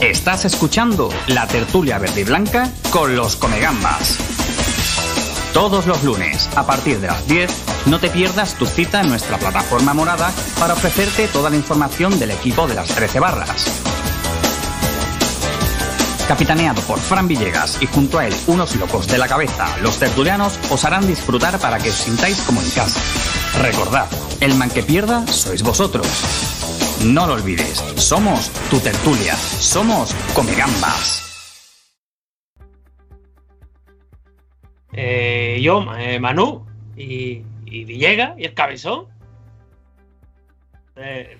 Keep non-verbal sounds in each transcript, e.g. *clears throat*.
Estás escuchando la tertulia verde y blanca con los Comegambas. Todos los lunes, a partir de las 10, no te pierdas tu cita en nuestra plataforma morada para ofrecerte toda la información del equipo de las 13 barras. Capitaneado por Fran Villegas y junto a él unos locos de la cabeza, los tertulianos os harán disfrutar para que os sintáis como en casa. Recordad, el man que pierda sois vosotros. No lo olvides, somos tu tertulia, somos Comegambas. Eh, yo, eh, Manu y, y Villegas y el cabezón. Eh,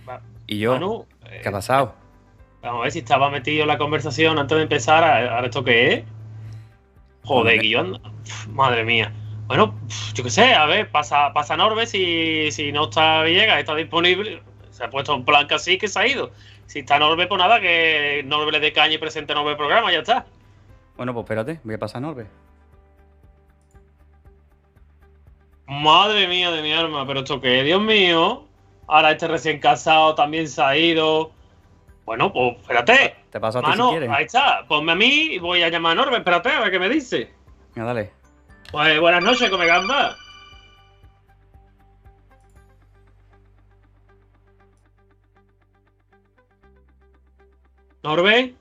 Y yo, Manu, eh, ¿qué ha pasado? vamos a ver si estaba metido en la conversación antes de empezar. ¿Ahora esto qué es? Joder, Hombre. guion. Pf, Madre mía. Bueno, pf, yo qué sé, a ver, pasa, pasa Norbe si, si no está Villegas, está disponible. Se ha puesto en plan así que se ha ido. Si está Norbe, pues nada, que Norbe le dé caña y presente Norbe el programa, ya está. Bueno, pues espérate, voy a pasar a Norbe. Madre mía de mi alma, pero esto qué, Dios mío. Ahora este recién casado también se ha ido. Bueno, pues espérate. Te paso a ti Mano, si quieres. ahí está. Ponme a mí y voy a llamar a Norbe. Espérate, a ver qué me dice. Venga, dale. Pues buenas noches, come gamba. Norbe,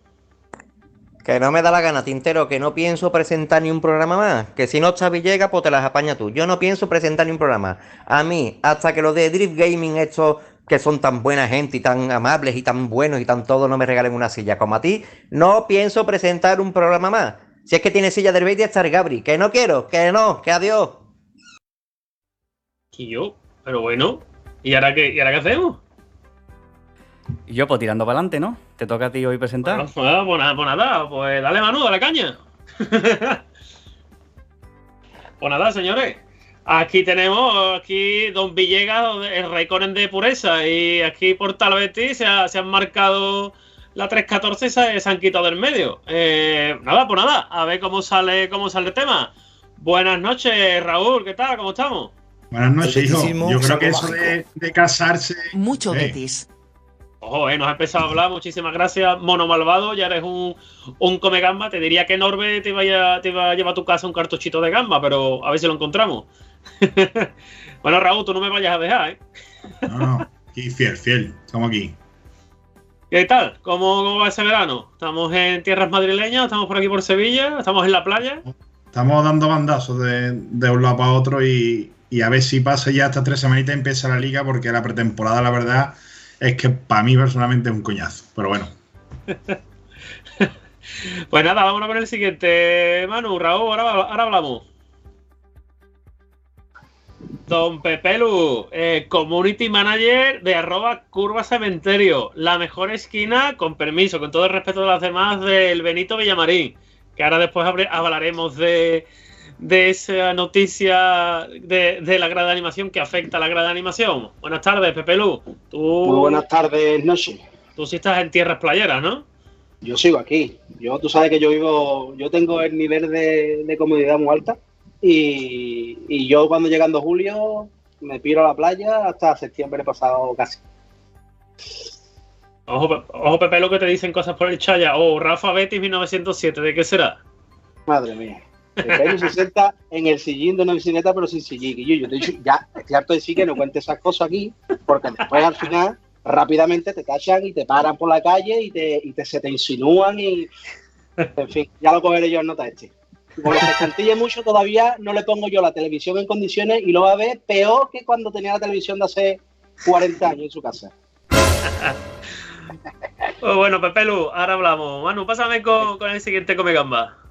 Que no me da la gana, Tintero, que no pienso presentar ni un programa más. Que si no está Villegas, pues te las apaña tú. Yo no pienso presentar ni un programa. A mí, hasta que los de Drift Gaming, estos que son tan buena gente y tan amables y tan buenos y tan todo, no me regalen una silla como a ti, no pienso presentar un programa más. Si es que tiene silla del Baby hasta el Gabri. Que no quiero, que no, que adiós. y yo, pero bueno. ¿Y ahora qué, ¿y ahora qué hacemos? Y yo, pues tirando para adelante, ¿no? Te toca a ti hoy presentar. Bueno, pues, pues nada, pues nada, pues dale Manu, dale caña. *laughs* pues nada, señores. Aquí tenemos, aquí Don Villegas, el Raikkonen de pureza. Y aquí por Tal Betis se, ha- se han marcado la 314 y se, se han quitado del medio. Eh, nada, pues nada, a ver cómo sale, cómo sale el tema. Buenas noches, Raúl, ¿qué tal? ¿Cómo estamos? Buenas noches, hijo. Yo creo que eso de casarse. Mucho Eh. Betis. Ojo, eh, nos ha empezado a hablar. Muchísimas gracias, Mono Malvado. Ya eres un, un come gamba. Te diría que Norbe te, vaya, te va a llevar a tu casa un cartuchito de gamba, pero a ver si lo encontramos. *laughs* bueno, Raúl, tú no me vayas a dejar, ¿eh? No, no. Aquí fiel, fiel. Estamos aquí. ¿Qué tal? ¿Cómo, cómo va ese verano? ¿Estamos en tierras madrileñas? ¿Estamos por aquí por Sevilla? ¿Estamos en la playa? Estamos dando bandazos de, de un lado para otro y, y a ver si pasa ya estas tres semanitas y empieza la liga porque la pretemporada, la verdad, es que para mí personalmente es un coñazo. Pero bueno, *laughs* Pues nada, vámonos con el siguiente. Manu, Raúl, ahora, hablamos. Don Pepelu, eh, Community Manager de arroba curva cementerio. La mejor esquina, con permiso, con todo el respeto de las demás, del Benito Villamarín. Que ahora después hablaremos de, de esa noticia de, de la grada de animación que afecta a la grada de animación. Buenas tardes, Pepelu. Tú, Muy buenas tardes, noches. tú sí estás en tierras playeras, ¿no? Yo sigo aquí. Yo, tú sabes que yo vivo, yo tengo el nivel de, de comodidad muy alta y, y yo cuando llegando julio me piro a la playa hasta septiembre pasado casi. Ojo, ojo Pepe, lo que te dicen cosas por el Chaya. O Rafa Betis 1907, ¿de qué será? Madre mía. Pepe se sienta en el sillín de una bicicleta pero sin sillín. Y yo, yo te ya, estoy harto de sí que no cuentes esas cosas aquí porque después al final rápidamente te cachan y te paran por la calle y te, y te se te insinúan y en fin, ya lo cogeré yo en nota este. Como se cantille mucho, todavía no le pongo yo la televisión en condiciones y lo va a ver peor que cuando tenía la televisión de hace 40 años en su casa. *laughs* Pues bueno, Pepelu, ahora hablamos. Manu, pásame con, con el siguiente Come Gamba.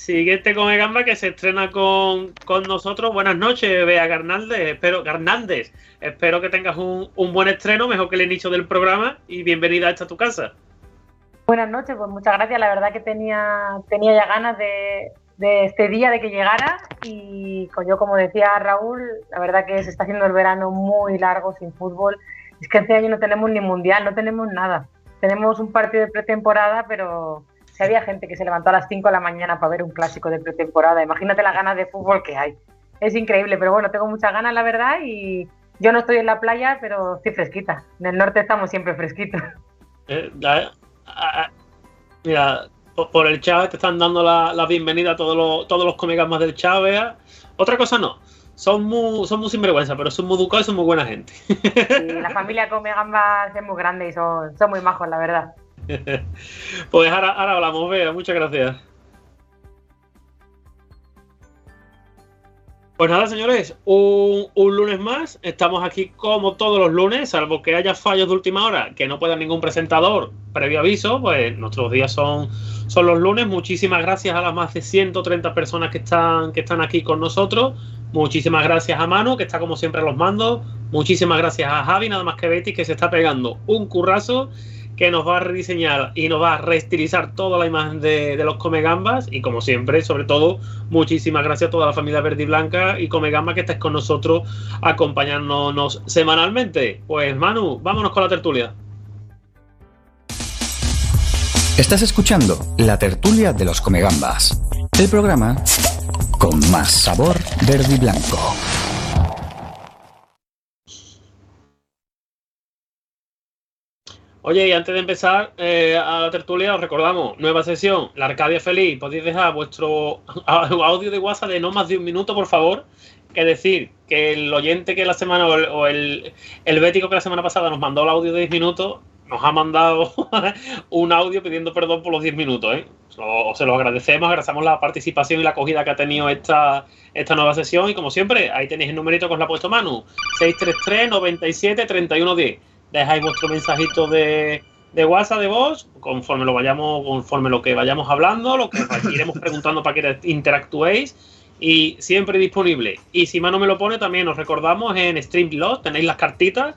Siguiente Come Gamba que se estrena con, con nosotros. Buenas noches, Bea Garnaldes. Espero, Garnández. Espero que tengas un, un buen estreno, mejor que el inicio del programa. Y bienvenida a esta tu casa. Buenas noches, pues muchas gracias. La verdad que tenía, tenía ya ganas de, de este día, de que llegara. Y con yo, como decía Raúl, la verdad que se está haciendo el verano muy largo sin fútbol. Es que este año no tenemos ni mundial, no tenemos nada. Tenemos un partido de pretemporada, pero si había gente que se levantó a las 5 de la mañana para ver un clásico de pretemporada, imagínate las ganas de fútbol que hay. Es increíble, pero bueno, tengo muchas ganas, la verdad, y yo no estoy en la playa, pero estoy fresquita. En el norte estamos siempre fresquitos. Eh, mira, por, el chat te están dando la, la bienvenida a todos los, todos los comegamas del chat, vea. Otra cosa no. Son muy, son muy sinvergüenza, pero son muy educados y son muy buena gente. La familia Come Gambas es muy grande y son, son muy majos, la verdad. Pues ahora, ahora hablamos, vea. Muchas gracias. Pues nada, señores, un, un lunes más. Estamos aquí como todos los lunes, salvo que haya fallos de última hora, que no pueda ningún presentador previo aviso, pues nuestros días son, son los lunes. Muchísimas gracias a las más de 130 personas que están, que están aquí con nosotros. Muchísimas gracias a Manu, que está como siempre a los mandos. Muchísimas gracias a Javi, nada más que Betty, que se está pegando un currazo que nos va a rediseñar y nos va a reestilizar toda la imagen de, de los Come Gambas. Y como siempre, sobre todo, muchísimas gracias a toda la familia verde y blanca y Come Gamba que estáis con nosotros acompañándonos semanalmente. Pues Manu, vámonos con la tertulia. Estás escuchando la tertulia de los Comegambas, el programa con más sabor verde y blanco. Oye, y antes de empezar eh, a la tertulia, os recordamos, nueva sesión, la Arcadia Feliz. Podéis dejar vuestro *laughs* audio de WhatsApp de no más de un minuto, por favor. Que decir que el oyente que la semana, o el, o el, el bético que la semana pasada nos mandó el audio de 10 minutos, nos ha mandado *laughs* un audio pidiendo perdón por los 10 minutos. ¿eh? Lo, se lo agradecemos, agradecemos la participación y la acogida que ha tenido esta, esta nueva sesión. Y como siempre, ahí tenéis el numerito que os lo ha puesto Manu: 633 97 31 10 dejáis vuestro mensajito de, de WhatsApp de voz, conforme lo vayamos, conforme lo que vayamos hablando, lo que *laughs* iremos preguntando para que interactuéis y siempre disponible. Y si Mano me lo pone, también os recordamos en Streamlot, tenéis las cartitas,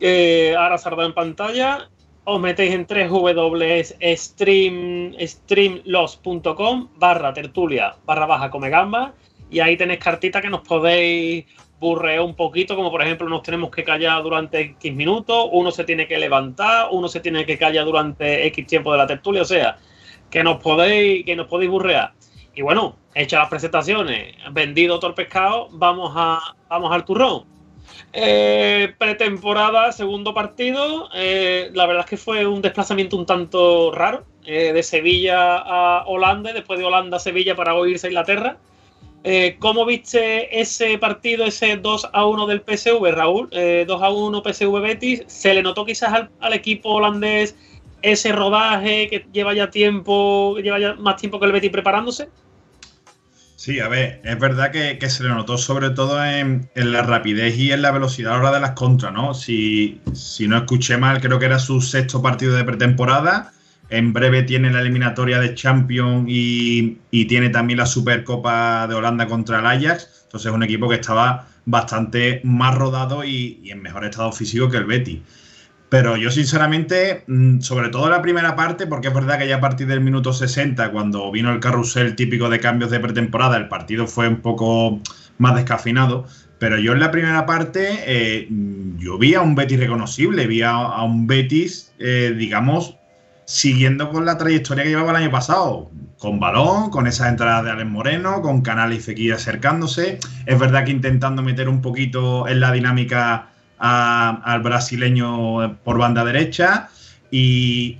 eh, ahora saldrá en pantalla, os metéis en www.streamlos.com barra tertulia barra baja come gamba y ahí tenéis cartitas que nos podéis burrear un poquito, como por ejemplo nos tenemos que callar durante X minutos, uno se tiene que levantar, uno se tiene que callar durante X tiempo de la tertulia, o sea, que nos podéis, que nos podéis burrear. Y bueno, hechas las presentaciones, vendido todo el pescado, vamos a vamos al turrón. Eh, pretemporada, segundo partido. Eh, la verdad es que fue un desplazamiento un tanto raro. eh, de Sevilla a Holanda y después de Holanda a Sevilla para irse a Inglaterra. Eh, ¿Cómo viste ese partido, ese 2 a 1 del PSV, Raúl? Eh, 2 a 1 PSV Betis. ¿Se le notó quizás al, al, equipo holandés ese rodaje que lleva ya tiempo, lleva ya más tiempo que el Betis preparándose? Sí, a ver, es verdad que, que se le notó sobre todo en, en, la rapidez y en la velocidad a la hora de las contras, ¿no? Si, si no escuché mal, creo que era su sexto partido de pretemporada. En breve tiene la eliminatoria de Champions y, tiene también la Supercopa de Holanda contra el Ajax. Entonces es un equipo que estaba bastante más rodado y, en mejor estado físico que el Betis. Pero yo sinceramente, mm, sobre todo la primera parte, porque es verdad que ya a partir del minuto 60, cuando vino el carrusel típico de cambios de pretemporada, el partido fue un poco más descafinado. Pero yo en la primera parte, eh, yo vi a un Betis reconocible, vi a, a un Betis, eh, digamos, siguiendo con la trayectoria que llevaba el año pasado, con balón, con esas entradas de Alex Moreno, con Canal y Fekir acercándose. Es verdad que intentando meter un poquito en la dinámica al brasileño por banda derecha y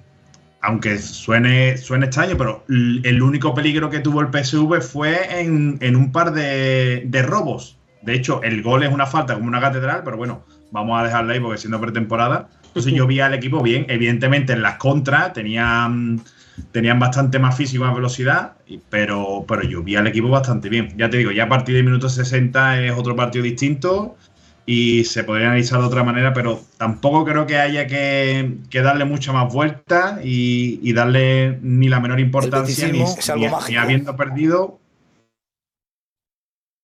aunque suene, suene extraño, pero el único peligro que tuvo el PSV fue en, en un par de, de, robos. De hecho, el gol es una falta como una catedral, pero bueno, vamos a dejarla ahí porque siendo pretemporada. Entonces yo vi al equipo bien. Evidentemente en las contras tenían, tenían bastante más físico, más velocidad, pero, pero yo vi al equipo bastante bien. Ya te digo, ya a partir del minuto 60 es otro partido distinto y se podría analizar de otra manera, pero tampoco creo que haya que, que darle mucha más vuelta y, y, darle ni la menor importancia, ni, ni, ni, habiendo perdido.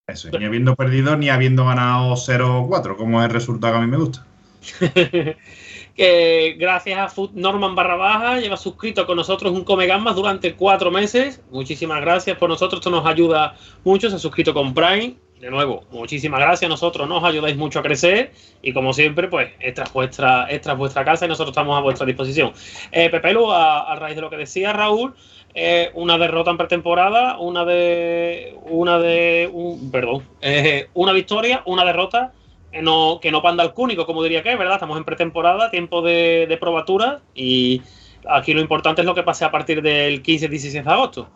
Eso, ni habiendo perdido ni habiendo ganado 0-4, como es el resultado que a mí me gusta. *laughs* gracias a Food Norman barra baja lleva suscrito con nosotros un Come Gambas durante cuatro meses. Muchísimas gracias por nosotros, esto nos ayuda mucho. Se ha suscrito con Prime. De nuevo, muchísimas gracias. Nosotros nos ayudáis mucho a crecer y como siempre, pues esta es vuestra, esta es vuestra casa y nosotros estamos a vuestra disposición. Eh, Pepelu, a, a, raíz de lo que decía Raúl, eh, una derrota en pretemporada, una de, una de, un, perdón, eh, una victoria, una derrota que no, que no panda el cúnico, como diría que, ¿verdad? Estamos en pretemporada, tiempo de, de probatura y aquí lo importante es lo que pase a partir del 15-16 de agosto.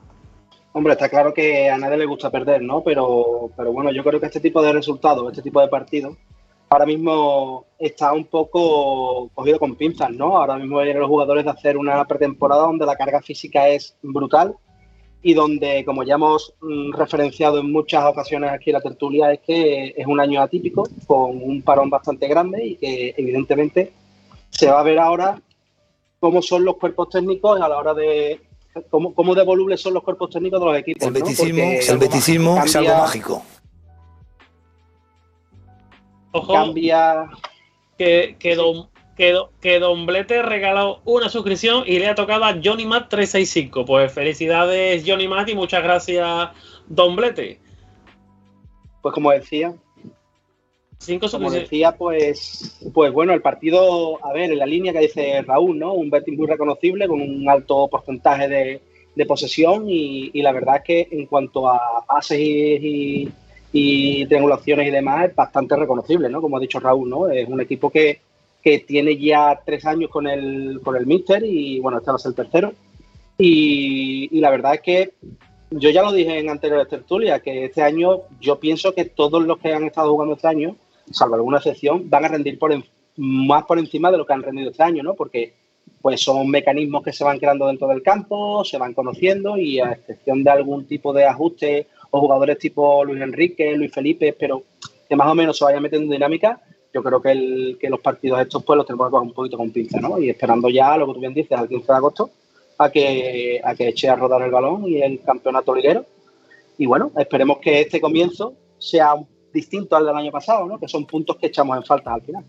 Hombre, está claro que a nadie le gusta perder, ¿no? Pero, pero bueno, yo creo que este tipo de resultados, este tipo de partidos, ahora mismo está un poco cogido con pinzas, ¿no? Ahora mismo vienen los jugadores de hacer una pretemporada donde la carga física es brutal y donde, como ya hemos mm, referenciado en muchas ocasiones aquí en la tertulia, es que es un año atípico, con un parón bastante grande y que evidentemente se va a ver ahora cómo son los cuerpos técnicos a la hora de cómo, cómo de volubles son los cuerpos técnicos de los equipos. El beticismo, Porque el beticismo es algo mágico. Ojo, Cambia. que, que, don, que, que Don Blete ha regalado una suscripción y le ha tocado a Johnny Matt 365. Pues felicidades, Johnny Matt, y muchas gracias, Don Blete. Pues como decía, Cinco como decía, pues, pues bueno, el partido, a ver, en la línea que dice Raúl, ¿no? Un Betis muy reconocible, con un alto porcentaje de, de posesión y, y la verdad es que en cuanto a pases y, y- y triangulaciones y demás, es bastante reconocible, ¿no? Como ha dicho Raúl, ¿no? Es un equipo que, que tiene ya tres años con el, con el Mister y bueno, este va a ser el tercero. Y, la verdad es que yo ya lo dije en anteriores tertulias, que este año yo pienso que todos los que han estado jugando este año, salvo alguna excepción, van a rendir por en- más por encima de lo que han rendido este año, ¿no? Porque pues son mecanismos que se van creando dentro del campo, se van conociendo y a excepción de algún tipo de ajuste o jugadores tipo Luis Enrique, Luis Felipe, pero que más o menos se vayan metiendo en dinámica, yo creo que, el- que los partidos estos pues los tenemos que coger un poquito con pinza, ¿no? Y esperando ya, lo que tú bien dices, al 15 de agosto, a que, a que eche a rodar el balón y el campeonato liguero. Y bueno, esperemos que este comienzo sea distinto al del año pasado, ¿no? Que son puntos que echamos en falta al final.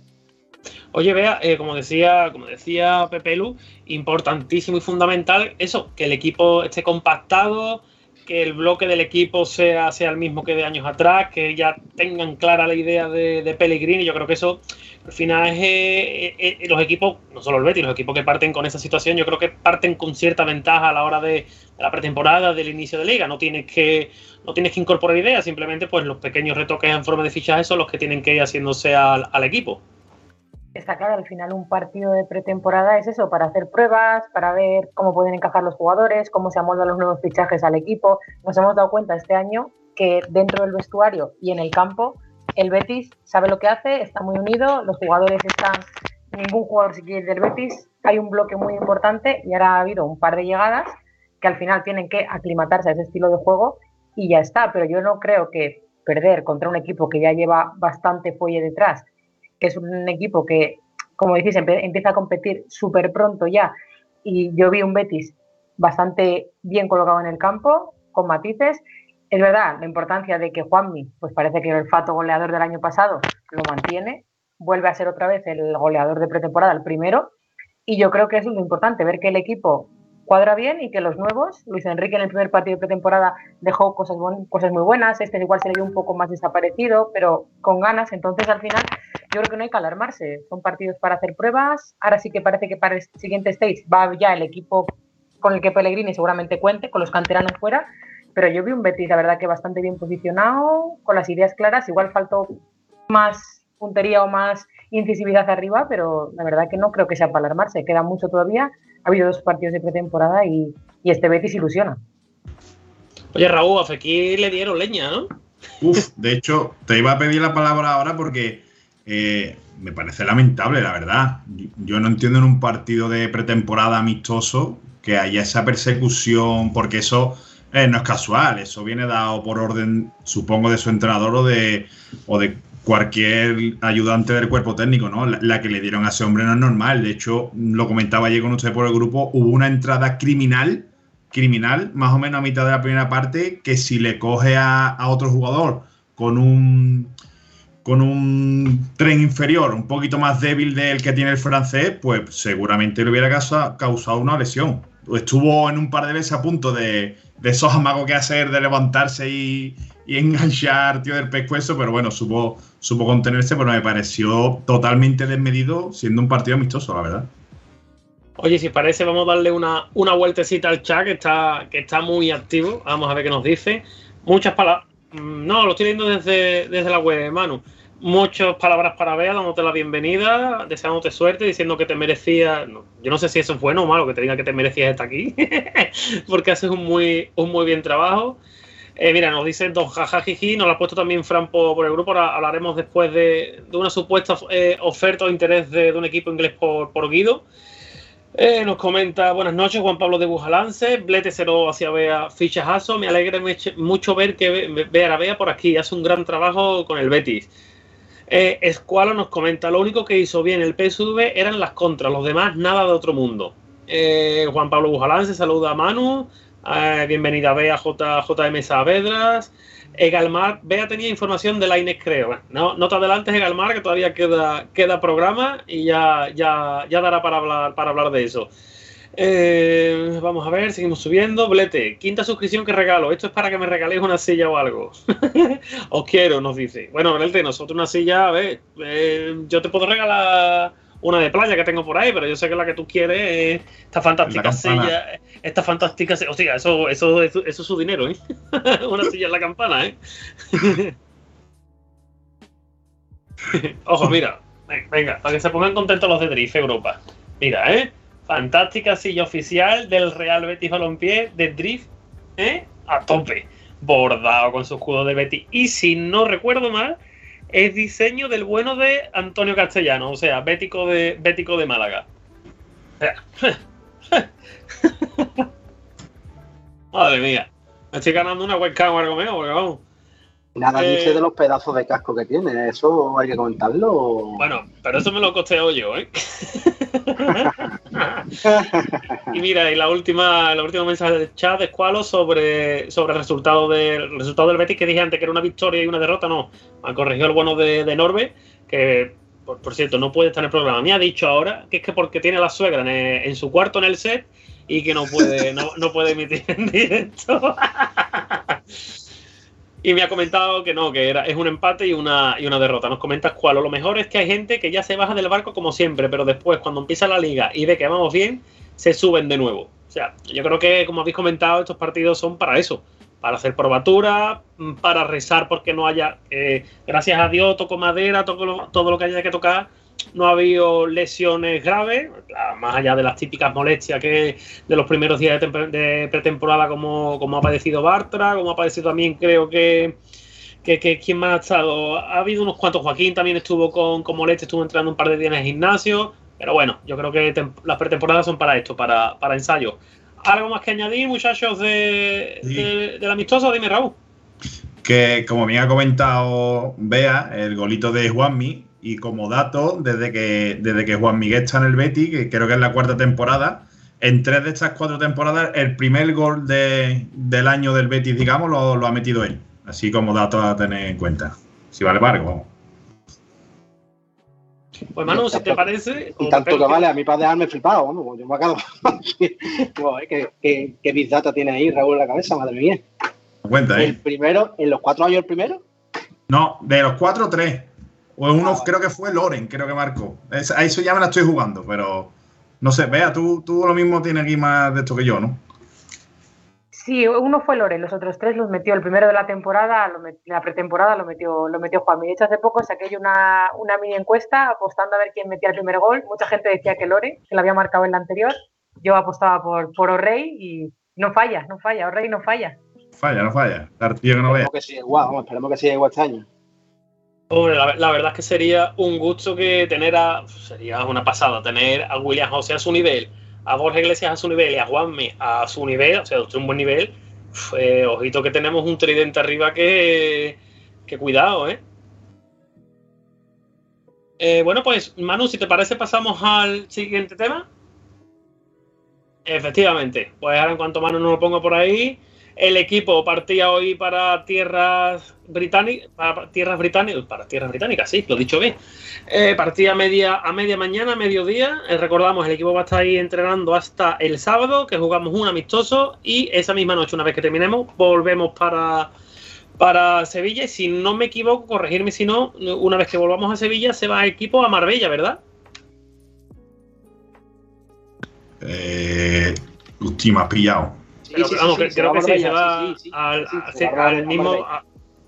Oye, vea, eh, como decía, como decía Pepe Lu, importantísimo y fundamental eso, que el equipo esté compactado, que el bloque del equipo sea, sea el mismo que de años atrás, que ya tengan clara la idea de, de Pellegrini. Yo creo que eso al final es eh, eh, los equipos, no solo el Betis, los equipos que parten con esa situación, yo creo que parten con cierta ventaja a la hora de, de la pretemporada, del inicio de liga. No tienes que no tienes que incorporar ideas, simplemente pues los pequeños retoques en forma de fichaje son los que tienen que ir haciéndose al, al equipo. Está claro, al final un partido de pretemporada es eso, para hacer pruebas, para ver cómo pueden encajar los jugadores, cómo se amoldan los nuevos fichajes al equipo. Nos hemos dado cuenta este año que dentro del vestuario y en el campo, el Betis sabe lo que hace, está muy unido, los jugadores están, ningún jugador se quiere del Betis, hay un bloque muy importante y ahora ha habido un par de llegadas que al final tienen que aclimatarse a ese estilo de juego y ya está, pero yo no creo que perder contra un equipo que ya lleva bastante fuelle detrás es un equipo que, como decís, empieza a competir súper pronto ya. Y yo vi un Betis bastante bien colocado en el campo, con matices. Es verdad, la importancia de que Juanmi, pues parece que el olfato goleador del año pasado lo mantiene, vuelve a ser otra vez el goleador de pretemporada, el primero. Y yo creo que eso es lo importante, ver que el equipo cuadra bien y que los nuevos, Luis Enrique en el primer partido de pretemporada dejó cosas, cosas muy buenas, este igual se le vio un poco más desaparecido, pero con ganas, entonces al final yo creo que no hay que alarmarse, son partidos para hacer pruebas, ahora sí que parece que para el siguiente stage va ya el equipo con el que Pellegrini seguramente cuente, con los canteranos fuera, pero yo vi un Betis, la verdad que bastante bien posicionado, con las ideas claras, igual faltó más puntería o más incisividad arriba, pero la verdad que no creo que sea para alarmarse, queda mucho todavía, ha habido dos partidos de pretemporada y, y este Betis ilusiona. Oye, Raúl, a Fekir le dieron leña, ¿no? Uf, de hecho, te iba a pedir la palabra ahora porque me parece lamentable, la verdad. Yo- no entiendo en un partido de pretemporada amistoso que haya esa persecución, porque eso eh, no es casual, eso viene dado por orden, supongo, de su entrenador o de, o de cualquier ayudante del cuerpo técnico, ¿no? La, que le dieron a ese hombre no es normal. De hecho, lo comentaba ayer con usted por el grupo, hubo una entrada criminal criminal, más o menos a mitad de la primera parte, que si le coge a otro jugador con un con un tren inferior un poquito más débil del que tiene el francés, pues seguramente le hubiera causa- causado una lesión. Estuvo en un par de veces a punto de, de esos amagos que hacer, de levantarse y, y enganchar tío del pescuezo, pero bueno, supo, supo contenerse, pero me pareció totalmente desmedido siendo un partido amistoso, la verdad. Oye, si parece, vamos a darle una, una vueltecita al chat que está, que está muy activo. Vamos a ver qué nos dice. Muchas palabras. No, lo estoy viendo desde, desde la web, Manu. muchas palabras para Bea, dándote la bienvenida, deseándote suerte, diciendo que te merecías. yo no sé si eso es bueno o malo, que te diga que te merecías estar aquí, *laughs* porque haces un muy, un muy bien trabajo. Eh, mira, nos dice Don Jajajiji, nos lo ha puesto también Fran por, el grupo. Ahora hablaremos después de, una supuesta eh, oferta o interés de, un equipo inglés por, por Guido. Eh, nos comenta, buenas noches, Juan Pablo de Bujalance, Blete cero hacia Bea fichajazo, me alegra mucho ver que Bea Bea por aquí, hace un gran trabajo con el Betis. Eh, Escualo nos comenta, lo único que hizo bien el PSV eran las contras, los demás nada de otro mundo. Eh, Juan Pablo Bujalance saluda a Manu, eh, bienvenida Bea JM Saavedras. Egalmar, Bea tenía información de la Inés, creo. no, no te adelantes, Egalmar, que todavía queda, queda programa y ya, ya, ya dará para hablar, para hablar de eso. Eh, vamos a ver, seguimos subiendo. Blete, quinta suscripción que regalo. Esto es para que me regaléis una silla o algo. *laughs* Os quiero, nos dice. Bueno, Blete, nosotros una silla, a ver, eh, yo te puedo regalar una de playa que tengo por ahí, pero yo sé que la que tú quieres es esta fantástica silla. Esta fantástica silla. O sea, eso, eso, eso, es su dinero, ¿eh? *laughs* una silla en la campana, ¿eh? *laughs* Ojo, mira. Venga, para que se pongan contentos los de Drift Europa. Mira, ¿eh? Fantástica silla oficial del Real Betis Balompié de Drift, ¿eh? A tope. Bordado con su escudo de Betis. Y si no recuerdo mal, es diseño del bueno de Antonio Castellano, o sea, Bético de, Bético de Málaga. *laughs* Madre mía. Me estoy ganando una webcam o algo menos, porque vamos. Nada dice eh, de los pedazos de casco que tiene, eso hay que comentarlo. Bueno, pero eso me lo costeo yo, ¿eh? *laughs* y mira, y la última, la última mensaje del chat de Squalo sobre, sobre el resultado del resultado del Betis que dije antes que era una victoria y una derrota, no. Me corrigió el bueno de, de Norbe, que por, cierto no puede estar en el programa. Me ha dicho ahora que es que porque tiene a la suegra en, en su cuarto en el set y que no puede, no, no puede emitir en directo. *laughs* Y me ha comentado que no, que era, es un empate y una, y una derrota. Nos comentas cuál. Lo mejor es que hay gente que ya se baja del barco como siempre, pero después, cuando empieza la liga y ve que vamos bien, se suben de nuevo. O sea, yo creo que, como habéis comentado, estos partidos son para eso. Para hacer probatura, mm, para rezar porque no haya. Eh, gracias a Dios, toco madera, toco todo lo que haya que tocar no ha habido lesiones graves, más allá de las típicas molestias que de los primeros días de, pretemporada, como, como, ha padecido Bartra, como ha padecido también, creo que, que, que quien más ha estado. Ha habido unos cuantos, Joaquín también estuvo con, con molestias, estuvo entrando un par de días en el gimnasio, pero bueno, yo creo que las pretemporadas son para esto, para, para ensayo. ¿Algo más que añadir, muchachos, de, de, del amistoso? Dime, Raúl. Que como bien ha comentado Bea, el golito de Juanmi y como dato, desde que, desde que Juan Miguel está en el Betty, que creo que es la cuarta temporada, en tres de estas cuatro temporadas, el primer gol del año del Betis, digamos, lo, ha metido él. Así como dato a tener en cuenta. Si vale para vamos. Pues Manu, si te parece. Y tanto que vale, a mí para dejarme flipado, vamos, yo me acabo. ¿Qué, qué, qué Data tiene ahí Raúl en la cabeza, madre mía. Cuenta, ¿eh? ¿El primero, en los cuatro años el primero? No, de los cuatro, tres. O uno, ah, creo que fue Loren, creo que marcó. a eso ya me la estoy jugando, pero no sé, vea, tú, tú lo mismo tienes aquí más de esto que yo, ¿no? Sí, uno fue Loren, los otros tres los metió el primero de la temporada, la pretemporada lo metió, lo metió Juan. De hecho, hace poco saqué yo una, una mini encuesta apostando a ver quién metía el primer gol. Mucha gente decía que Loren, que lo había marcado en la anterior. Yo apostaba por, por O'Rey y no falla, no falla, O'Rey no falla. Falla, no falla. que no vea. Que siga igual, esperemos que siga igual este año. Hombre, la, verdad es que sería un gusto que tener a. Sería una pasada tener a William José a su nivel, a Borja Iglesias a su nivel y a Juanmi a su nivel, o sea, usted un buen nivel. Eh, ojito que tenemos un tridente arriba que. que cuidado, ¿eh? ¿eh? Bueno, pues Manu, si te parece, pasamos al siguiente tema. Efectivamente, pues ahora en cuanto Manu no lo pongo por ahí, el equipo partía hoy para tierras británicas, para tierras británicas, sí, lo he dicho bien. Eh, partía a media, a media mañana, mediodía. Eh, recordamos, el equipo va a estar ahí entrenando hasta el sábado, que jugamos un amistoso, y esa misma noche, una vez que terminemos, volvemos para, para Sevilla. Y si no me equivoco, corregirme si no, una vez que volvamos a Sevilla, se va el equipo a Marbella, ¿verdad? Eh, pillado creo que sí, se va al, mismo,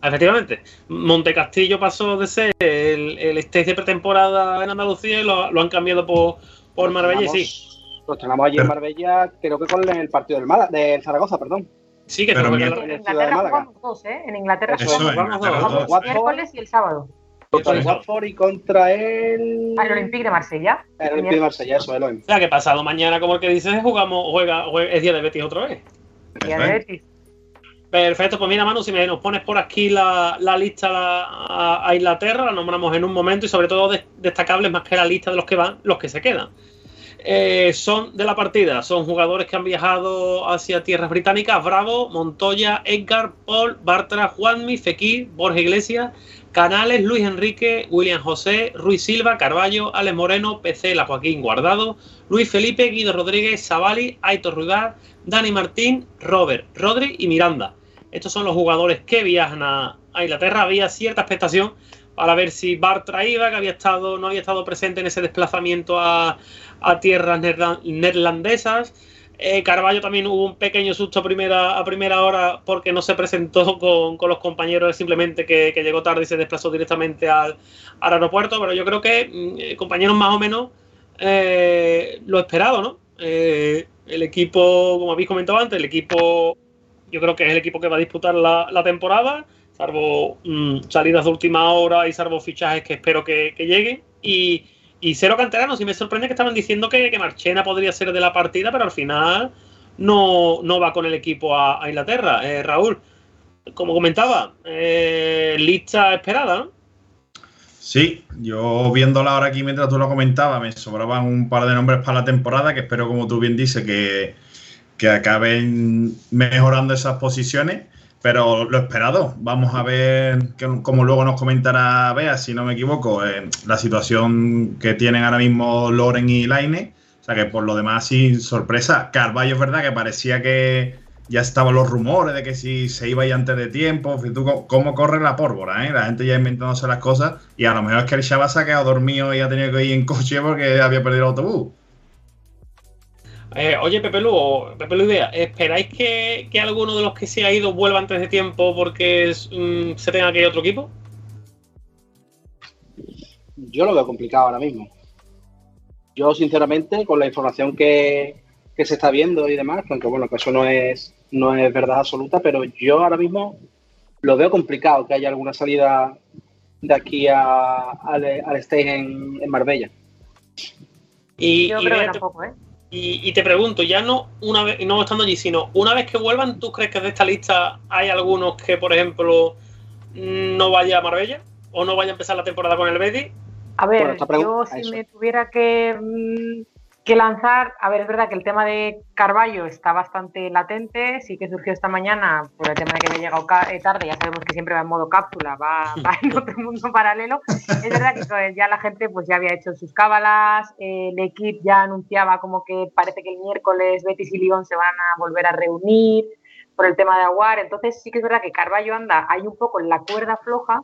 Efectivamente, Montecastillo pasó de ser el, el stage de pretemporada en Andalucía y lo, lo han cambiado por, por Marbella, y sí. Lo estrenamos allí en Marbella, creo que con el partido del, Málaga, del Zaragoza, perdón. Sí, que Pero En de Inglaterra jugamos dos, ¿eh? En Inglaterra jugamos en dos. Watford, miércoles y el sábado. Contra el. Watford y contra el. Olympique de Marsella. El Olympique de Marsella, eso, el Olympique. O sea, que pasado mañana, como el que dices, jugamos, juega, juega- es día de Betis otra vez. Día de es. Betis. Perfecto, pues mira, Manu, si me nos pones por aquí la, la lista la- a, a Inglaterra, la nombramos en un momento y sobre todo de- destacables más que la lista de los que van, los que se quedan. Eh, son de la partida, son jugadores que han viajado hacia tierras británicas, Bravo, Montoya, Edgar, Paul, Bartra, Juanmi, Fekir, Borja Iglesias, Canales, Luis Enrique, William José, Ruiz Silva, Carballo, Alex Moreno, PC, La Joaquín Guardado, Luis Felipe, Guido Rodríguez, Savali, Aitor Ruidar, Dani Martín, Robert, Rodri y Miranda. Estos son los jugadores que viajan a, Inglaterra. Había cierta expectación para ver si Bartra iba, que había estado, no había estado presente en ese desplazamiento a, tierras neerla- neerlandesas. Eh, Carballo también hubo un pequeño susto a primera, a primera hora porque no se presentó *laughs* con, con los compañeros, simplemente que, llegó tarde y se desplazó directamente al, aeropuerto. Pero yo creo que mm, eh, compañeros más o menos eh, lo esperado, ¿no? Eh, el equipo, como habéis comentado antes, el equipo, yo creo que es el equipo que va a disputar la, la temporada, salvo mm, salidas de última hora y salvo fichajes que espero que, que lleguen. Y, y cero canteranos, y me sorprende que estaban diciendo que, que Marchena podría ser de la partida, pero al final no, no va con el equipo a, Inglaterra. Eh, Raúl, como comentaba, eh, lista esperada. Sí, yo viéndola ahora aquí mientras tú lo comentabas, me sobraban un par de nombres para la temporada que espero, como tú bien dices, que, que acaben mejorando esas posiciones. Pero lo esperado, vamos a ver, como luego nos comentará Bea, si no me equivoco, eh, la situación que tienen ahora mismo Loren y Laine. O sea que por lo demás, sin sorpresa. Carvalho es verdad que parecía que ya estaban los rumores de que si se iba ya antes de tiempo. Cómo- cómo corre la pólvora, ¿eh? La gente ya inventándose las cosas. Y a lo mejor es que el chaval se ha quedado dormido y ha tenido que ir en coche porque había perdido el autobús. Eh, oye, Pepe Lu, o Pepe Lu Idea, ¿esperáis que, que alguno de los que se ha ido vuelva antes de tiempo porque es, mm, se tenga que ir a otro equipo? Yo lo veo complicado ahora mismo. Yo, sinceramente, con la información que, que se está viendo y demás, que aunque bueno, que eso no es, no es verdad absoluta, pero yo ahora mismo lo veo complicado que haya alguna salida de aquí a- al, al stage en, en Marbella. Y, Yo y creo que tampoco, ¿eh? Y- y te pregunto, ya no una vez, no estando allí, sino una vez que vuelvan, ¿tú crees que de esta lista hay algunos que, por ejemplo, no vaya a Marbella? ¿O no vaya a empezar la temporada con el Betis? A ver, yo si me tuviera que, mm, que lanzar, a ver, es verdad que el tema de Carballo está bastante latente, sí que surgió esta mañana por el tema de que había llegado eh, tarde, ya sabemos que siempre va en modo cápsula, va, va en otro mundo paralelo. Es verdad que ya la gente pues ya había hecho sus cábalas, eh, el equipo ya anunciaba como que parece que el miércoles Betis y Lyon se van a volver a reunir por el tema de Aguar, entonces sí que es verdad que Carballo anda ahí un poco en la cuerda floja,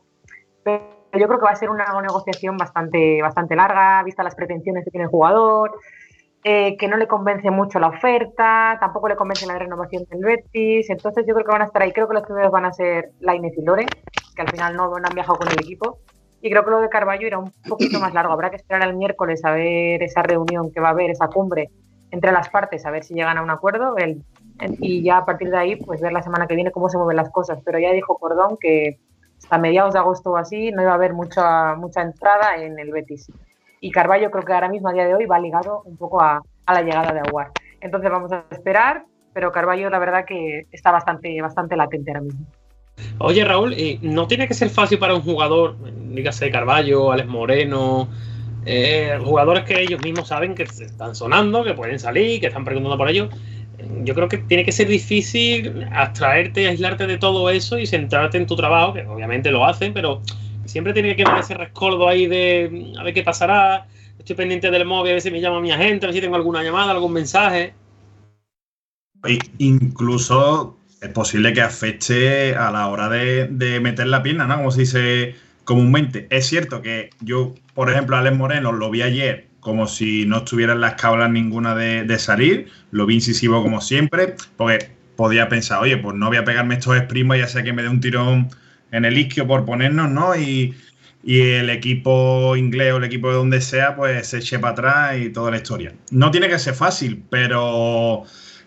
pero yo creo que va a ser una negociación bastante, bastante larga, vista las pretensiones que tiene el jugador, eh, que no le convence mucho la oferta, tampoco le convence la renovación del Betis, entonces yo creo que van a estar ahí, creo que los primeros van a ser Lainez y Lore, que al final no, no han viajado con el equipo, y creo que lo de Carballo irá un poquito más largo, habrá que esperar al miércoles a ver esa reunión que va a haber, esa cumbre entre las partes, a ver si llegan a un acuerdo, el- y ya a partir de ahí, pues ver la semana que viene cómo se mueven las cosas, pero ya dijo Cordón que hasta mediados de agosto o así no iba a haber mucha, mucha entrada en el Betis. Y Carballo creo que ahora mismo a día de hoy va ligado un poco a, a la llegada de Aguar. Entonces vamos a esperar, pero Carballo la verdad que está bastante, bastante latente ahora mismo. Oye, Raúl, ¿y ¿no tiene que ser fácil para un jugador, dígase Carballo, Alex Moreno, eh, jugadores que ellos mismos saben que están sonando, que pueden salir, que están preguntando por ellos? Yo creo que tiene que ser difícil abstraerte, aislarte de todo eso y centrarte en tu trabajo, que obviamente lo hacen, pero siempre tiene que quedar ese rescoldo ahí de a ver qué pasará. Estoy pendiente del móvil, a ver si me llama mi agente, a ver si tengo alguna llamada, algún mensaje. Y incluso es posible que afecte a la hora de, de meter la pierna, ¿no? Como se dice comúnmente. Es cierto que yo, por ejemplo, a Alex Moreno lo vi ayer como si no estuviera en las cablas ninguna de, de salir, lo vi incisivo como siempre, porque podía pensar, oye, pues no voy a pegarme estos primos, ya sea que me dé un tirón en el isquio por ponernos, ¿no? Y, y el equipo inglés o el equipo de donde sea, pues se eche para atrás y toda la historia. No tiene que ser fácil, pero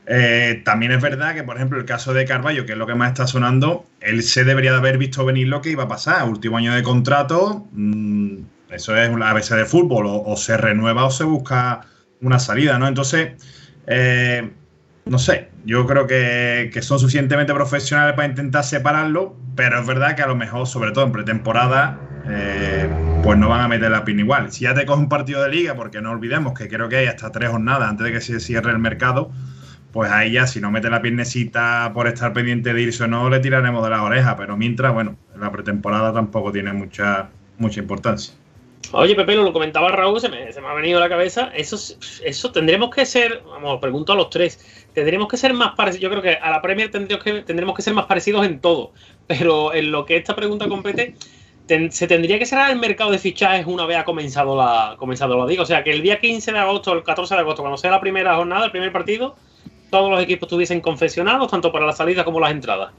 eh, también es verdad que, por ejemplo, el caso de Carballo, que es lo que más está sonando, él se debería de haber visto venir lo que iba a pasar. Último año de contrato, mm, eso es una ABC de fútbol, o, se renueva o se busca una salida, ¿no? Entonces, eh, no sé, yo creo que, son suficientemente profesionales para intentar separarlo, pero es verdad que a lo mejor, sobre todo en pretemporada, eh, pues no van a meter la pin igual. Si ya te coges un partido de liga, porque no olvidemos que creo que hay hasta tres jornadas antes de que se cierre el mercado, pues ahí ya, si no mete la piernecita por estar pendiente de irse o no, le tiraremos de la oreja. Pero mientras, bueno, la pretemporada tampoco tiene mucha, mucha importancia. Oye, Pepe, lo comentaba Raúl, se me, ha venido a la cabeza. Eso, eso tendremos que ser, vamos, pregunto a los tres, tendremos que ser más parecidos. Yo creo que a la Premier tendremos que, tendremos que ser más parecidos en todo. Pero en lo que esta pregunta compete, se tendría que cerrar el mercado de fichajes una vez ha comenzado la, comenzado la digo. O sea, que el día 15 de agosto, el 14 de agosto, cuando sea la primera jornada, el primer partido, todos los equipos estuviesen confesionados, tanto para la salida como las entradas.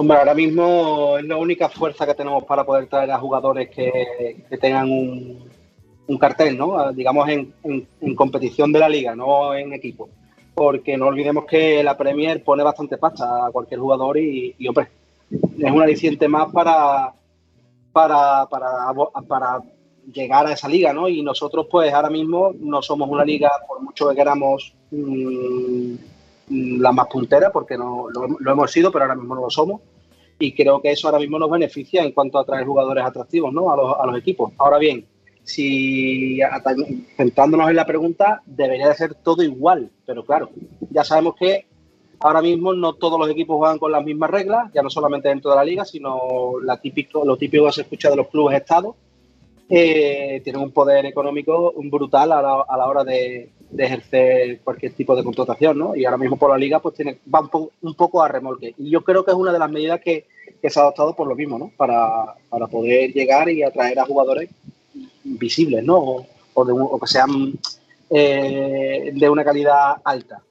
Hombre, ahora mismo es la única fuerza que tenemos para poder traer a jugadores que, tengan un, cartel, ¿no? Digamos en, competición de la liga, no en equipo. Porque no olvidemos que la Premier pone bastante pasta a cualquier jugador y, hombre, es un aliciente más para, para, para, llegar a esa liga, ¿no? Y nosotros, pues ahora mismo no somos una liga, por mucho que queramos, mm, Mm, la más puntera, porque no lo, hemos sido, pero ahora mismo no lo somos. Y creo que eso ahora mismo nos beneficia en cuanto a traer jugadores atractivos ¿no? a, los, equipos. Ahora bien, si centrándonos en la pregunta, debería de ser todo igual, pero claro, ya sabemos que ahora mismo no todos los equipos juegan con las mismas reglas, ya no solamente dentro de la liga, sino la típico, lo típico que se escucha de los clubes estados, eh, tienen un poder económico brutal a la, a la hora de, de ejercer cualquier tipo de contratación, ¿no? Y ahora mismo por la liga pues tiene, va un, poco a remolque. Y yo creo que es una de las medidas que, se ha adoptado por lo mismo, ¿no? Para, poder llegar y atraer a jugadores visibles, ¿no? O, que sean eh, de una calidad alta.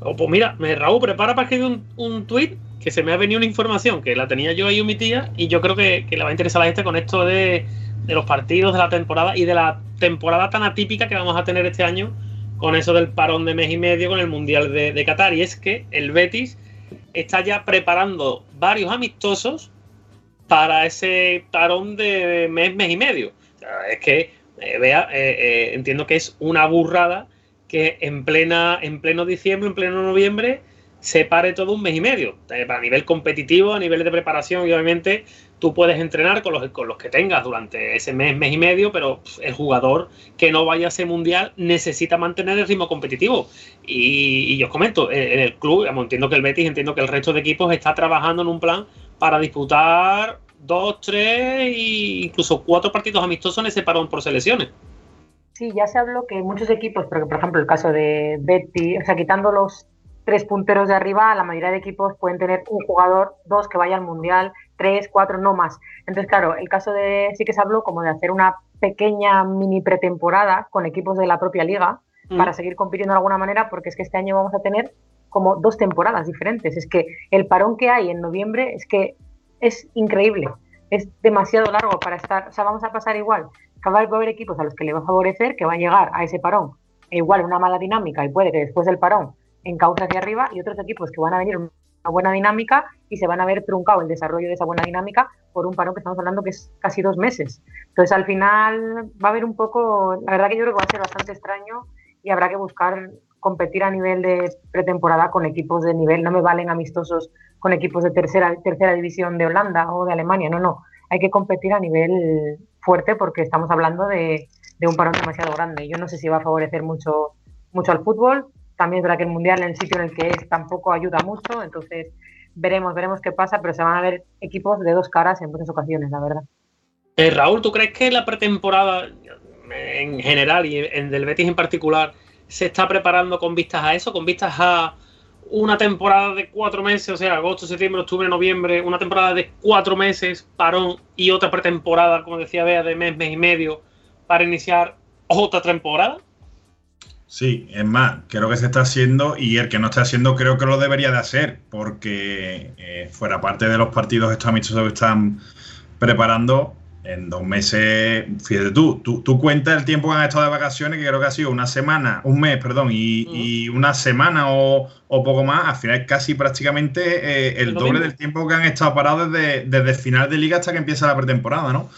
Oh, pues mira, Raúl, prepara para escribir un, un tuit que se me ha venido una información que la tenía yo ahí tía y yo creo que, le va a interesar a la gente con esto de, de los partidos de la temporada y de la temporada tan atípica que vamos a tener este año con eso del parón de mes y medio con el Mundial de, Qatar. Y es que el Betis está ya preparando varios amistosos para ese parón de mes, mes y medio. es que, eh, vea, eh, eh, entiendo que es una burrada que en, plena, en pleno diciembre, en pleno noviembre, se pare todo un mes y medio. A nivel competitivo, a nivel de preparación, obviamente tú puedes entrenar con los, con los que tengas durante ese mes, mes y medio, pero el jugador que no vaya a ese mundial necesita mantener el ritmo competitivo. Y, yo os comento, en el club, entiendo que el Betis, entiendo que el resto de equipos está trabajando en un plan para disputar dos, tres e incluso cuatro partidos amistosos en ese parón por selecciones. Sí, ya se habló que muchos equipos, porque por ejemplo el caso de Betis, o sea, quitando los tres punteros de arriba, la mayoría de equipos pueden tener un jugador, dos que vaya al mundial, tres, cuatro, no más. Entonces, claro, el caso de sí que se habló como de hacer una pequeña mini pretemporada con equipos de la propia liga mm. para seguir compitiendo de alguna manera, porque es que este año vamos a tener como dos temporadas diferentes. Es que el parón que hay en noviembre es que es increíble, es demasiado largo para estar, o sea, vamos a pasar igual. Va a haber equipos a los que le va a favorecer que van a llegar a ese parón e igual una mala dinámica y puede que después del parón en causa hacia arriba y otros equipos que van a venir una buena dinámica y se van a ver truncado el desarrollo de esa buena dinámica por un paro que estamos hablando que es casi dos meses. Entonces al final va a haber un poco, la verdad que yo creo que va a ser bastante extraño y habrá que buscar competir a nivel de pretemporada con equipos de nivel, no me valen amistosos con equipos de tercera, tercera división de Holanda o de Alemania, no, no, hay que competir a nivel fuerte porque estamos hablando de, de un parón demasiado grande. Yo no sé si va a favorecer mucho, mucho al fútbol, también es verdad que el Mundial en el sitio en el que es tampoco ayuda mucho, entonces veremos, veremos qué pasa, pero se van a ver equipos de dos caras en muchas ocasiones, la verdad. Eh, Raúl, ¿tú crees que la pretemporada en general y en del Betis en particular se está preparando con vistas a eso, con vistas a una temporada de cuatro meses, o sea, agosto, septiembre, octubre, noviembre, una temporada de cuatro meses, parón, y otra pretemporada, como decía Bea, de mes, mes y medio, para iniciar otra temporada? Sí, es más, creo que se está haciendo y el que no está haciendo creo que lo debería de hacer, porque eh, fuera parte de los partidos estos amistosos que están preparando, en dos meses, fíjate tú, tú, tú cuentas el tiempo que han estado de vacaciones, que creo que ha sido una semana, un mes, perdón, y, una semana o, poco más, al final es casi prácticamente eh, el doble del tiempo que han estado parados desde, desde el final de liga hasta que empieza la pretemporada, ¿no?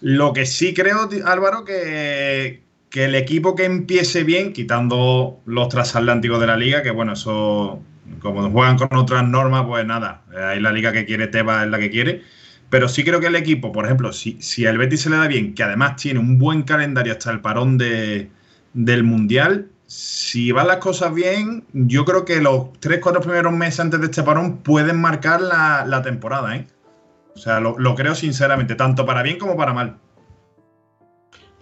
Lo que sí creo, Álvaro, que, que el equipo que empiece bien, quitando los transatlánticos de la liga, que bueno, eso, como juegan con otras normas, pues nada, ahí la liga que quiere Teba es la que quiere. Pero sí creo que el equipo, por ejemplo, si, si al Betis se le da bien, que además tiene un buen calendario hasta el parón de, del Mundial, si van las cosas bien, yo creo que los 3-4 primeros meses antes de este parón pueden marcar la, temporada, ¿eh? O sea, lo, lo creo sinceramente, tanto para bien como para mal.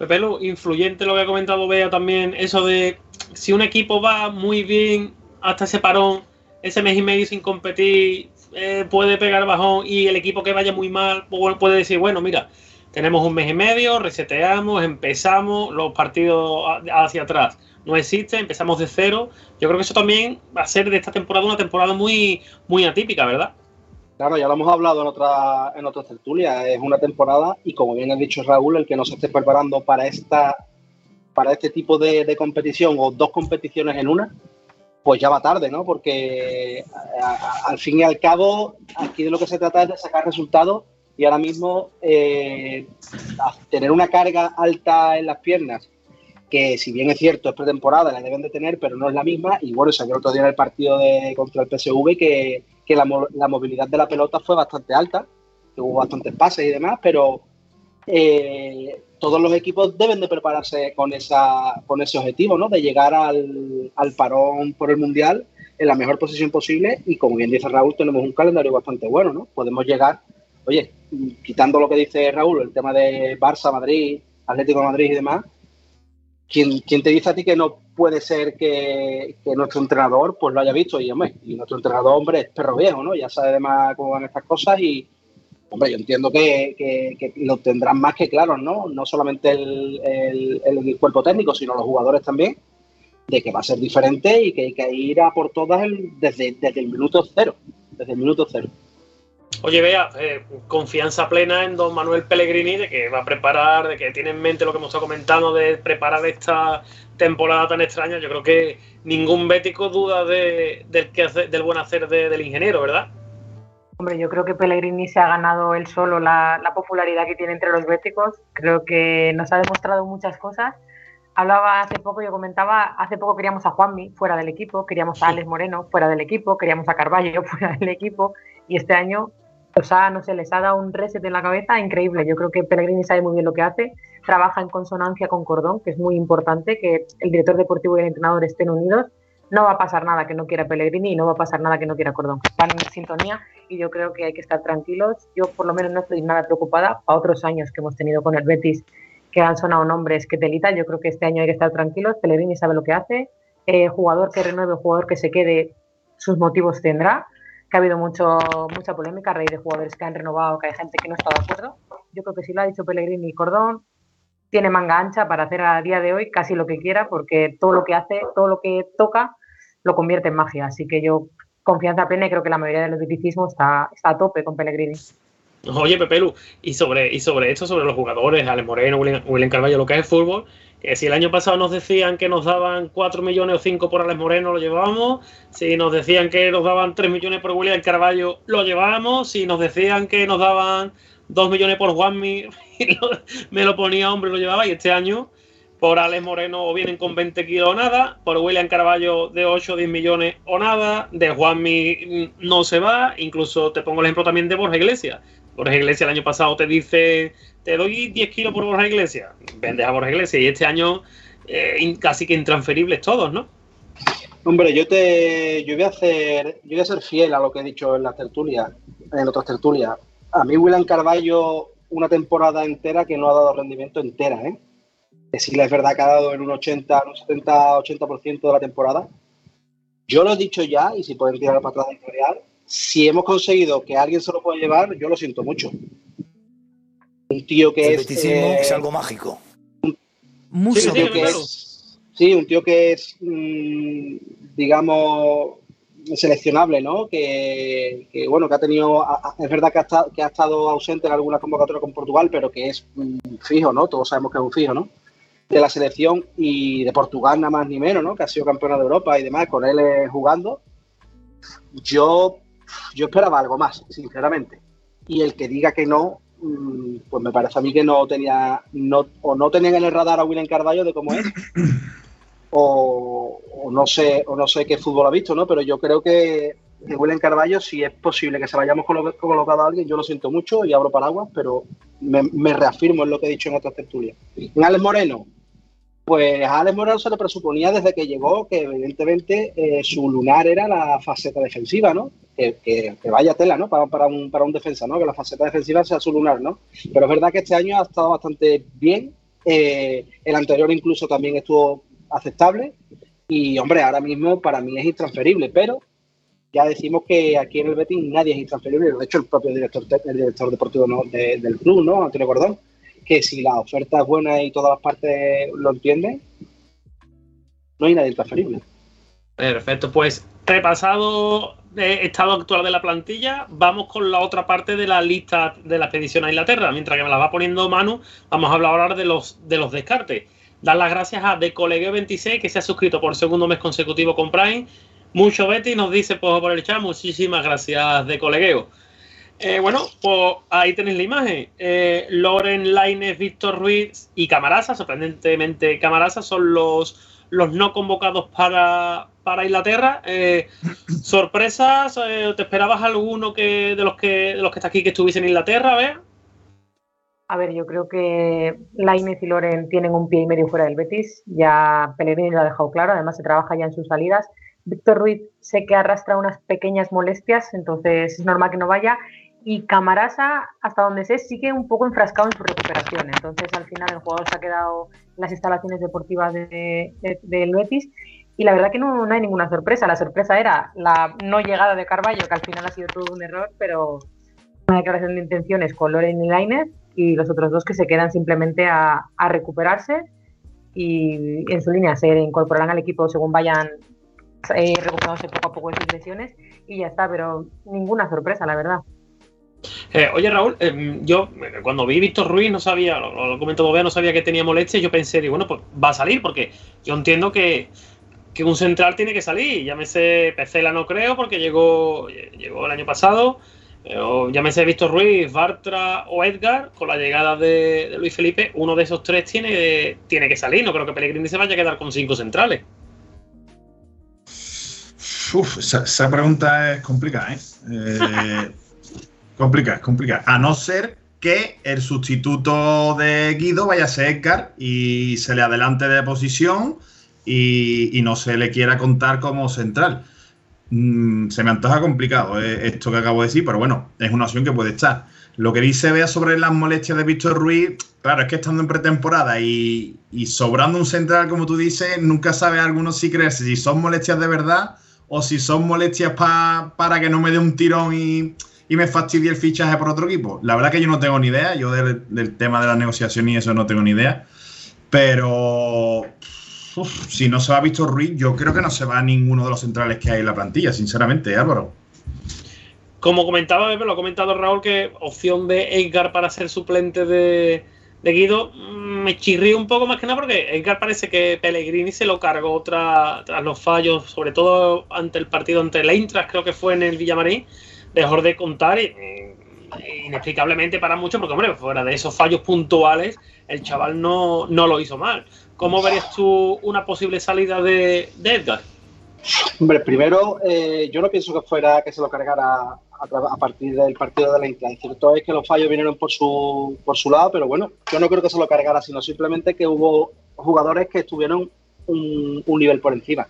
Pepe influyente lo que ha comentado Bea también, eso de si un equipo va muy bien hasta ese parón, ese mes y medio sin competir, eh, puede pegar bajón y el equipo que vaya muy mal puede decir, bueno, mira, tenemos un mes y medio, reseteamos, empezamos los partidos hacia atrás. No existe, empezamos de cero. Yo creo que eso también va a ser de esta temporada una temporada muy, muy atípica, ¿verdad? Claro, ya lo hemos hablado en otra en otras tertulias. Es una temporada y como bien ha dicho Raúl, el que no se esté preparando para esta para este tipo de, competición o dos competiciones en una, pues ya va tarde, ¿no? Porque al fin y al cabo aquí de lo que se trata es de sacar resultados y ahora mismo eh, tener una carga alta en las piernas que si bien es cierto, es pretemporada, la deben de tener, pero no es la misma. Y bueno, salió otro día en el partido de, contra el PSV que, que la, la, movilidad de la pelota fue bastante alta, que hubo bastantes pases y demás, pero eh, todos los equipos deben de prepararse con, esa, con ese objetivo, ¿no? De llegar al, al parón por el Mundial en la mejor posición posible y como bien dice Raúl, tenemos un calendario bastante bueno, ¿no? Podemos llegar, oye, quitando lo que dice Raúl, el tema de Barça, Madrid, Atlético Madrid y demás, ¿Quién, te dice a ti que no puede ser que, nuestro entrenador pues lo haya visto? Y, hombre, y nuestro entrenador, hombre, es perro viejo, ¿no? Ya sabe además cómo van estas cosas y, hombre, yo entiendo que, lo tendrán más que claro, ¿no? No solamente el, cuerpo técnico, sino los jugadores también, de que va a ser diferente y que hay que ir a por todas desde el minuto cero, desde el minuto cero. Oye, vea, eh, confianza plena en don Manuel Pellegrini de que va a preparar, de que tiene en mente lo que hemos estado comentando, de preparar esta temporada tan extraña. Yo creo que ningún bético duda de, del, que hace, del buen hacer del ingeniero, ¿verdad? Hombre, yo creo que Pellegrini se ha ganado él solo la, popularidad que tiene entre los béticos. Creo que nos ha demostrado muchas cosas. Hablaba hace poco, yo comentaba, hace poco queríamos a Juanmi fuera del equipo, queríamos a Alex Moreno fuera del equipo, queríamos a Carballo *laughs* fuera del equipo y este año o sea, no sé, les ha dado un reset en la cabeza increíble. Yo creo que Pellegrini sabe muy bien lo que hace, trabaja en consonancia con Cordón, que es muy importante que el director deportivo y el entrenador estén unidos. No va a pasar nada que no quiera Pellegrini y no va a pasar nada que no quiera Cordón. Van en sintonía y yo creo que hay que estar tranquilos. Yo por lo menos no estoy nada preocupada a otros años que hemos tenido con el Betis que han sonado nombres que telita. Yo creo que este año hay que estar tranquilos. Pellegrini sabe lo que hace. Eh, jugador que renueve, jugador que se quede, sus motivos tendrá ha habido mucho, mucha polémica a raíz de jugadores que han renovado, que hay gente que no está de acuerdo. Yo creo que si lo ha dicho Pellegrini y Cordón, tiene manga ancha para hacer a día de hoy casi lo que quiera, porque todo lo que hace, todo lo que toca, lo convierte en magia. Así que yo, confianza plena y creo que la mayoría de los está, está a tope con Pellegrini. Oye, Pepelu, y sobre, y sobre esto, sobre los jugadores, Ale Moreno, William, William Carvalho, lo que es fútbol, si el año pasado nos decían que nos daban 4 millones o 5 por Alex Moreno, lo llevábamos. Si nos decían que nos daban 3 millones por William Carballo, lo llevábamos. Si nos decían que nos daban 2 millones por Juanmi, *laughs* me lo ponía hombre, lo llevaba. Y este año, por Alex Moreno, o vienen con 20 kilos o nada. Por William Carballo, de 8 o 10 millones o nada. De Juanmi mm, no se va. Incluso te pongo el ejemplo también de Borja Iglesias. Borja Iglesias el año pasado te dice te doy 10 kilos por Borja Iglesias, vendes a Borja Iglesias y este año eh, casi que intransferibles todos, ¿no? Hombre, yo te yo voy a hacer yo voy a ser fiel a lo que he dicho en la tertulia, en otras tertulias. A mí William Carballo una temporada entera que no ha dado rendimiento entera, ¿eh? Que sí es verdad que ha dado en un 80, un 70, 80% de la temporada. Yo lo he dicho ya, y si pueden tirar para atrás de si hemos conseguido que alguien se lo pueda llevar, yo lo siento mucho un tío que es. Eh, es algo mágico. Mucho. que es Sí, un tío que es, mm, digamos, seleccionable, ¿no? Que, que, bueno, que ha tenido, es verdad que ha, estado, que ha estado ausente en algunas convocatorias con Portugal, pero que es un fijo, ¿no? Todos sabemos que es un fijo, ¿no? De la selección y de Portugal nada más ni menos, ¿no? Que ha sido campeona de Europa y demás, con él eh, jugando. Yo, yo esperaba algo más, sinceramente. Y el que diga que no, mm, pues me parece a mí que no tenía, no, o no tenían en el radar a William Carballo de cómo es, *coughs* o, no sé o no sé qué fútbol ha visto, ¿no? Pero yo creo que, que William Carballo, si es posible que se vayamos colocado a alguien, yo lo siento mucho y abro paraguas, pero me, reafirmo en lo que he dicho en otras tertulias. En Alex Moreno, pues a Alex Moreno se le presuponía desde que llegó que evidentemente eh, su lunar era la faceta defensiva, ¿no? Que, vaya tela, ¿no? Para, un, para un defensa, ¿no? Que la faceta defensiva sea su lunar, ¿no? Pero es verdad que este año ha estado bastante bien. Eh, el anterior incluso también estuvo aceptable y, hombre, ahora mismo para mí es intransferible, pero ya decimos que aquí en el Betis nadie es intransferible, de hecho el propio director, el director deportivo del club, ¿no? Antonio Gordón, que si la oferta es buena y todas las partes lo entienden, no hay nadie intransferible. Perfecto, pues repasado el estado actual de la plantilla, vamos con la otra parte de la lista de la expedición a Inglaterra. Mientras que me la va poniendo Manu, vamos a hablar ahora de los, de los descartes. Dar las gracias a De 26 que se ha suscrito por segundo mes consecutivo con Prime. Mucho Betty nos dice pues, por el chat, muchísimas gracias de colegueo. Eh, bueno, pues ahí tenéis la imagen. Eh, Loren, Laines, Víctor Ruiz y Camarasa, sorprendentemente Camarasa, son los, los no convocados para, para Inglaterra. Eh, *coughs* ¿Sorpresas? ¿Te esperabas alguno que, de, los que, de los que está aquí que estuviese en Inglaterra? A ver. A ver, yo creo que Lainez y Loren tienen un pie y medio fuera del Betis. Ya Pellegrini lo ha dejado claro, además se trabaja ya en sus salidas. Víctor Ruiz sé que arrastra unas pequeñas molestias, entonces es normal que no vaya. Y Camarasa, hasta donde sé, sigue un poco enfrascado en su recuperación. Entonces, al final, el jugador se ha quedado en las instalaciones deportivas del Betis. Y la verdad que no, no, hay ninguna sorpresa. La sorpresa era la no llegada de Carballo, que al final ha sido todo un error, pero una declaración de intenciones con Loren y Lainez y los otros dos que se quedan simplemente a, recuperarse y en su línea se incorporarán al equipo según vayan eh, recuperándose poco a poco de sus lesiones y ya está, pero ninguna sorpresa, la verdad. Eh, oye Raúl, em, yo cuando vi Víctor Ruiz no sabía, lo, lo comentó no sabía que tenía molestias, yo pensé, digo, bueno, pues va a salir, porque yo entiendo que, que un central tiene que salir, llámese Pecela no creo, porque llegó, llegó el año pasado, o llámese Víctor Ruiz, Bartra o Edgar, con la llegada de, Luis Felipe, uno de esos tres tiene, tiene que salir. No creo que Pellegrini se vaya a quedar con cinco centrales. Uf, esa, pregunta es complicada, ¿eh? *laughs* eh complicada, complicada. A no ser que el sustituto de Guido vaya a ser Edgar y se le adelante de posición y no se le quiera contar como central. Mm, se me antoja complicado eh, esto que acabo de decir, pero bueno, es una opción que puede estar. Lo que dice Bea sobre las molestias de Víctor Ruiz, claro, es que estando en pretemporada y, sobrando un central, como tú dices, nunca sabe alguno si creerse si son molestias de verdad o si son molestias para que no me dé un tirón y, me fastidie el fichaje por otro equipo. La verdad que yo no tengo ni idea, yo del, tema de la negociación y eso no tengo ni idea, pero si no se va Víctor Ruiz, yo creo que no se va a ninguno de los centrales que hay en la plantilla, sinceramente, Álvaro. Como comentaba, lo ha comentado Raúl, que opción de Edgar para ser suplente de, Guido, mm, me chirrí un poco más que nada porque Edgar parece que Pellegrini se lo cargó tras, los fallos, sobre todo ante el partido ante el Eintracht, creo que fue en el Villamarín, dejó de contar y, inexplicablemente para muchos, porque hombre, fuera de esos fallos puntuales, el chaval no, no lo hizo mal. ¿Cómo verías tú una posible salida de, Edgar? Hombre, primero, eh, yo no pienso que fuera que se lo cargara a, partir del partido de la Inter. Cierto es que los fallos vinieron por su, por su lado, pero bueno, yo no creo que se lo cargara, sino simplemente que hubo jugadores que estuvieron un nivel por encima.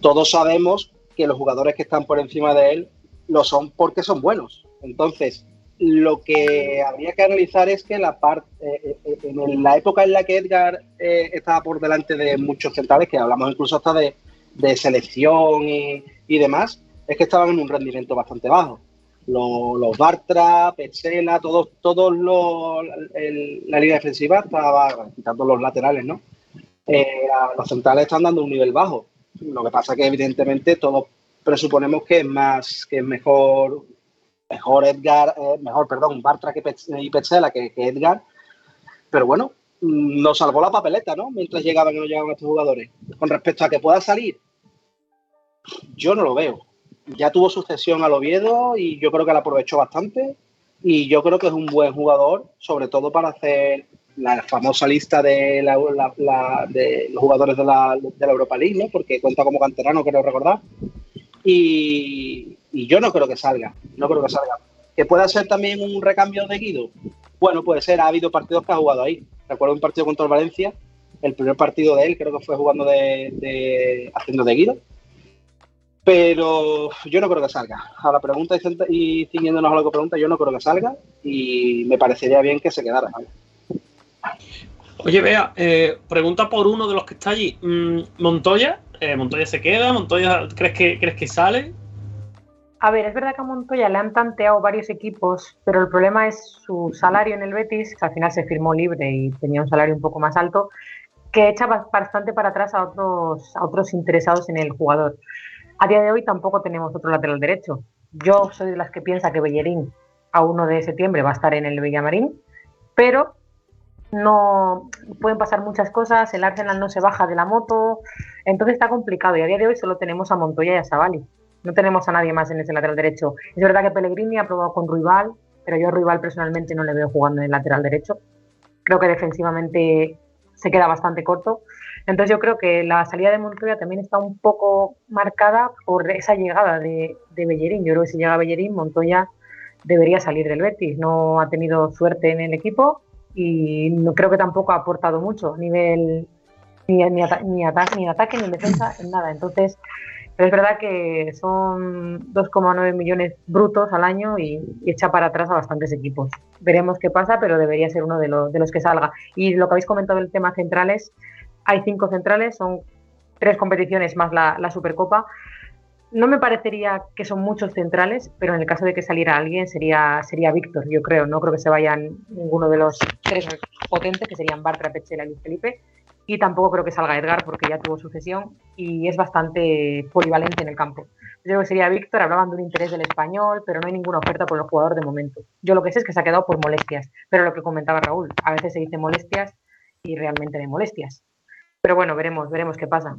Todos sabemos que los jugadores que están por encima de él lo son porque son buenos. Entonces, lo que habría que analizar es que la parte eh, eh, en la época en la que Edgar eh, estaba por delante de muchos centrales, que hablamos incluso hasta de, selección y, demás, es que estaban en un rendimiento bastante bajo. Los, Bartra, Petzela, todos, todos los, la línea defensiva estaba quitando los laterales, ¿no? eh, los centrales están dando un nivel bajo. Lo que pasa que evidentemente todos presuponemos que es más, que es mejor, mejor Edgar, eh, mejor, perdón, Bartra que y Petzela que, Edgar. Pero bueno, mm, nos salvó la papeleta, ¿no? Mientras llegaban no llegaban estos jugadores. Con respecto a que pueda salir, yo no lo veo. Ya tuvo sucesión al Oviedo y yo creo que la aprovechó bastante. Y yo creo que es un buen jugador, sobre todo para hacer la famosa lista de, los jugadores de la, de la Europa League, ¿no? porque cuenta como canterano, creo recordar. Y, yo no creo que salga, no creo que salga. Que pueda ser también un recambio de Guido. Bueno, puede ser, ha habido partidos que ha jugado ahí. Recuerdo un partido contra el Valencia, el primer partido de él, creo que fue jugando de, haciendo de Guido. Pero yo no creo que salga. A la pregunta y ciñéndonos a que pregunta, yo no creo que salga y me parecería bien que se quedara. Oye, vea, eh, pregunta por uno de los que está allí. Mm, ¿Montoya? Eh, ¿Montoya se queda? ¿Montoya crees que, crees que sale? A ver, es verdad que a Montoya le han tanteado varios equipos, pero el problema es su salario en el Betis, que al final se firmó libre y tenía un salario un poco más alto, que echa bastante para atrás a otros, a otros interesados en el jugador. A día de hoy tampoco tenemos otro lateral derecho. Yo soy de las que piensa que Bellerín a 1 de septiembre va a estar en el Villamarín, pero no pueden pasar muchas cosas, el Arsenal no se baja de la moto, entonces está complicado y a día de hoy solo tenemos a Montoya y a Savali. No tenemos a nadie más en ese lateral derecho. Es verdad que Pellegrini ha probado con Ruibal, pero yo a Ruibal personalmente no le veo jugando en el lateral derecho. Creo que defensivamente se queda bastante corto. Entonces yo creo que la salida de Montoya también está un poco marcada por esa llegada de, de Bellerín. Yo creo que si llega Bellerín, Montoya debería salir del Betis. No ha tenido suerte en el equipo y no creo que tampoco ha aportado mucho a nivel ni, ni, ni, ni ataque ni en defensa, en nada. Entonces, pero es verdad que son 2,9 millones brutos al año y, echa para atrás a bastantes equipos. Veremos qué pasa, pero debería ser uno de los, de los que salga. Y lo que habéis comentado del tema centrales, hay cinco centrales, son tres competiciones más la Supercopa no me parecería que son muchos centrales, pero en el caso de que saliera alguien sería, sería Víctor, yo creo. No creo que se vayan ninguno de los tres potentes, que serían Bartra, Pechela y Luis Felipe. Y tampoco creo que salga Edgar porque ya tuvo sucesión y es bastante polivalente en el campo. Yo creo que sería Víctor, hablaban de un interés del español, pero no hay ninguna oferta por el jugador de momento. Yo lo que sé es que se ha quedado por molestias, pero lo que comentaba Raúl, a veces se dice molestias y realmente hay molestias. Pero bueno, veremos, veremos qué pasa.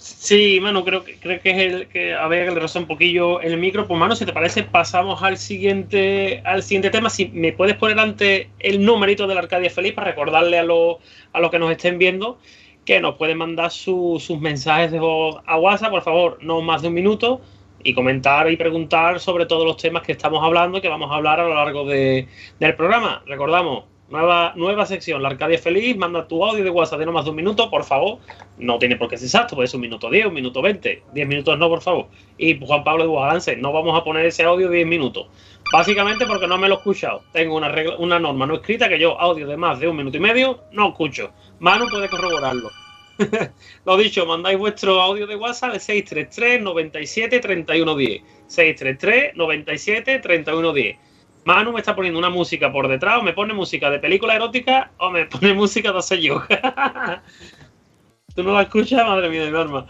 Sí, mano, creo que creo que es el que a ver que le roza un poquillo el micro. Pues mano, si te parece, pasamos al siguiente, al siguiente tema. Si me puedes poner ante el numerito de la Arcadia Feliz para recordarle a los a los que nos estén viendo que nos pueden mandar sus mensajes de voz a WhatsApp, por favor, no más de un minuto, y comentar y preguntar sobre todos los temas que estamos hablando, que vamos a hablar a lo largo de, del programa. Recordamos, Nueva, nueva sección, la Arcadia Feliz. Manda tu audio de WhatsApp de no más de un minuto, por favor. No tiene por qué ser exacto, puede ser un minuto 10, un minuto 20. 10 minutos no, por favor. Y Juan Pablo de Guadalance, no vamos a poner ese audio de 10 minutos. Básicamente porque no me lo he escuchado. Tengo una, regla, una norma no escrita que yo audio de más de un minuto y medio no escucho. Manu puede corroborarlo. *laughs* lo dicho, mandáis vuestro audio de WhatsApp de 633 97 3110. 633 97 3110. Manu me está poniendo una música por detrás, o me pone música de película erótica, o me pone música de hacer yoga. *laughs* ¿Tú no la escuchas? Madre mía, de norma.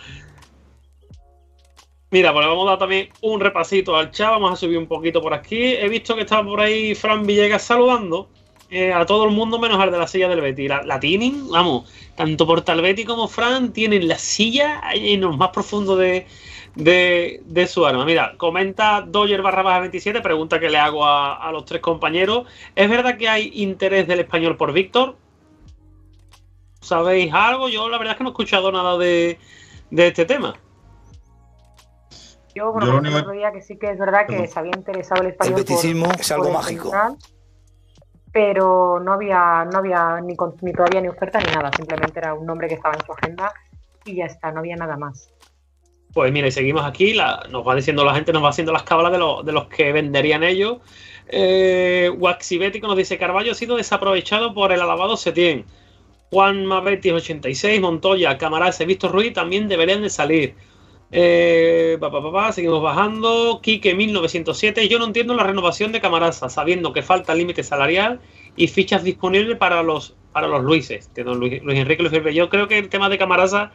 Mira, pues le vamos a dar también un repasito al chat. Vamos a subir un poquito por aquí. He visto que estaba por ahí Fran Villegas saludando eh, a todo el mundo, menos al de la silla del Betty. La, tienen, vamos, tanto por tal Betty como Fran tienen la silla en lo más profundo de, de, su arma. Mira, comenta Doyer barra baja 27, pregunta que le hago a, los tres compañeros. ¿Es verdad que hay interés del español por Víctor? ¿Sabéis algo? Yo la verdad es que no he escuchado nada de, este tema. Yo, por lo único... que sí que es verdad que se había interesado el español. El es algo mágico. pero no había, no había ni, ni todavía ni oferta ni nada, simplemente era un nombre que estaba en su agenda y ya está, no había nada más. Pues mira, y seguimos aquí, nos va diciendo la gente, nos va haciendo las cábalas de, los que venderían ellos. Eh, Waxibético nos dice, Carballo ha sido desaprovechado por el alabado Setién. Juan Mabetis 86, Montoya, Camaral, Víctor Ruiz también deberían de salir. Eh, pa, pa, pa, seguimos bajando. Quique 1907. Yo no entiendo la renovación de Camarasa, sabiendo que falta límite salarial y fichas disponibles para los para los Luises, don Luis, Enrique Luis. Yo creo que el tema de Camarasa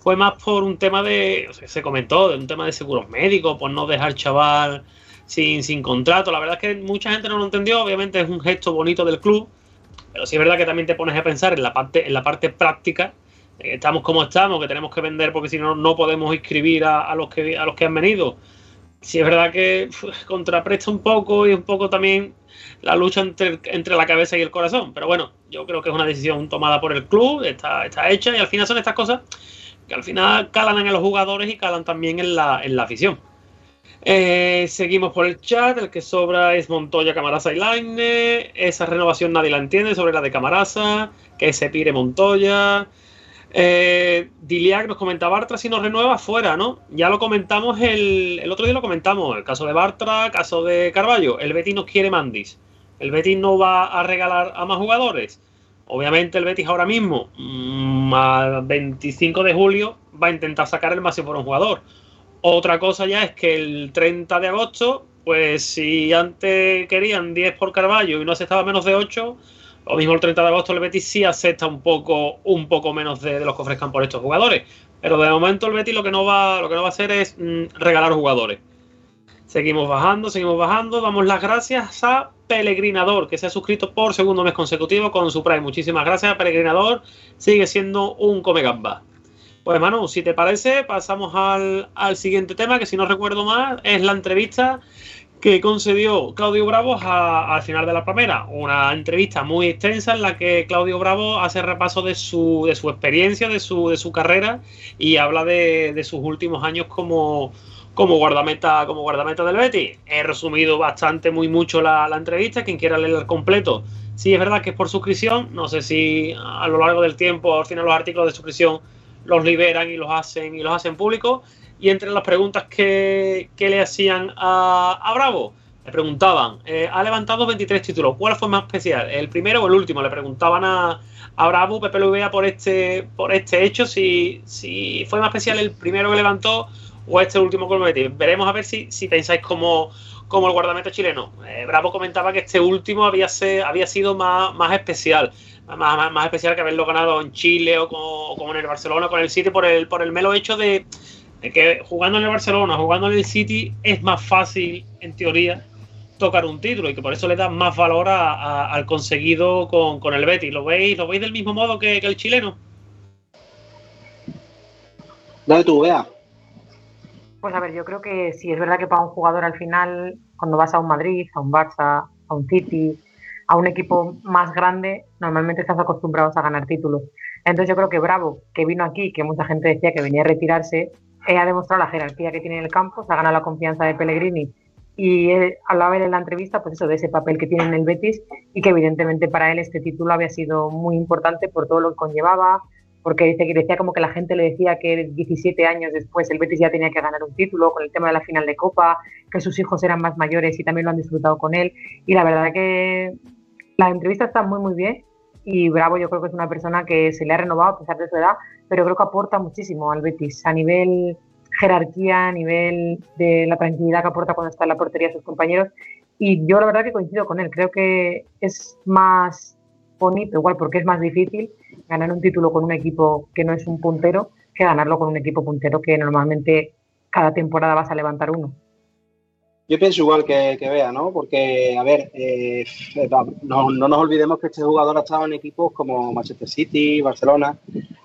fue más por un tema de. o sea, se comentó, de un tema de seguros médicos, por no dejar chaval sin, sin contrato. La verdad es que mucha gente no lo entendió. Obviamente es un gesto bonito del club. Pero sí es verdad que también te pones a pensar en la parte, en la parte práctica. Estamos como estamos, que tenemos que vender porque si no, no podemos inscribir a, a los que, a los que han venido. Sí es verdad que contrapresta un poco y un poco también la lucha entre, entre la cabeza y el corazón. Pero bueno, yo creo que es una decisión tomada por el club, está, está hecha y al final son estas cosas que al final calan en los jugadores y calan también en la, en la afición. Eh, seguimos por el chat. El que sobra es Montoya, Camarasa y Laine. Esa renovación nadie la entiende sobre la de Camarasa. Que se pire Montoya. Eh, Diliac nos comenta Bartra si nos renueva fuera, ¿no? Ya lo comentamos el, el otro día lo comentamos. El caso de Bartra, caso de Carballo. El Betis nos quiere Mandis. El Betis no va a regalar a más jugadores. Obviamente el Betis ahora mismo, mm, al 25 de julio, va a intentar sacar el máximo por un jugador. Otra cosa ya es que el 30 de agosto, pues si antes querían 10 por Carballo y no aceptaba menos de 8, lo mismo el 30 de agosto el Betis sí acepta un poco, un poco menos de, de los que ofrezcan por estos jugadores. Pero de momento el Betis lo que no va, lo que no va a hacer es mm, regalar jugadores. Seguimos bajando, seguimos bajando. Damos las gracias a Pelegrinador, que se ha suscrito por segundo mes consecutivo con su Prime. Muchísimas gracias, Pelegrinador. Sigue siendo un come gamba. Pues, Manu, si te parece, pasamos al, siguiente tema, que si no recuerdo mal, es la entrevista que concedió Claudio Bravo al final de la primera. Una entrevista muy extensa en la que Claudio Bravo hace repaso de su, de su experiencia, de su, de su carrera y habla de, de sus últimos años como, como guardameta, como guardameta del Betis. He resumido bastante, muy mucho la, la entrevista. Quien quiera leer el completo, sí es verdad que es por suscripción. No sé si a lo largo del tiempo, al final los artículos de suscripción los liberan y los hacen y los hacen públicos. Y entre las preguntas que, que le hacían a, a Bravo, le preguntaban, eh, ha levantado 23 títulos, ¿cuál fue más especial? ¿El primero o el último? Le preguntaban a, a Bravo, Pepe Luvea, por este, por este hecho, si, si fue más especial el primero que levantó o este último que metí. Veremos a ver si, si pensáis como, como el guardameta chileno. Eh, Bravo comentaba que este último había, se- había sido más, más especial. Más, más- más especial que haberlo ganado en Chile o como, en el Barcelona con el City por el, por el mero hecho de, que jugando en el Barcelona, jugando en el City, es más fácil, en teoría, tocar un título y que por eso le da más valor al conseguido con, con el Betis. ¿Lo veis, ¿Lo veis del mismo modo que, que el chileno? Dale tú, vea. Pues a ver, yo creo que sí, es verdad que para un jugador al final, cuando vas a un Madrid, a un Barça, a un City, a un equipo más grande, normalmente estás acostumbrados a ganar títulos. Entonces yo creo que Bravo, que vino aquí, que mucha gente decía que venía a retirarse, eh, ha demostrado la jerarquía que tiene en el campo, se ha ganado la confianza de Pellegrini y él hablaba él en la entrevista pues eso de ese papel que tiene en el Betis y que evidentemente para él este título había sido muy importante por todo lo que conllevaba, porque dice que decía como que la gente le decía que 17 años después el Betis ya tenía que ganar un título con el tema de la final de Copa, que sus hijos eran más mayores y también lo han disfrutado con él. Y la verdad que la entrevista está muy, muy bien. Y Bravo yo creo que es una persona que se le ha renovado a pesar de su edad, pero creo que aporta muchísimo al Betis a nivel jerarquía, a nivel de la tranquilidad que aporta cuando está en la portería a sus compañeros. Y yo la verdad que coincido con él, creo que es más bonito, igual porque es más difícil ganar un título con un equipo que no es un puntero que ganarlo con un equipo puntero que normalmente cada temporada vas a levantar uno. Yo pienso igual que, que Bea, ¿no? Porque, a ver, eh, no, no nos olvidemos que este jugador ha estado en equipos como Manchester City, Barcelona,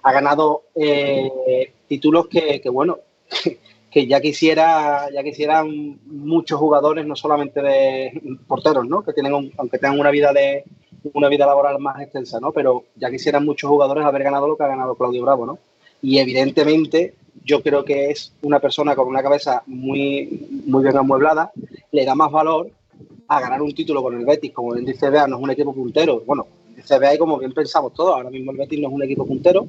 ha ganado eh, títulos que, que, bueno, *laughs* que ya quisiera, ya quisieran muchos jugadores, no solamente de porteros, ¿no? Que tienen, un- aunque tengan una vida de una vida laboral más extensa, ¿no? Pero ya quisieran muchos jugadores haber ganado lo que ha ganado Claudio Bravo, ¿no? Y evidentemente yo creo que es una persona con una cabeza muy, muy bien amueblada, le da más valor a ganar un título con el Betis, como dice Bea, no es un equipo puntero. Bueno, Bea y como bien pensamos todos, ahora mismo el Betis no es un equipo puntero,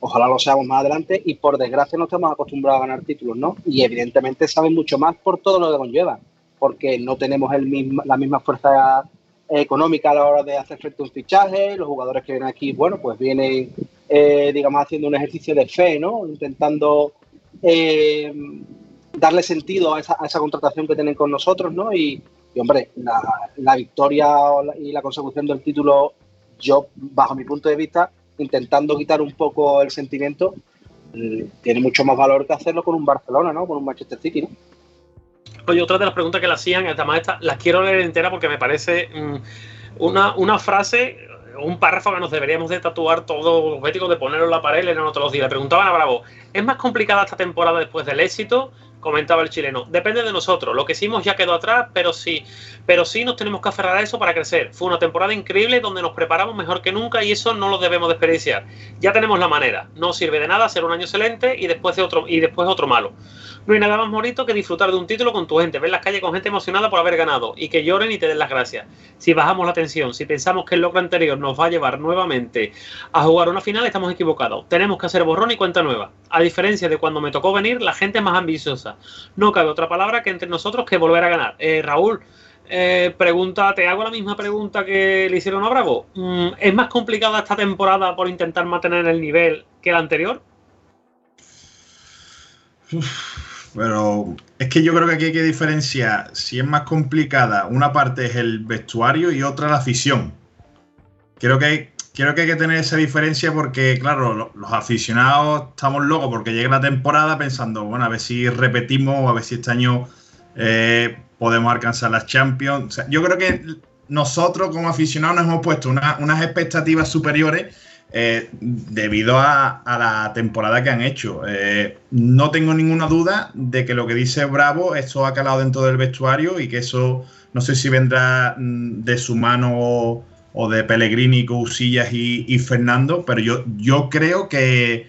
ojalá lo seamos más adelante y por desgracia no estamos acostumbrados a ganar títulos, ¿no? Y evidentemente saben mucho más por todo lo que conlleva, porque no tenemos el mismo, la misma fuerza económica a la hora de hacer frente a un fichaje, los jugadores que vienen aquí, bueno, pues vienen, eh, digamos, haciendo un ejercicio de fe, ¿no? Intentando eh, darle sentido a esa, contratación que tienen con nosotros, ¿no? Y, hombre, la, victoria y la consecución del título, yo, bajo mi punto de vista, intentando quitar un poco el sentimiento, mm, tiene mucho más valor que hacerlo con un Barcelona, ¿no? Con un Manchester City, ¿no? Oye, otra de las preguntas que le hacían, además esta, las quiero leer entera porque me parece mm, una, una frase un párrafo que nos deberíamos de tatuar todo objetivo de ponerlo en la pared y leerlo todos los días. Le preguntaban a Bravo, ¿es más complicada esta temporada después del éxito? Comentaba el chileno, depende de nosotros, lo que hicimos ya quedó atrás, pero sí, pero sí nos tenemos que aferrar a eso para crecer. Fue una temporada increíble donde nos preparamos mejor que nunca y eso no lo debemos desperdiciar. Ya tenemos la manera, no sirve de nada ser un año excelente y después de otro y después otro malo. No hay nada más bonito que disfrutar de un título con tu gente, ver las calles con gente emocionada por haber ganado y que lloren y te den las gracias. Si bajamos la tensión, si pensamos que el logro anterior nos va a llevar nuevamente a jugar una final, estamos equivocados. Tenemos que hacer borrón y cuenta nueva. A diferencia de cuando me tocó venir, la gente es más ambiciosa. No cabe otra palabra que entre nosotros que volver a ganar. Eh, Raúl, eh, pregunta, te hago la misma pregunta que le hicieron a Bravo. Mm, ¿Es más complicada esta temporada por intentar mantener el nivel que la anterior? Pero es que yo creo que aquí hay que diferenciar si es más complicada. Una parte es el vestuario y otra la afición. Creo que hay, creo que, hay que tener esa diferencia porque, claro, los, aficionados estamos locos porque llega la temporada pensando, bueno, a ver si repetimos o a ver si este año eh, podemos alcanzar las Champions. yo creo que nosotros como aficionados nos hemos puesto unas expectativas superiores eh, debido a, la temporada que han hecho. Eh, no tengo ninguna duda de que lo que dice Bravo, esto ha calado dentro del vestuario y que eso no sé si vendrá mm, de su mano o, de Pellegrini, Cousillas y, Fernando, pero yo, yo creo que,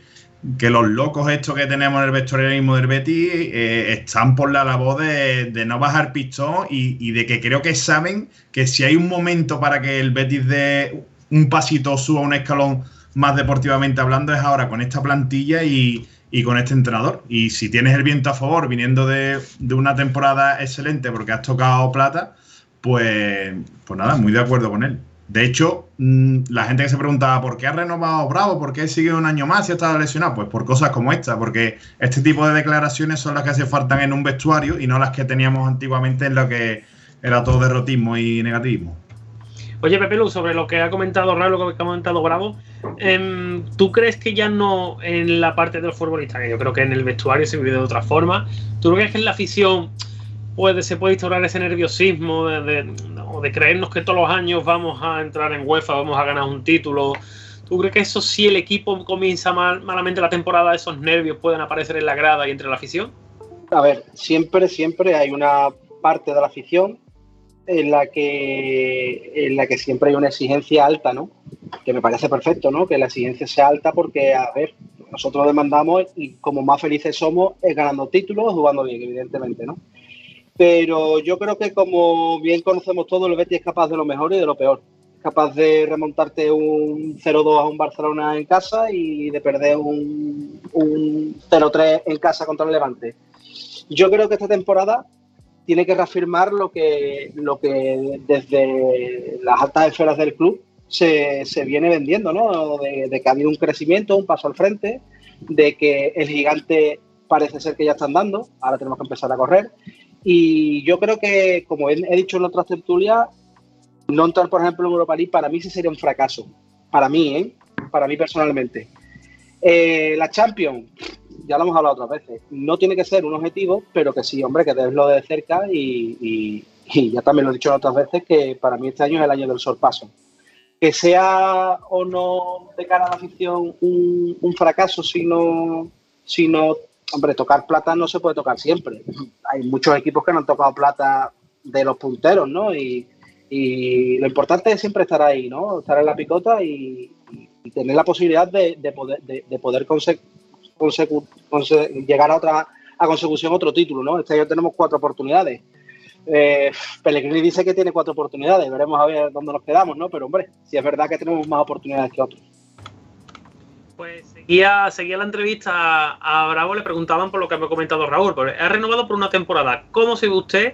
los locos estos que tenemos en el vestuario del Betis eh, están por la labor de, no bajar pistón y, y, de que creo que saben que si hay un momento para que el Betis dé un pasito suba un escalón más deportivamente hablando es ahora con esta plantilla y, con este entrenador. Y si tienes el viento a favor viniendo de, una temporada excelente porque has tocado plata, pues, pues nada, muy de acuerdo con él. De hecho, mm, la gente que se preguntaba por qué ha renovado Bravo, por qué sigue un año más y ha estado lesionado, pues por cosas como esta, porque este tipo de declaraciones son las que se faltan en un vestuario y no las que teníamos antiguamente en lo que era todo derrotismo y negativismo. Oye, Pepe sobre lo que ha comentado Raúl, lo que ha comentado Bravo, em, ¿tú crees que ya no en la parte de los que yo creo que en el vestuario se vive de otra forma, ¿tú crees que en la afición puede, se puede instaurar ese nerviosismo de, o de creernos que todos los años vamos a entrar en UEFA, vamos a ganar un título? ¿Tú crees que eso si el equipo comienza mal, malamente la temporada, esos nervios pueden aparecer en la grada y entre la afición? A ver, siempre, siempre hay una parte de la afición en la que en la que siempre hay una exigencia alta, ¿no? Que me parece perfecto, ¿no? Que la exigencia sea alta porque, a ver, nosotros demandamos y como más felices somos es ganando títulos, jugando bien, evidentemente, ¿no? Pero yo creo que como bien conocemos todos, el Betis es capaz de lo mejor y de lo peor. Capaz de remontarte un 0-2 a un Barcelona en casa y de perder un, un 0-3 en casa contra el Levante. Yo creo que esta temporada tiene que reafirmar lo que, lo que desde las altas esferas del club se, viene vendiendo, ¿no? De, que ha habido un crecimiento, un paso al frente, de que el gigante parece ser que ya están dando, ahora tenemos que empezar a correr. Y yo creo que, como he, dicho en otras tertulias, no entrar, por ejemplo, en Europa League para mí sí sería un fracaso. Para mí, ¿eh? Para mí personalmente. Eh, la Champions, ya lo hemos hablado otras veces, no tiene que ser un objetivo, pero que sí, hombre, que debes lo de cerca y, ya también lo he dicho otras veces que para mí este año es el año del sorpaso. Que sea o no de cara a la afición un, fracaso, sino, sino, hombre, tocar plata no se puede tocar siempre. Hay muchos equipos que no han tocado plata de los punteros, ¿no? Y, lo importante es siempre estar ahí, ¿no? Estar en la picota y, tener la posibilidad de, poder, de poder conseguir llegar a otra a consecución otro título, ¿no? Este año tenemos cuatro oportunidades. Eh, Pellegrini dice que tiene cuatro oportunidades, veremos a ver dónde nos quedamos, ¿no? Pero hombre, si es verdad que tenemos más oportunidades que otros. Pues seguía, seguía la entrevista a Bravo, le preguntaban por lo que ha comentado Raúl, ha renovado por una temporada. ¿Cómo se ve usted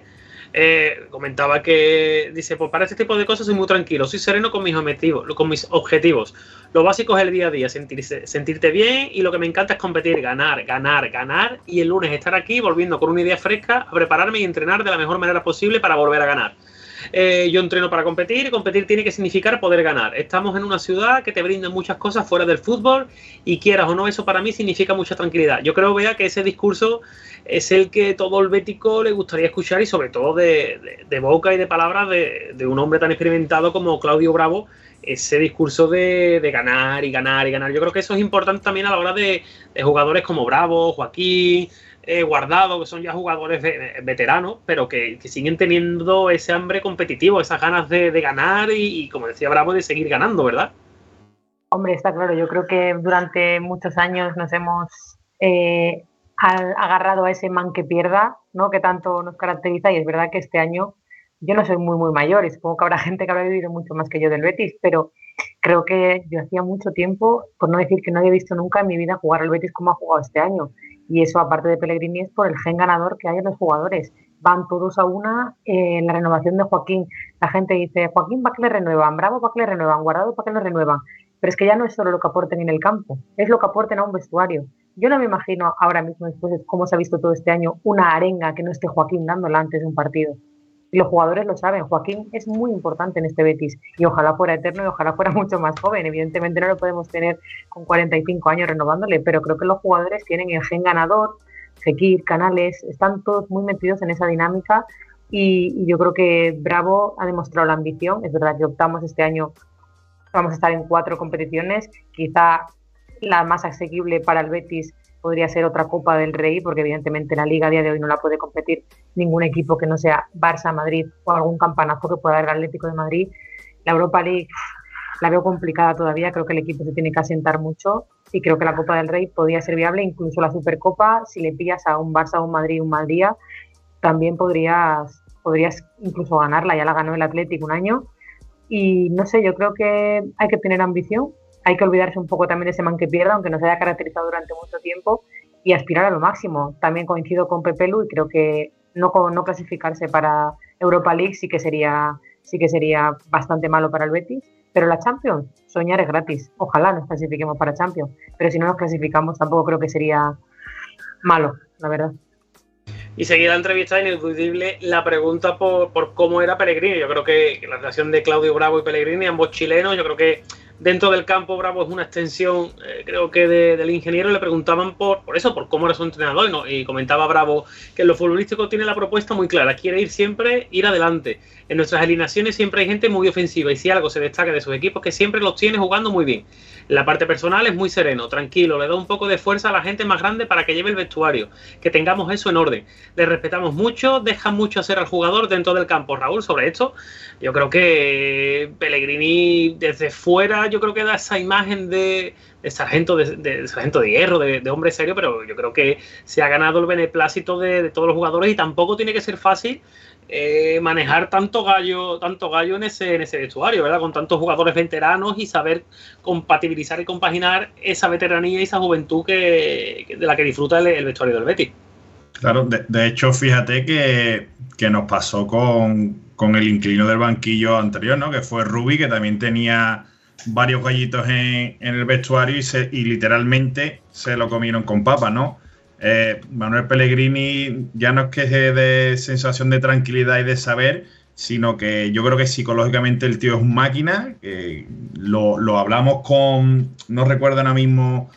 eh, comentaba que dice, pues para este tipo de cosas soy muy tranquilo, soy sereno con mis objetivos, con mis objetivos. Lo básico es el día a día, sentirse, sentirte bien y lo que me encanta es competir, ganar, ganar, ganar y el lunes estar aquí volviendo con una idea fresca a prepararme y entrenar de la mejor manera posible para volver a ganar. Eh, yo entreno para competir competir tiene que significar poder ganar. Estamos en una ciudad que te brinda muchas cosas fuera del fútbol y quieras o no, eso para mí significa mucha tranquilidad. Yo creo, vea, que ese discurso es el que todo el bético le gustaría escuchar y sobre todo de, boca y de palabras de, un hombre tan experimentado como Claudio Bravo, ese discurso de, ganar y ganar y ganar. Yo creo que eso es importante también a la hora de, jugadores como Bravo, Joaquín, eh, Guardado, que son ya jugadores veteranos, pero que, siguen teniendo ese hambre competitivo, esas ganas de, ganar y, como decía Bravo, de seguir ganando, ¿verdad? Hombre, está claro. Yo creo que durante muchos años nos hemos eh, agarrado a ese man que pierda, ¿no? Que tanto nos caracteriza y es verdad que este año yo no soy muy muy mayor y supongo que habrá *laughs* gente que habrá vivido mucho más que yo del Betis, pero creo que yo hacía mucho tiempo, por no decir que no había visto nunca en mi vida jugar al Betis como ha jugado este año. Y eso, aparte de Pellegrini, es por el gen ganador que hay en los jugadores. Van todos a una en la renovación de Joaquín. La gente dice, Joaquín, ¿para qué le renuevan? Bravo, ¿para qué le renuevan? Guardado, ¿para qué le renuevan? Pero es que ya no es solo lo que aporten en el campo, es lo que aporten a un vestuario. Yo no me imagino ahora mismo, después de cómo se ha visto todo este año, una arenga que no esté Joaquín dándola antes de un partido. Y los jugadores lo saben, Joaquín es muy importante en este Betis y ojalá fuera eterno y ojalá fuera *laughs* mucho más joven. Evidentemente no lo podemos tener con 45 años renovándole, pero creo que los jugadores tienen el gen ganador, Fekir, Canales, están todos muy metidos en esa dinámica y, y yo creo que Bravo ha demostrado la ambición. Es verdad que optamos este año, vamos a estar en cuatro competiciones, quizá la más asequible para el Betis podría ser otra Copa del Rey, porque evidentemente la Liga a día de hoy no la puede competir ningún equipo que no sea Barça, Madrid o algún campanazo que pueda dar el Atlético de Madrid. La Europa League la veo complicada todavía, creo que el equipo se tiene que asentar mucho y creo que la Copa del Rey podría ser viable, incluso la Supercopa, si le pillas a un Barça, un Madrid, un Madrid, también podrías, podrías incluso ganarla, ya la ganó el Atlético un año. Y no sé, yo creo que hay que tener ambición, hay que olvidarse un poco también de ese man que pierda, aunque no se haya caracterizado durante mucho tiempo, y aspirar a lo máximo. También coincido con Pepelu y creo que no, no clasificarse para Europa League sí que sería sí que sería bastante malo para el Betis. Pero la Champions, soñar es gratis. Ojalá nos clasifiquemos para Champions. Pero si no nos clasificamos, tampoco creo que sería malo, la verdad. Y seguir la entrevista, ineludible la pregunta por, por, cómo era Pellegrini. Yo creo que la relación de Claudio Bravo y Pellegrini, ambos chilenos, yo creo que dentro del campo Bravo es una extensión, eh, creo que del ingeniero le preguntaban por, por eso, por cómo era su entrenador, ¿no? y comentaba Bravo que lo futbolístico tiene la propuesta muy clara, quiere ir siempre, ir adelante. En nuestras alineaciones siempre hay gente muy ofensiva y si algo se destaca de sus equipos que siempre los tiene jugando muy bien. La parte personal es muy sereno, tranquilo, le da un poco de fuerza a la gente más grande para que lleve el vestuario, que tengamos eso en orden. Le respetamos mucho, deja mucho hacer al jugador dentro del campo. Raúl, sobre esto, yo creo que Pellegrini desde fuera, yo creo que da esa imagen de, sargento de, sargento de hierro, de, hombre serio, pero yo creo que se ha ganado el beneplácito de todos los jugadores y tampoco tiene que ser fácil eh, manejar tanto gallo, tanto gallo en ese, en ese vestuario, ¿verdad? Con tantos jugadores veteranos y saber compatibilizar y compaginar esa veteranía y esa juventud que, de la que disfruta el, vestuario del Betis. Claro, de, hecho, fíjate que, nos pasó con, el inclino del banquillo anterior, ¿no? Que fue Rubi, que también tenía varios gallitos en, el vestuario y, se, y literalmente se lo comieron con papas, ¿no? Eh, Manuel Pellegrini ya no es que de sensación de tranquilidad y de saber, sino que yo creo que psicológicamente el tío es un máquina. Que lo, hablamos con, no recuerdo ahora mismo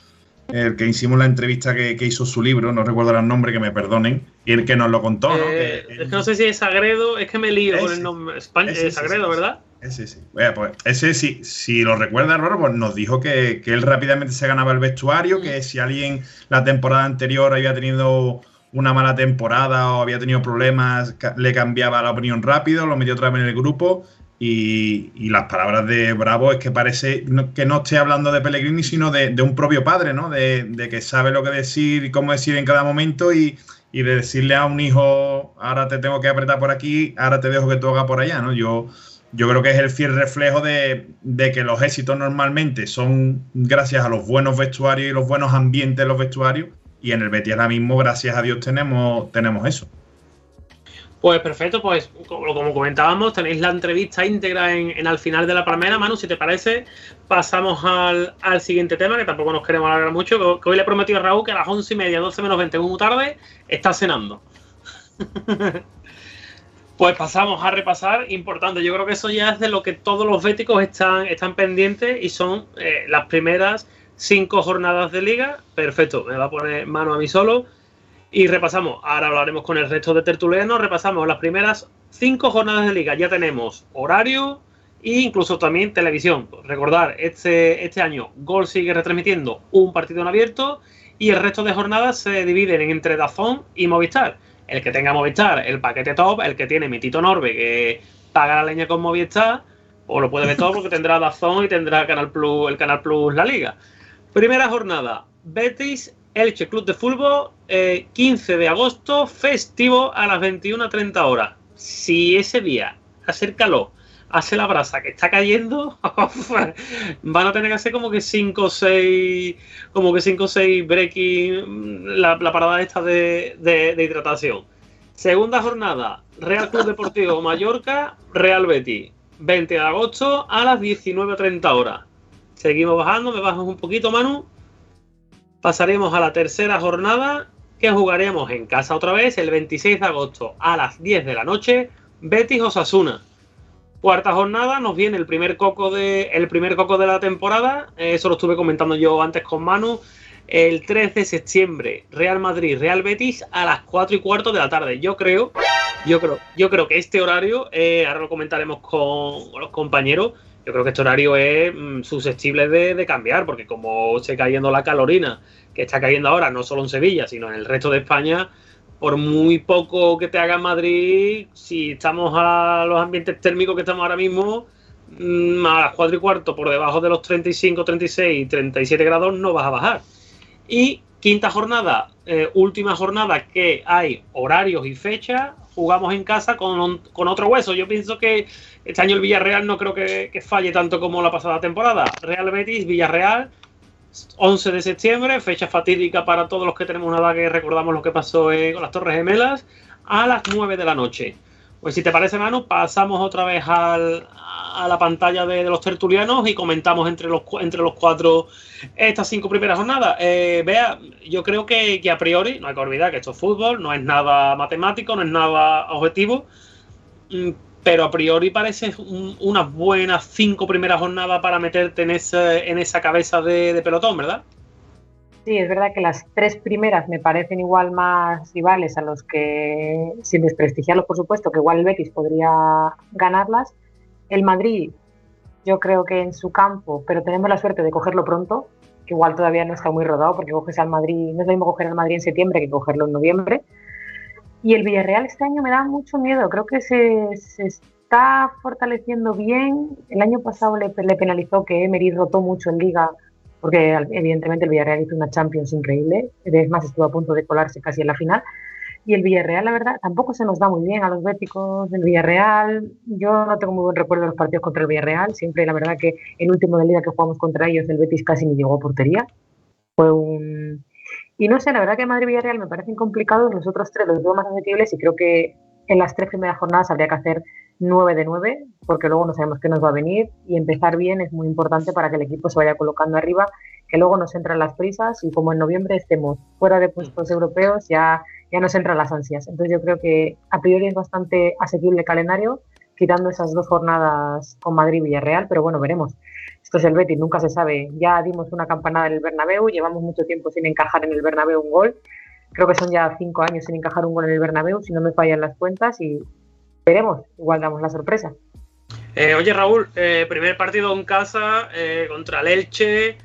el que hicimos la entrevista que, hizo su libro, no recuerdo el nombre, que me perdonen, y el que nos lo contó, ¿no? Eh, es que no sé si es Sagredo, es que me lío con el nombre. España, es Sagredo, ¿verdad? Ese sí. pues ese sí, si lo recuerda Roro, pues nos dijo que, él rápidamente se ganaba el vestuario, que si alguien la temporada anterior había tenido una mala temporada o había tenido problemas, le cambiaba la opinión rápido, lo metió otra vez en el grupo. Y, las palabras de Bravo es que parece que no esté hablando de Pellegrini, sino de, un propio padre, ¿no? De, que sabe lo que decir y cómo decir en cada momento y, y de decirle a un hijo, ahora te tengo que apretar por aquí, ahora te dejo que tú hagas por allá, ¿no? Yo, yo creo que es el fiel reflejo de, que los éxitos normalmente son gracias a los buenos vestuarios y los buenos ambientes de los vestuarios. Y en el Betis ahora mismo, gracias a Dios, tenemos, tenemos eso. Pues perfecto, pues como, comentábamos, tenéis la entrevista íntegra en, al final de la palmera. Manu, si te parece, pasamos al, siguiente tema, que tampoco nos queremos alargar mucho. Que hoy le he prometido a Raúl que a las once y media, 12 menos 20, muy tarde, está cenando. *laughs* pues pasamos a repasar, importante, yo creo que eso ya es de lo que todos los béticos están, están pendientes y son eh, las primeras cinco jornadas de liga. Perfecto, me va a poner mano a mí solo. Y repasamos, ahora hablaremos con el resto de tertulianos, repasamos las primeras cinco jornadas de liga. Ya tenemos horario e incluso también televisión. Recordar, este, este año Gol sigue retransmitiendo un partido en abierto y el resto de jornadas se dividen entre Dazón y Movistar. El que tenga Movistar, el paquete top, el que tiene mi Tito Norbe, que paga la leña con Movistar, o lo puede ver todo porque tendrá Dazón y tendrá Canal Plus, el Canal Plus La Liga. Primera jornada, Betis Elche Club de Fútbol, eh, 15 de agosto, festivo a las 21.30 horas. Si ese día hace calor, hace la brasa que está cayendo, *laughs* van a tener que hacer como que 5 o 6, como que 5 o 6 breaking, la, la, parada esta de, de, de, hidratación. Segunda jornada, Real Club Deportivo *laughs* Mallorca, Real Betis, 20 de agosto a las 19.30 horas. Seguimos bajando, me bajas un poquito, Manu pasaremos a la tercera jornada que jugaremos en casa otra vez el 26 de agosto a las 10 de la noche, Betis Osasuna. Cuarta jornada nos viene el primer coco de, el primer coco de la temporada, eso lo estuve comentando yo antes con Manu, el 3 de septiembre, Real Madrid, Real Betis a las 4 y cuarto de la tarde. Yo creo, yo creo, yo creo que este horario, eh, ahora lo comentaremos con, con los compañeros, yo creo que este horario es mm, susceptible de, de, cambiar, porque como se cayendo la calorina que está cayendo ahora, no solo en Sevilla, sino en el resto de España, por muy poco que te haga Madrid, si estamos a los ambientes térmicos que estamos ahora mismo, mm, a las 4 y cuarto, por debajo de los 35, 36, 37 grados, no vas a bajar. Y quinta jornada, eh, última jornada que hay horarios y fechas, jugamos en casa con, con, otro hueso. Yo pienso que este año el Villarreal no creo que, falle tanto como la pasada temporada. Real Betis, Villarreal, 11 de septiembre, fecha fatídica para todos los que tenemos una edad que recordamos lo que pasó eh, con las Torres Gemelas, a las 9 de la noche. Pues si te parece, Manu, pasamos otra vez al, a la pantalla de, los tertulianos y comentamos entre los, entre los cuatro estas cinco primeras jornadas. Eh, vea, yo creo que, que, a priori, no hay que olvidar que esto es fútbol, no es nada matemático, no es nada objetivo, mm, pero a priori parece un, unas buenas cinco primeras jornadas para meterte en, en esa cabeza de, de pelotón, ¿verdad? Sí, es verdad que las tres primeras me parecen igual más rivales a los que, sin desprestigiarlos por supuesto, que igual el Betis podría ganarlas. El Madrid, yo creo que en su campo, pero tenemos la suerte de cogerlo pronto, que igual todavía no está muy rodado, porque coges al Madrid, no es lo mismo coger al Madrid en septiembre que cogerlo en noviembre. Y el Villarreal este año me da mucho miedo, creo que se, se está fortaleciendo bien. El año pasado le, le penalizó que Emery rotó mucho en Liga porque evidentemente el Villarreal hizo una Champions increíble, es más, estuvo a punto de colarse casi en la final. Y el Villarreal, la verdad, tampoco se nos da muy bien a los béticos del Villarreal. Yo no tengo muy buen recuerdo de los partidos contra el Villarreal. Siempre, la verdad, que el último del día que jugamos contra ellos, el Betis casi ni llegó a portería. Fue un. Y no sé, la verdad que Madrid Villarreal me parecen complicados. Los otros tres los veo más asequibles y creo que en las tres primeras jornadas habría que hacer 9 de 9, porque luego no sabemos qué nos va a venir y empezar bien es muy importante para que el equipo se vaya colocando arriba, que luego nos entran las prisas y como en noviembre estemos fuera de puestos europeos ya, ya nos entran las ansias. Entonces yo creo que a priori es bastante asequible el calendario, quitando esas dos jornadas con Madrid y Villarreal, pero bueno, veremos. Esto es el Betis, nunca se sabe. Ya dimos una campanada en el Bernabéu, llevamos mucho tiempo sin encajar en el Bernabéu un gol. Creo que son ya cinco años sin encajar un gol en el Bernabéu, si no me fallan las cuentas, y veremos, igual damos la sorpresa. Eh, oye Raúl, eh, primer partido en casa eh, contra el Elche,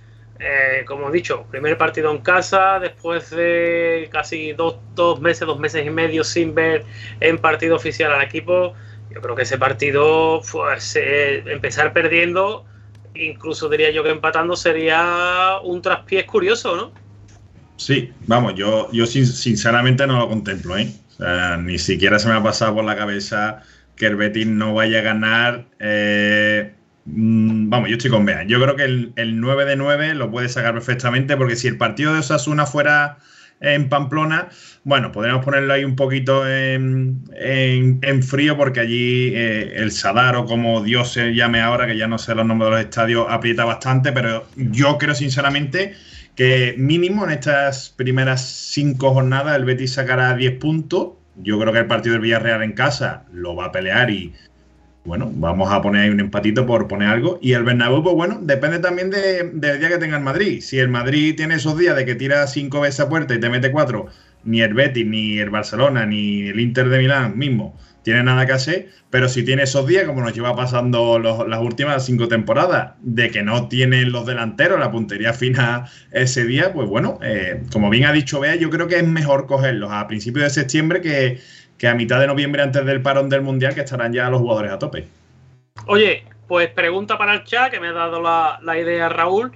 como he dicho, primer partido en casa después de casi dos, dos, meses, dos meses y medio sin ver en partido oficial al equipo. Yo creo que ese partido, pues empezar perdiendo, incluso diría yo que empatando sería un traspiés curioso, ¿no? Sí, vamos, yo, yo sinceramente no lo contemplo, ¿eh? O sea, ni siquiera se me ha pasado por la cabeza que el Betis no vaya a ganar. Eh, mmm, vamos, yo estoy con Bea. Yo creo que el, el, 9 de 9 lo puede sacar perfectamente porque si el partido de Osasuna fuera en Pamplona, bueno, podríamos ponerlo ahí un poquito en, frío porque allí eh, el Sadar o como Dios se llame ahora, que ya no sé los nombres de los estadios, aprieta bastante, pero yo creo sinceramente que mínimo en estas primeras cinco jornadas el Betis sacará 10 puntos. Yo creo que el partido del Villarreal en casa lo va a pelear y bueno, vamos a poner ahí un empatito por poner algo. Y el Bernabéu, pues bueno, depende también del día que tenga el Madrid. Si el Madrid tiene esos días de que tira cinco veces a puerta y te mete cuatro, ni el Betis, ni el Barcelona, ni el Inter de Milán mismo tiene nada que hacer, pero si tiene esos días, como nos lleva pasando las últimas cinco temporadas, de que no tienen los delanteros la puntería fina ese día, pues bueno, eh, como bien ha dicho Bea, yo creo que es mejor cogerlos a principios de septiembre que, a mitad de noviembre antes del parón del Mundial, que estarán ya los jugadores a tope. Oye, pues pregunta para el chat, que me ha dado la, idea Raúl.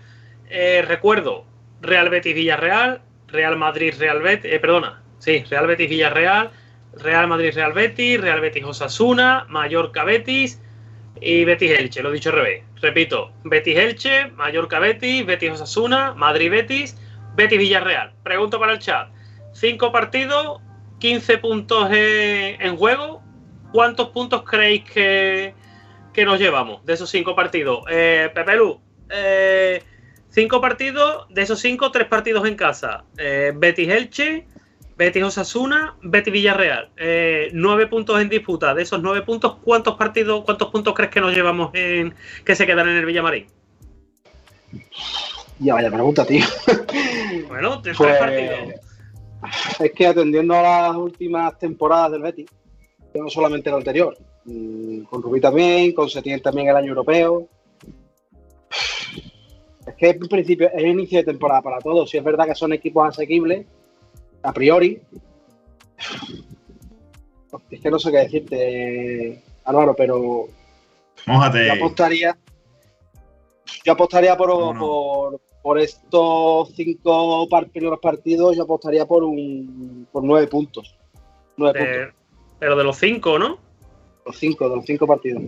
Eh, recuerdo, Real Betis Villarreal, Real Madrid Real Betis, eh, perdona, sí, Real Betis Villarreal, Real Madrid Real Betis, Real Betis Osasuna, Mallorca Betis y Betis Elche, lo he dicho al revés. Repito, Betis Elche, Mallorca Betis, Betis Osasuna, Madrid Betis, Betis Villarreal. Pregunto para el chat. Cinco partidos, 15 puntos en juego. ¿Cuántos puntos creéis que, que nos llevamos de esos cinco partidos? Eh, Pepelu, eh, cinco partidos, de esos cinco, tres partidos en casa. Eh, Betis Elche, Betis Osasuna, Betis Villarreal. Eh, nueve puntos en disputa. De esos nueve puntos, ¿cuántos partidos, cuántos puntos crees que nos llevamos en que se quedan en el Villamarín? Ya vaya pregunta, tío. Bueno, tres pues, partidos. Es que atendiendo a las últimas temporadas del Betis, no solamente el anterior, mm, con Rubí también, con Setién también el año europeo. Es que en principio es inicio de temporada para todos. Si es verdad que son equipos asequibles, a priori. Es que no sé qué decirte, Álvaro, pero. Mójate. Yo apostaría. Yo apostaría por, por, estos cinco primeros partidos, yo apostaría por un por nueve puntos. Nueve puntos. Pero de los cinco, ¿no? Los cinco, de los cinco partidos.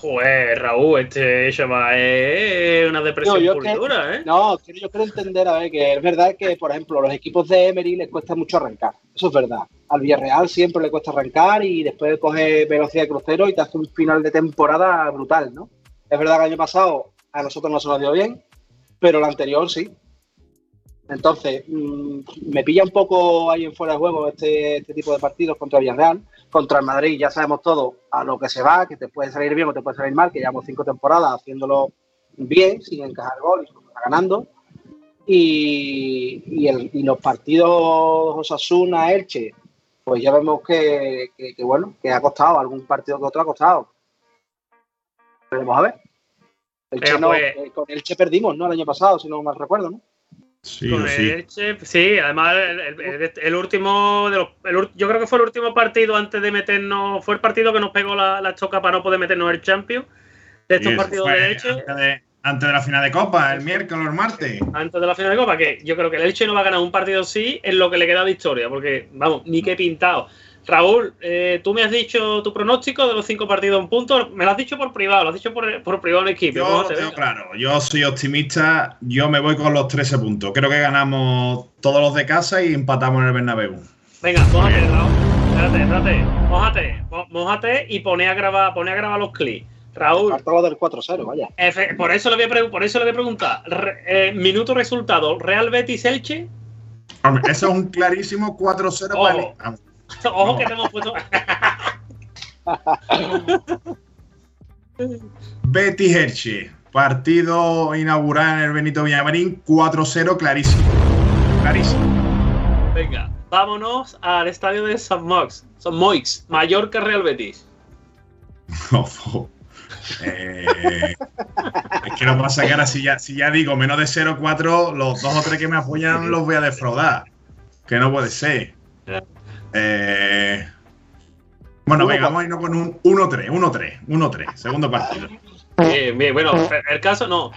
Joder, Raúl, este va es una depresión no, ¿eh? No, yo quiero entender, a ver, que es verdad que, por ejemplo, los equipos de Emery les cuesta mucho arrancar. Eso es verdad. Al Villarreal siempre le cuesta arrancar y después coge velocidad de crucero y te hace un final de temporada brutal, ¿no? Es verdad que el año pasado a nosotros no se nos dio bien, pero el anterior sí. Entonces, mm, me pilla un poco ahí en fuera de juego este, este tipo de partidos contra Villarreal contra el Madrid ya sabemos todo a lo que se va, que te puede salir bien o te puede salir mal, que llevamos cinco temporadas haciéndolo bien, sin encajar gol y ganando. Y, los partidos Osasuna, Elche, pues ya vemos que, bueno, que ha costado, algún partido que otro ha costado. Veremos a ver. El pues eh, con Elche perdimos, ¿no? El año pasado, si no mal recuerdo, ¿no? Sí, sí. además el, último, de los, yo creo que fue el último partido antes de meternos, fue el partido que nos pegó la, choca para no poder meternos el Champions. De estos partidos de Elche. Antes de, la final de Copa, el miércoles o el martes. Antes de la final de Copa, que yo creo que el Elche no va a ganar un partido así en lo que le queda de historia, porque vamos, ni que pintado. Raúl, eh, tú me has dicho tu pronóstico de los cinco partidos en puntos. Me lo has dicho por privado, lo has dicho por, por privado en equipo. Yo tengo claro, yo soy optimista. Yo me voy con los 13 puntos. Creo que ganamos todos los de casa y empatamos en el Bernabéu. Venga, mójate, Raúl. Espérate, espérate. Mójate, mójate y pone a grabar, pone a grabar los clics. Raúl. lo del 4-0, vaya. por, eso le voy a por eso le voy a preguntar. Eh, minuto resultado: Real Betis Elche. eso es un clarísimo 4-0 para *laughs* Ojo que te hemos puesto. *laughs* Betty Herche, partido inaugural en el Benito Villamarín, 4-0, clarísimo. Clarísimo. Venga, vámonos al estadio de San Moix, San Moix, Mallorca Real Betis. *laughs* Eh, es que no pasa que ahora si ya, si ya digo menos de 0-4, los dos o tres que me apoyan los voy a defraudar. Que no puede ser. Eh, bueno, venga, vamos a irnos con un 1-3, 1-3, 1-3, segundo partido. Bien, bien, bueno, el caso no.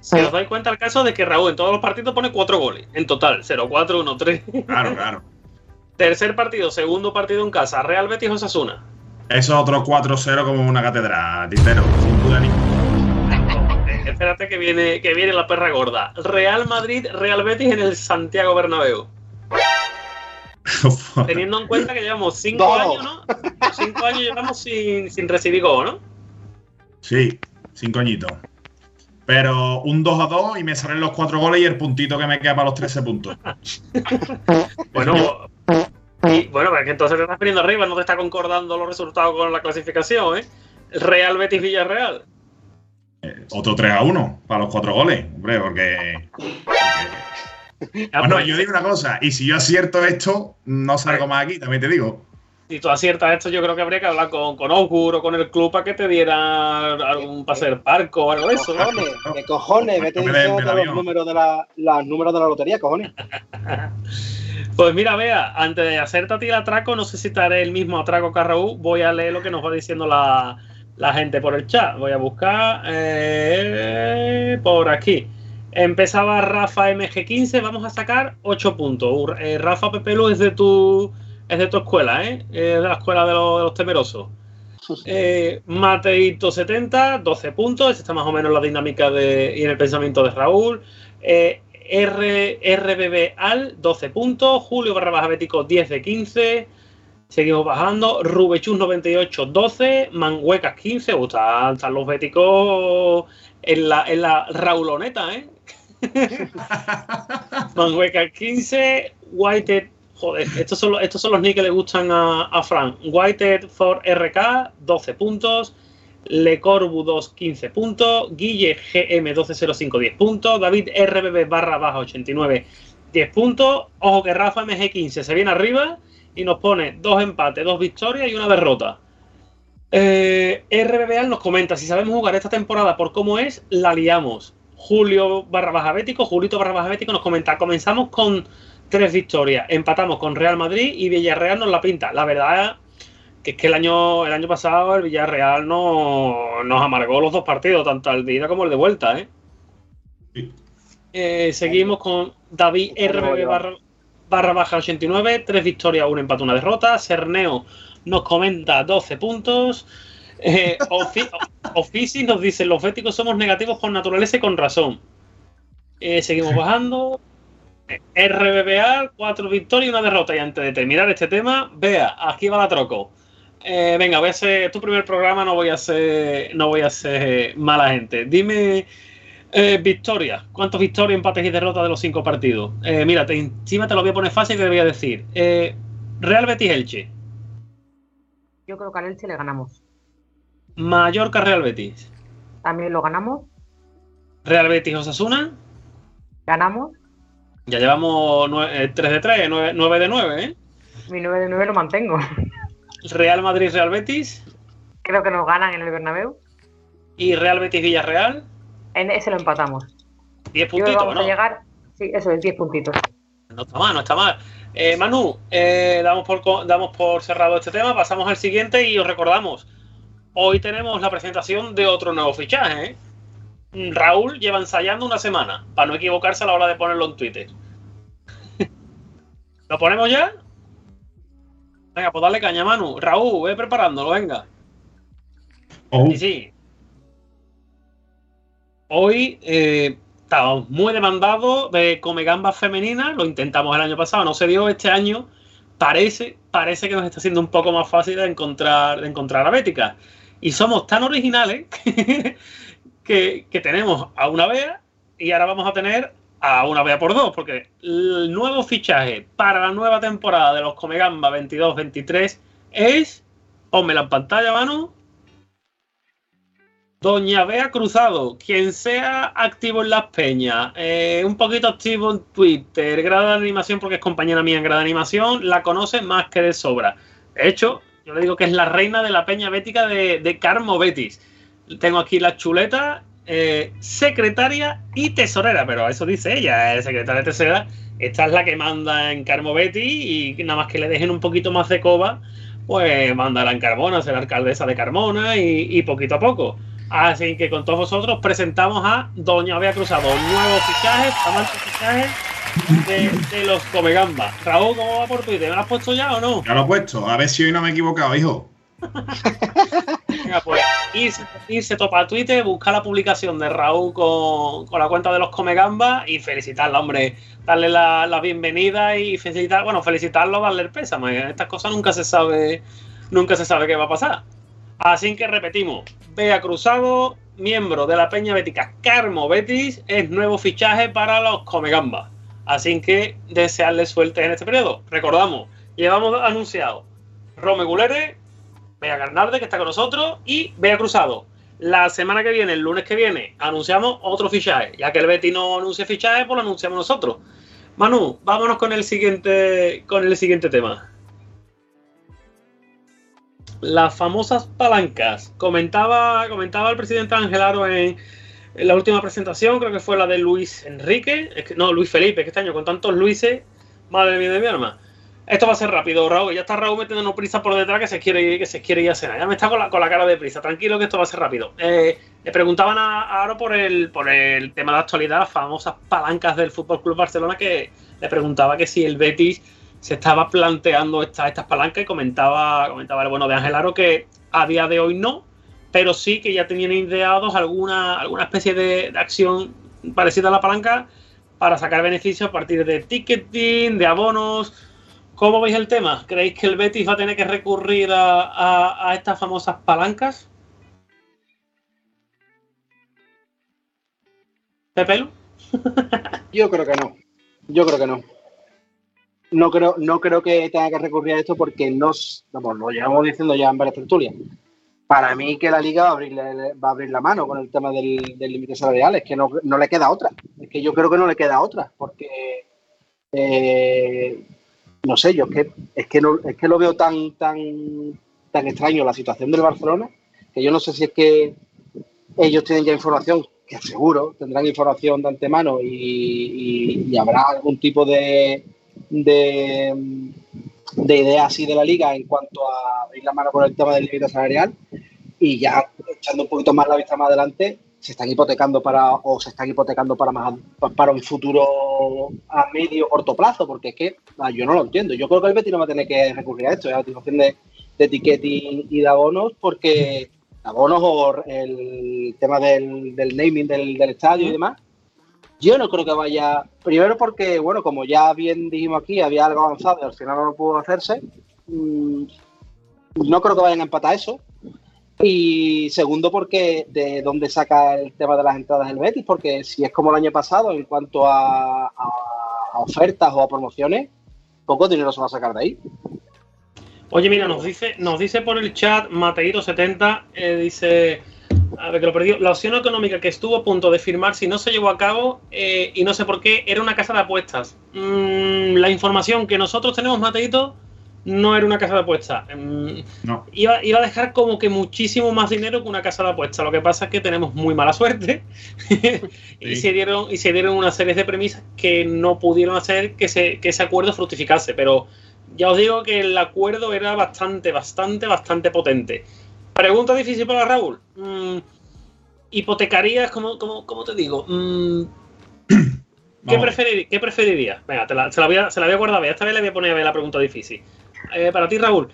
si, os dais cuenta el caso de que Raúl en todos los partidos pone 4 goles, en total, 0-4, 1-3. Claro, claro. *laughs* Tercer partido, segundo partido en casa, Real Betis Osasuna. Eso es otro 4-0 como una catedral, tintero, sin duda ninguna. Espérate que viene, que viene la perra gorda. Real Madrid, Real Betis en el Santiago Bernabéu. *laughs* Teniendo en cuenta que llevamos cinco años, ¿no? Cinco años llevamos sin, sin recibir gol, ¿no? Sí, cinco añitos. Pero un 2 a 2 y me salen los cuatro goles y el puntito que me queda para los 13 puntos. *laughs* bueno, y, bueno, que entonces te estás poniendo arriba, no te está concordando los resultados con la clasificación, ¿eh? Real Betis Villarreal. Eh, otro 3 a 1 para los cuatro goles, hombre, porque. Ah, bueno, pues, yo digo una cosa, y si yo acierto esto, no salgo más aquí, también te digo. Si tú aciertas esto, yo creo que habría que hablar con, con Augur o con el club para que te diera algún pase del parco o algo de eso. ¿no? Cojones, ¿Qué cojones? Vete No diciendo el los números, de la, los números de la lotería, cojones. *laughs* Pues mira, vea, antes de hacerte a ti el atraco, no sé si te haré el mismo atraco que a Raúl, voy a leer lo que nos va diciendo la, la gente por el chat. Voy a buscar eh, por aquí. Empezaba Rafa MG15, vamos a sacar 8 puntos. Eh, Rafa Pepelu es de tu es de tu escuela, ¿eh? Es de la escuela de los, de los temerosos. *laughs* Eh, Mateito 70, 12 puntos. Esta está más o menos la dinámica de, y en el pensamiento de Raúl. Eh, R, RBB Al, 12 puntos. Julio barra baja bético, 10 de 15. Seguimos bajando. Rubechus 98, 12. Manhuecas 15. Uh, están, están los béticos en la, en la Rauloneta, ¿eh? Manhuecas 15. Whited. Joder, estos son, los, estos son los nick que le gustan a, a Frank. Whited for RK, 12 puntos. Le Corbu 2, 15 puntos. Guille GM 1205, 10 puntos. David RBB barra baja 89, 10 puntos. Ojo que Rafa MG15 se viene arriba y nos pone dos empates, dos victorias y una derrota. Eh, nos comenta, si sabemos jugar esta temporada por cómo es, la liamos. Julio barra baja bético, Julito barra baja bético nos comenta, comenzamos con tres victorias, empatamos con Real Madrid y Villarreal nos la pinta. La verdad que es que el año, el año pasado el Villarreal no, nos amargó los dos partidos, tanto el de ida como el de vuelta, ¿eh? Sí. Eh, seguimos con David RBB barra, barra baja 89, tres victorias, un empate, una derrota. Cerneo nos comenta 12 puntos. Eh, nos dice, los béticos somos negativos por naturaleza y con razón. Eh, seguimos bajando. Eh, RBBA, cuatro victorias y una derrota. Y antes de terminar este tema, vea, aquí va la troco. Eh, venga, voy a hacer tu primer programa, no voy a ser, no voy a ser mala gente. Dime eh, victorias. ¿Cuántas victorias, empates y derrotas de los cinco partidos? Eh, mira, te, encima te lo voy a poner fácil y te voy a decir. Eh, Real Betis Elche. Yo creo que al Elche le ganamos. Mallorca Real Betis. También lo ganamos. Real Betis Osasuna. Ganamos. Ya llevamos 3 de 3, 9, de 9, ¿eh? Mi 9 de 9 lo mantengo. Real Madrid Real Betis. Creo que nos ganan en el Bernabéu. Y Real Betis Villarreal. En ese lo empatamos. 10 Yo creo que puntitos, vamos ¿no? a llegar. Sí, eso es, 10 puntitos. No está mal, no está mal. Eh, Manu, eh, damos, por, damos por cerrado este tema, pasamos al siguiente y os recordamos, hoy tenemos la presentación de otro nuevo fichaje. ¿eh? Raúl lleva ensayando una semana, para no equivocarse a la hora de ponerlo en Twitter. *laughs* ¿Lo ponemos ya? Venga, pues dale caña, Manu. Raúl, ve preparándolo, venga. Oh, Sí, sí. Hoy eh, estábamos muy demandados de come gambas femeninas. Lo intentamos el año pasado, no se dio este año. Parece, parece que nos está siendo un poco más fácil de encontrar, de encontrar a Bética. Y somos tan originales *laughs* que, que tenemos a una Bea y ahora vamos a tener a una Bea por dos, porque el nuevo fichaje para la nueva temporada de los Come Gamba 22-23 es. Pónmela en pantalla, Manu. Doña Bea Cruzado, quien sea activo en las peñas, eh, un poquito activo en Twitter, grado de animación, porque es compañera mía en grado de animación, la conoce más que de sobra. De hecho, yo le digo que es la reina de la peña bética de, de Carmo Betis. Tengo aquí la chuleta, eh, secretaria y tesorera, pero eso dice ella, es secretaria y tesorera. Esta es la que manda en Carmo Betis y nada más que le dejen un poquito más de coba, pues mandará en Carmona, ser alcaldesa de Carmona y, y poquito a poco. Así que con todos vosotros presentamos a Doña Bea Cruzado, nuevos fichajes, amantes fichajes de, de los Comegamba. Raúl, ¿cómo va por Twitter? ¿Me lo has puesto ya o no? ya lo he puesto. A ver si hoy no me he equivocado, hijo. Venga, pues irse, irse topa a Twitter, buscar la publicación de Raúl con, con la cuenta de los Comegamba y felicitarla, hombre. Darle la, la bienvenida y felicitar, bueno, felicitarlo, darle el pésame. Estas cosas nunca se sabe, nunca se sabe qué va a pasar. Así que repetimos, Bea Cruzado, miembro de la Peña Bética Carmo Betis, es nuevo fichaje para los Comegamba. Así que desearle suerte en este periodo. Recordamos, llevamos anunciado Rome Gulere, Bea Garnalde, que está con nosotros, y Bea Cruzado. La semana que viene, el lunes que viene, anunciamos otro fichaje. Ya que el Betis no anuncia fichaje, pues lo anunciamos nosotros. Manu, vámonos con el siguiente, con el siguiente tema. Las famosas palancas. Comentaba, comentaba el presidente Angelaro en la última presentación, creo que fue la de Luis Enrique, no, Luis Felipe, que este año con tantos Luises, madre mía de mi alma. Esto va a ser rápido, Raúl. Ya está Raúl metiéndonos prisa por detrás que se quiere, que se quiere ir a cenar. Ya me está con la, con la cara de prisa. Tranquilo que esto va a ser rápido. Eh, le preguntaban a, a Aro por el, por el tema de actualidad, las famosas palancas del Fútbol Club Barcelona, que le preguntaba que si el Betis se estaba planteando esta- estas palancas y comentaba, comentaba el bueno de Ángel Aro que a día de hoy no, pero sí que ya tenían ideados alguna, alguna especie de, acción parecida a la palanca para sacar beneficios a partir de ticketing, de abonos. ¿Cómo veis el tema? ¿Creéis que el Betis va a tener que recurrir a, estas famosas palancas? ¿Pepelu? *laughs* Yo creo que no. Yo creo que no. No creo, no creo que tenga que recurrir a esto porque nos, vamos, lo llevamos diciendo ya en varias tertulias. Para mí que la liga va a abrir, va a abrir la mano con el tema del límite salarial, es que no, no le queda otra. Es que yo creo que no le queda otra, porque eh, no sé, yo es que, es que, no, es que lo veo tan, tan, tan extraño la situación del Barcelona, que yo no sé si es que ellos tienen ya información, que seguro tendrán información de antemano y habrá algún tipo de, de, de idea así de la liga en cuanto a abrir la mano con el tema del límite salarial y ya echando un poquito más la vista más adelante se están hipotecando para o se están hipotecando para más para un futuro a medio corto plazo porque es que ah, yo no lo entiendo. Yo creo que el Betis no va a tener que recurrir a esto a la utilización de, de ticketing y de abonos porque abonos o el tema del, del naming del, del estadio y demás yo no creo que vaya primero porque bueno como ya bien dijimos aquí había algo avanzado y al final no pudo hacerse mm, no creo que vayan a empatar eso y segundo, porque de dónde saca el tema de las entradas del Betis, porque si es como el año pasado en cuanto a ofertas o a promociones, poco dinero se va a sacar de ahí. Oye, mira, nos dice, nos dice por el chat Mateiro70, eh, dice, a ver que lo perdió, la opción económica que estuvo a punto de firmar, si no se llevó a cabo, eh, y no sé por qué, era una casa de apuestas. Mm, la información que nosotros tenemos, Mateito, no era una casa de apuestas. Mm, No. iba, iba a dejar como que muchísimo más dinero que una casa de apuestas. Lo que pasa es que tenemos muy mala suerte *laughs* y, Sí. se dieron, y se dieron una serie de premisas que no pudieron hacer que, se, que ese acuerdo fructificase. Pero ya os digo que el acuerdo era bastante, bastante, bastante potente. Pregunta difícil para Raúl. Mm, ¿Hipotecarías, cómo, cómo, cómo te digo? Mm, *clears throat* ¿Qué, preferir- ¿Qué preferirías? Venga, te la, se, la voy a, se la voy a guardar. Esta vez le voy a poner a ver la pregunta difícil. Eh, para ti, Raúl,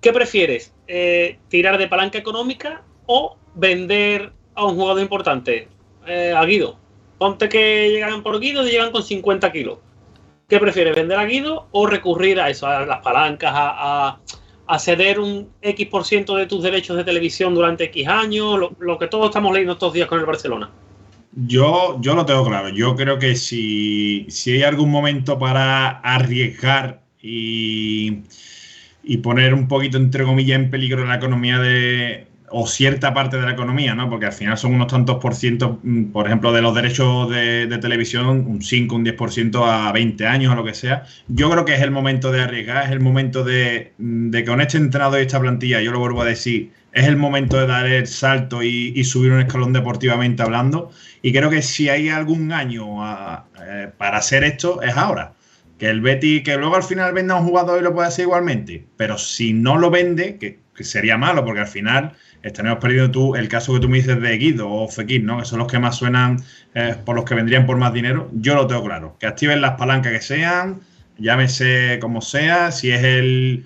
¿qué prefieres? Eh, ¿Tirar de palanca económica o vender a un jugador importante? Eh, a Guido. Ponte que llegan por Guido y llegan con 50 kilos. ¿Qué prefieres? ¿Vender a Guido o recurrir a eso, a las palancas, a, ceder un X por ciento de tus derechos de televisión durante X años? Lo, lo que todos estamos leyendo estos días con el Barcelona. Yo, yo lo tengo claro. Yo creo que si, si hay algún momento para arriesgar y, poner un poquito, entre comillas, en peligro la economía de. o cierta parte de la economía, ¿no? Porque al final son unos tantos por ciento, mm, por ejemplo, de los derechos de, televisión, un 5, un 10% a 20 años o lo que sea. Yo creo que es el momento de arriesgar, es el momento de, de que con este entrenador y esta plantilla, yo lo vuelvo a decir, es el momento de dar el salto y, subir un escalón deportivamente hablando. Y creo que si hay algún año eh, para hacer esto, es ahora. Que el Betty, que luego al final venda un jugador y lo puede hacer igualmente. Pero si no lo vende, que, que sería malo, porque al final estaremos perdiendo tú el caso que tú me dices de Guido o Fekir, ¿no? Que son los que más suenan eh, por los que vendrían por más dinero. Yo lo tengo claro. Que activen las palancas que sean, llámese como sea, si es el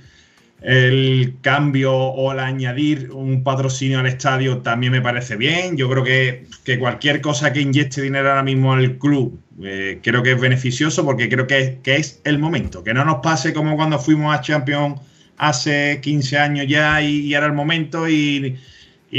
el cambio o el añadir un patrocinio al estadio también me parece bien. Yo creo que, cualquier cosa que inyecte dinero ahora mismo al club eh, creo que es beneficioso porque creo que, que, es el momento. Que no nos pase como cuando fuimos a Champions hace 15 años ya y, era el momento y,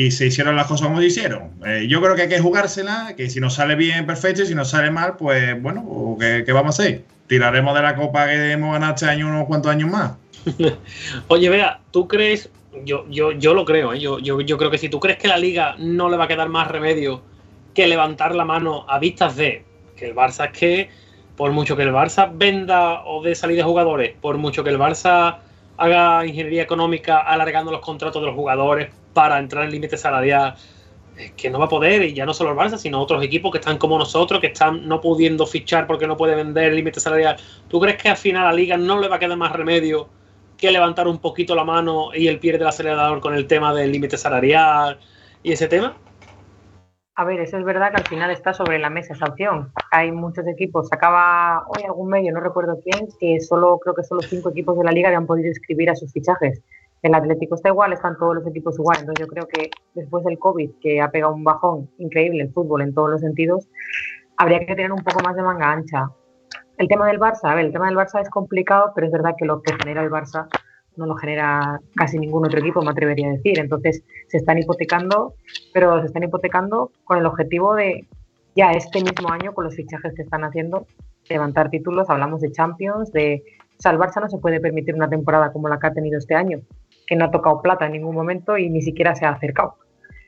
se hicieron las cosas como se hicieron. Eh, yo creo que hay que jugársela, que si nos sale bien, perfecto, y si nos sale mal, pues bueno, ¿qué, qué vamos a hacer? Tiraremos de la copa que hemos ganado este año unos cuantos años más. *laughs* Oye, vea, ¿tú crees? Yo, yo, yo lo creo, ¿eh? yo, yo, yo creo que si tú crees que la liga no le va a quedar más remedio que levantar la mano a vistas de que el Barça es que, por mucho que el Barça venda o dé salida de jugadores, por mucho que el Barça haga ingeniería económica alargando los contratos de los jugadores para entrar en límite salarial, es que no va a poder, y ya no solo el Barça, sino otros equipos que están como nosotros, que están no pudiendo fichar porque no puede vender el límite salarial. ¿Tú crees que al final a la liga no le va a quedar más remedio que levantar un poquito la mano y el pie del acelerador con el tema del límite salarial y ese tema? A ver, eso es verdad que al final está sobre la mesa esa opción. Hay muchos equipos, acaba hoy algún medio, no recuerdo quién, que solo creo que solo cinco equipos de la liga han podido inscribir a sus fichajes. El Atlético está igual, están todos los equipos igual. Entonces yo creo que después del COVID, que ha pegado un bajón increíble el fútbol en todos los sentidos, habría que tener un poco más de manga ancha. El tema del Barça, a ver, el tema del Barça es complicado, pero es verdad que lo que genera el Barça no lo genera casi ningún otro equipo, me atrevería a decir. Entonces se están hipotecando, pero se están hipotecando con el objetivo de ya este mismo año, con los fichajes que están haciendo, levantar títulos. Hablamos de Champions, de. O sea, el Barça no se puede permitir una temporada como la que ha tenido este año, que no ha tocado plata en ningún momento y ni siquiera se ha acercado.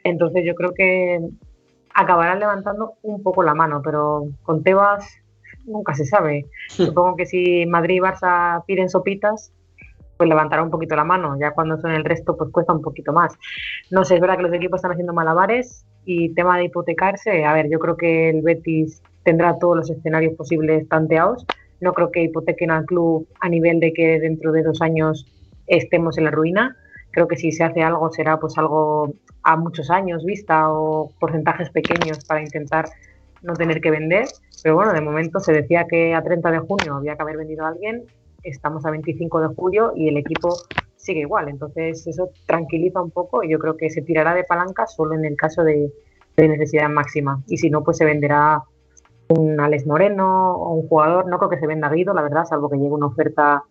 Entonces yo creo que acabarán levantando un poco la mano, pero con Tebas nunca se sabe. Supongo que si Madrid y Barça piden sopitas, pues levantará un poquito la mano. Ya cuando son el resto, pues cuesta un poquito más. No sé, es verdad que los equipos están haciendo malabares y tema de hipotecarse, a ver, yo creo que el Betis tendrá todos los escenarios posibles tanteados. No creo que hipotequen al club a nivel de que dentro de dos años estemos en la ruina. Creo que si se hace algo será pues algo a muchos años vista o porcentajes pequeños para intentar no tener que vender. Pero bueno, de momento se decía que a 30 de junio había que haber vendido a alguien. Estamos a 25 de julio y el equipo sigue igual. Entonces eso tranquiliza un poco y yo creo que se tirará de palanca solo en el caso de, necesidad máxima. Y si no, pues se venderá un Alex Moreno o un jugador. No creo que se venda Guido, la verdad, salvo que llegue una oferta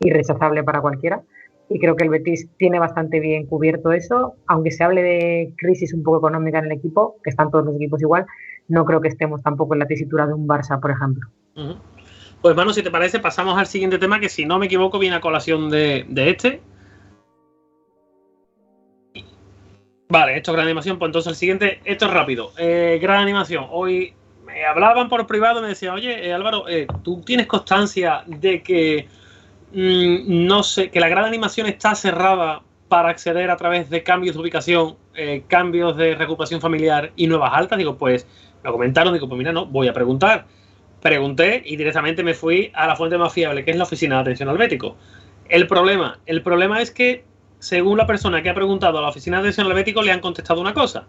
irrechazable para cualquiera. Y creo que el Betis tiene bastante bien cubierto eso, aunque se hable de crisis un poco económica en el equipo, que están todos los equipos igual, no creo que estemos tampoco en la tesitura de un Barça, por ejemplo. Pues hermano, si te parece, pasamos al siguiente tema, que si no me equivoco viene a colación de, este. Vale, esto es gran animación, pues entonces el siguiente, esto es rápido. Eh, gran animación, hoy me hablaban por privado, me decían, oye, eh, Álvaro, eh, ¿tú tienes constancia de que, mm, no sé, que la gran animación está cerrada para acceder a través de cambios de ubicación, cambios de recuperación familiar y nuevas altas? Digo, pues lo comentaron, digo, pues mira, no, voy a preguntar. Pregunté y directamente me fui a la fuente más fiable, que es la oficina de atención al bético. El problema, el problema es que, según la persona que ha preguntado a la oficina de atención al bético, le han contestado una cosa.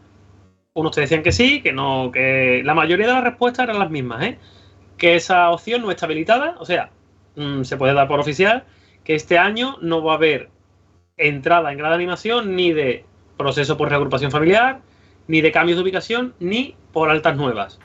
Unos te decían que sí, que no, que la mayoría de las respuestas eran las mismas, ¿eh? Que esa opción no está habilitada, o sea, mm, se puede dar por oficial, que este año no va a haber entrada en grado de animación ni de proceso por reagrupación familiar, ni de cambios de ubicación, ni por altas nuevas.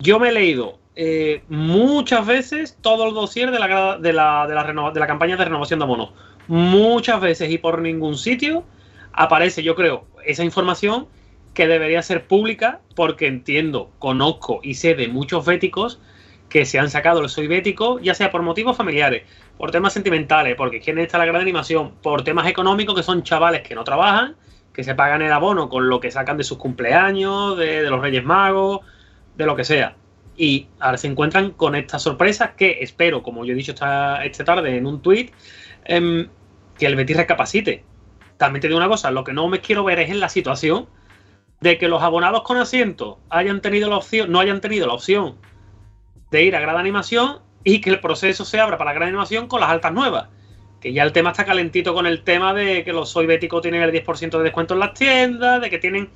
Yo me he leído eh, muchas veces todo el dossier de la, de, la, de, la campaña de renovación de abonos. Muchas veces y por ningún sitio aparece, yo creo, esa información que debería ser pública porque entiendo, conozco y sé de muchos béticos que se han sacado el soy bético, ya sea por motivos familiares, por temas sentimentales, porque quieren estar la gran animación, por temas económicos que son chavales que no trabajan, que se pagan el abono con lo que sacan de sus cumpleaños, de, los Reyes Magos, de lo que sea. Y ahora se encuentran con estas sorpresas que espero, como yo he dicho esta, esta tarde en un tuit, em, que el Betis recapacite. También te digo una cosa, lo que no me quiero ver es en la situación de que los abonados con asiento hayan tenido la opción, no hayan tenido la opción de ir a gran animación y que el proceso se abra para la gran animación con las altas nuevas que ya el tema está calentito con el tema de que los soy béticos tienen el 10% de descuento en las tiendas, de que tienen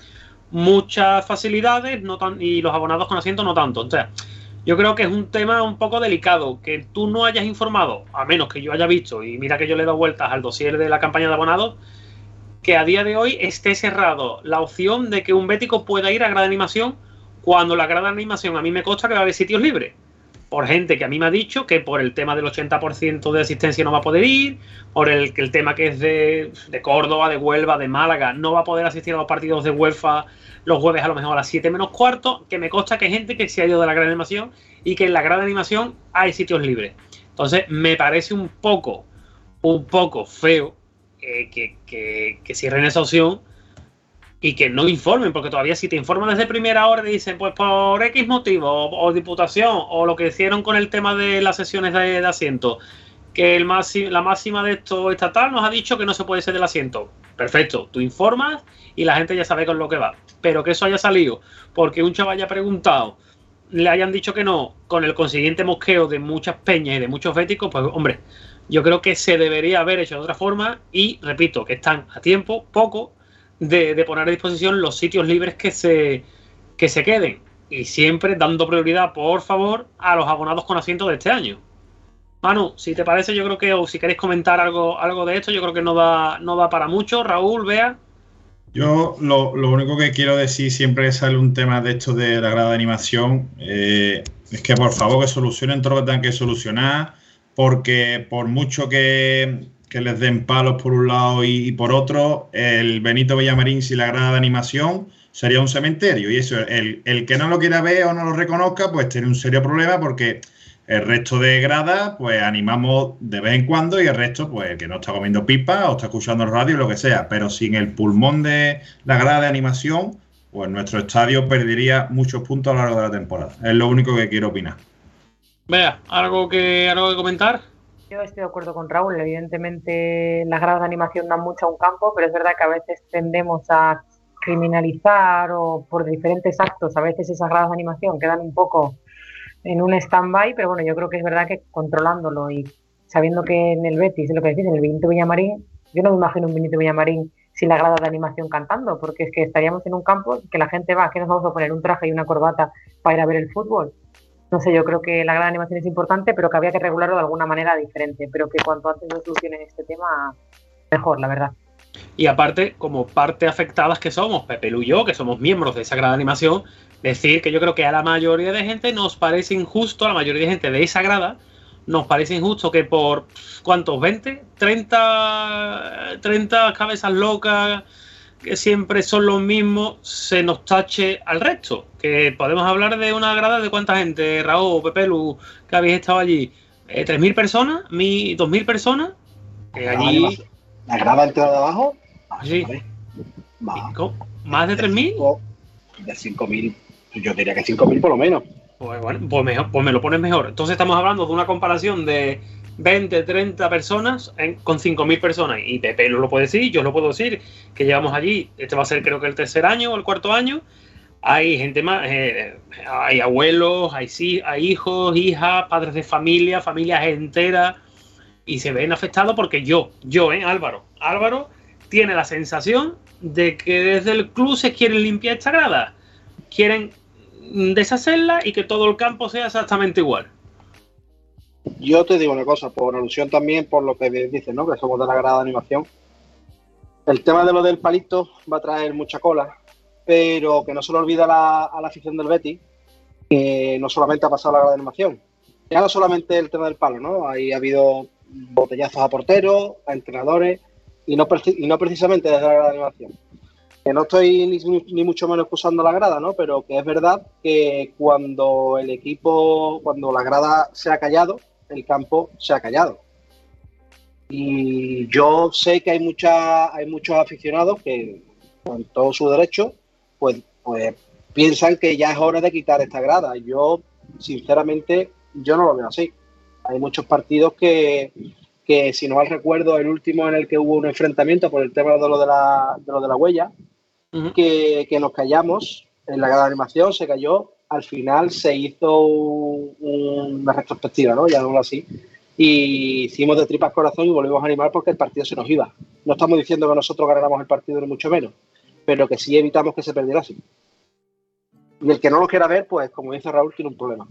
muchas facilidades no tan, y los abonados con asiento no tanto. O sea, yo creo que es un tema un poco delicado, que tú no hayas informado, a menos que yo haya visto, y mira que yo le he dado vueltas al dossier de la campaña de abonados, que a día de hoy esté cerrado la opción de que un bético pueda ir a grada animación cuando la grada animación a mí me consta que va sitios libres. Por gente que a mí me ha dicho que por el tema del 80% de asistencia no va a poder ir, por el, el tema que es de, de, Córdoba, de Huelva, de Málaga, no va a poder asistir a los partidos de Huelva los jueves a lo mejor a las 7 menos cuarto, que me consta que hay gente que se ha ido de la gran animación y que en la gran animación hay sitios libres. Entonces me parece un poco, un poco feo eh, que, que, que cierren esa opción y que no informen, porque todavía si te informan desde primera hora y dicen, pues por X motivo, o, diputación, o lo que hicieron con el tema de las sesiones de, asiento, que el la máxima de esto estatal nos ha dicho que no se puede ser del asiento. Perfecto, tú informas y la gente ya sabe con lo que va. Pero que eso haya salido porque un chaval haya preguntado, le hayan dicho que no, con el consiguiente mosqueo de muchas peñas y de muchos béticos, pues hombre, yo creo que se debería haber hecho de otra forma y repito, que están a tiempo, poco, de, poner a disposición los sitios libres que se, que se queden. Y siempre dando prioridad, por favor, a los abonados con asiento de este año. Manu, si te parece, yo creo que, o si queréis comentar algo, algo de esto, yo creo que no da, no da para mucho. Raúl, vea. Yo lo, lo, único que quiero decir siempre que sale un tema de esto de la grada de animación eh, es que por favor que solucionen todo lo que tengan que solucionar, porque por mucho que, que les den palos por un lado y, por otro, el Benito Villamarín sin la grada de animación sería un cementerio. Y eso, el, el que no lo quiera ver o no lo reconozca, pues tiene un serio problema porque el resto de gradas, pues animamos de vez en cuando y el resto, pues que no está comiendo pipa o está escuchando el radio, lo que sea. Pero sin el pulmón de la grada de animación, pues nuestro estadio perdería muchos puntos a lo largo de la temporada. Es lo único que quiero opinar. Vea, ¿algo que, algo que comentar? Yo estoy de acuerdo con Raúl. Evidentemente, las gradas de animación dan mucho a un campo, pero es verdad que a veces tendemos a criminalizar o por diferentes actos, a veces esas gradas de animación quedan un poco en un stand-by, pero bueno, yo creo que es verdad que controlándolo y sabiendo que en el Betis, lo que decís, en el Benito Villamarín, yo no me imagino un Benito Villamarín sin la grada de animación cantando, porque es que estaríamos en un campo que la gente va, que nos vamos a poner un traje y una corbata para ir a ver el fútbol. No sé, yo creo que la de animación es importante, pero que había que regularlo de alguna manera diferente, pero que cuanto antes lo solucionen este tema, mejor, la verdad. Y aparte, como parte afectadas que somos, Pepe y yo, que somos miembros de esa de animación, decir que yo creo que a la mayoría de gente nos parece injusto, a la mayoría de gente de esa grada, nos parece injusto que por ¿cuántos? ¿20? ¿30, 30 cabezas locas que siempre son los mismos se nos tache al resto? Que podemos hablar de una grada de cuánta gente, Raúl, Pepelu, que habéis estado allí. Eh, ¿3.000 personas? ¿2.000 personas? Allí... ¿La grada entrada de abajo? Sí. ¿Más de 3.000? De 5.000 yo diría que 5.000 por lo menos. Pues bueno, pues, mejor, pues me lo pones mejor. Entonces estamos hablando de una comparación de 20, 30 personas en, con 5.000 personas. Y Pepe lo puede decir, yo lo puedo decir, que llevamos allí, este va a ser creo que el tercer año o el cuarto año. Hay gente más, eh, hay abuelos, hay, hay hijos, hijas, padres de familia, familias enteras. Y se ven afectados porque yo, yo, ¿eh? Álvaro, Álvaro tiene la sensación de que desde el club se quieren limpiar esta grada. Quieren deshacerla y que todo el campo sea exactamente igual. Yo te digo una cosa, por alusión también, por lo que dices, ¿no? Que somos de la grada de animación. El tema de lo del palito va a traer mucha cola, pero que no se le olvida a la, afición del Betty que no solamente ha pasado la grada de animación. Ya no solamente el tema del palo, ¿no? Ahí ha habido botellazos a porteros, a entrenadores, y no, y no precisamente desde la grada de animación que no estoy ni, ni, mucho menos excusando la grada, ¿no? Pero que es verdad que cuando el equipo, cuando la grada se ha callado, el campo se ha callado. Y yo sé que hay mucha, hay muchos aficionados que, con todo su derecho, pues, pues piensan que ya es hora de quitar esta grada. Yo, sinceramente, yo no lo veo así. Hay muchos partidos que, que si no mal recuerdo, el último en el que hubo un enfrentamiento por el tema de lo de la, de, lo de la huella, uh -huh. que, que, nos callamos en la gran animación, se cayó, al final se hizo un, una retrospectiva, ¿no? Llamémoslo así. Y hicimos de tripas corazón y volvimos a animar porque el partido se nos iba. No estamos diciendo que nosotros ganáramos el partido, ni mucho menos, pero que sí evitamos que se perdiera así. Y el que no lo quiera ver, pues como dice Raúl, tiene un problema.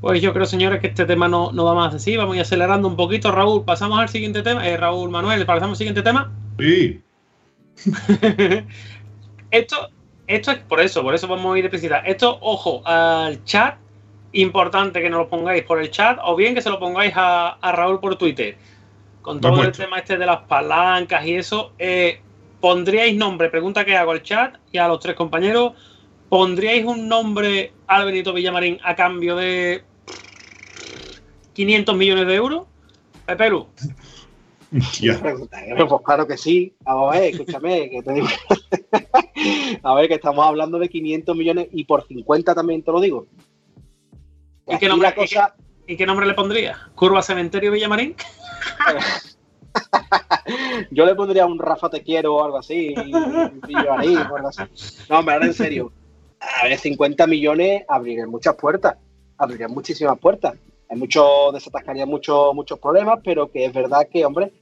Pues yo creo, señores, que este tema no, no va más así. Vamos a ir acelerando un poquito. Raúl, pasamos al siguiente tema. Eh, Raúl Manuel, pasamos al siguiente tema. Sí. *laughs* esto, esto es por eso, por eso vamos a ir de Esto, ojo, al chat. Importante que no lo pongáis por el chat o bien que se lo pongáis a, a Raúl por Twitter. Con todo el tema este de las palancas y eso. Eh, ¿Pondríais nombre? Pregunta que hago al chat y a los tres compañeros. ¿Pondríais un nombre al Benito Villamarín a cambio de 500 millones de euros? Pepe *laughs* Ya. *laughs* Pues claro que sí. A ver, escúchame, que te digo. *laughs* a ver, que estamos hablando de 500 millones y por 50 también te lo digo. ¿Y qué, nombre, ¿y qué, nombre, le pondría? ¿Curva Cementerio Villamarín? *laughs* Yo le pondría un Rafa Te Quiero o algo así. Villamarín o algo así. No, hombre, ahora en serio. A ver, 50 millones abrirían muchas puertas. Abrirían muchísimas puertas hay mucho, desatascaría muchos muchos problemas, pero que es verdad que, hombre,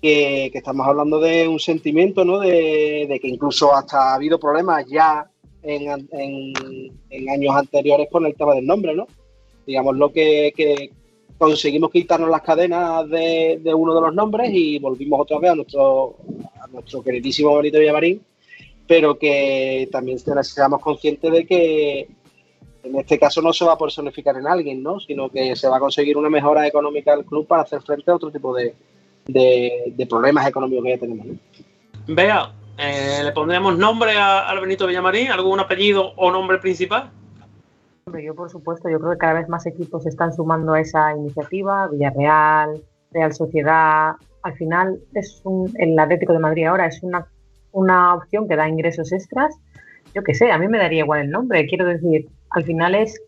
que, estamos hablando de un sentimiento, ¿no? De, que incluso hasta ha habido problemas ya en, años anteriores con el tema del nombre, ¿no? Digamos lo que, conseguimos quitarnos las cadenas de, uno de los nombres y volvimos otra vez a nuestro, a nuestro queridísimo Benito Villamarín, pero que también seamos conscientes de que en este caso no se va a personificar en alguien, ¿no? Sino que se va a conseguir una mejora económica del club para hacer frente a otro tipo de, problemas económicos que ya tenemos. Vea, eh, ¿le pondríamos nombre al Benito Villamarín? ¿Algún apellido o nombre principal? Hombre, yo por supuesto, yo creo que cada vez más equipos están sumando a esa iniciativa, Villarreal, Real Sociedad. Al final, es un, el Atlético de Madrid ahora es una, una opción que da ingresos extras. Yo qué sé, a mí me daría igual el nombre. Quiero decir, al final es,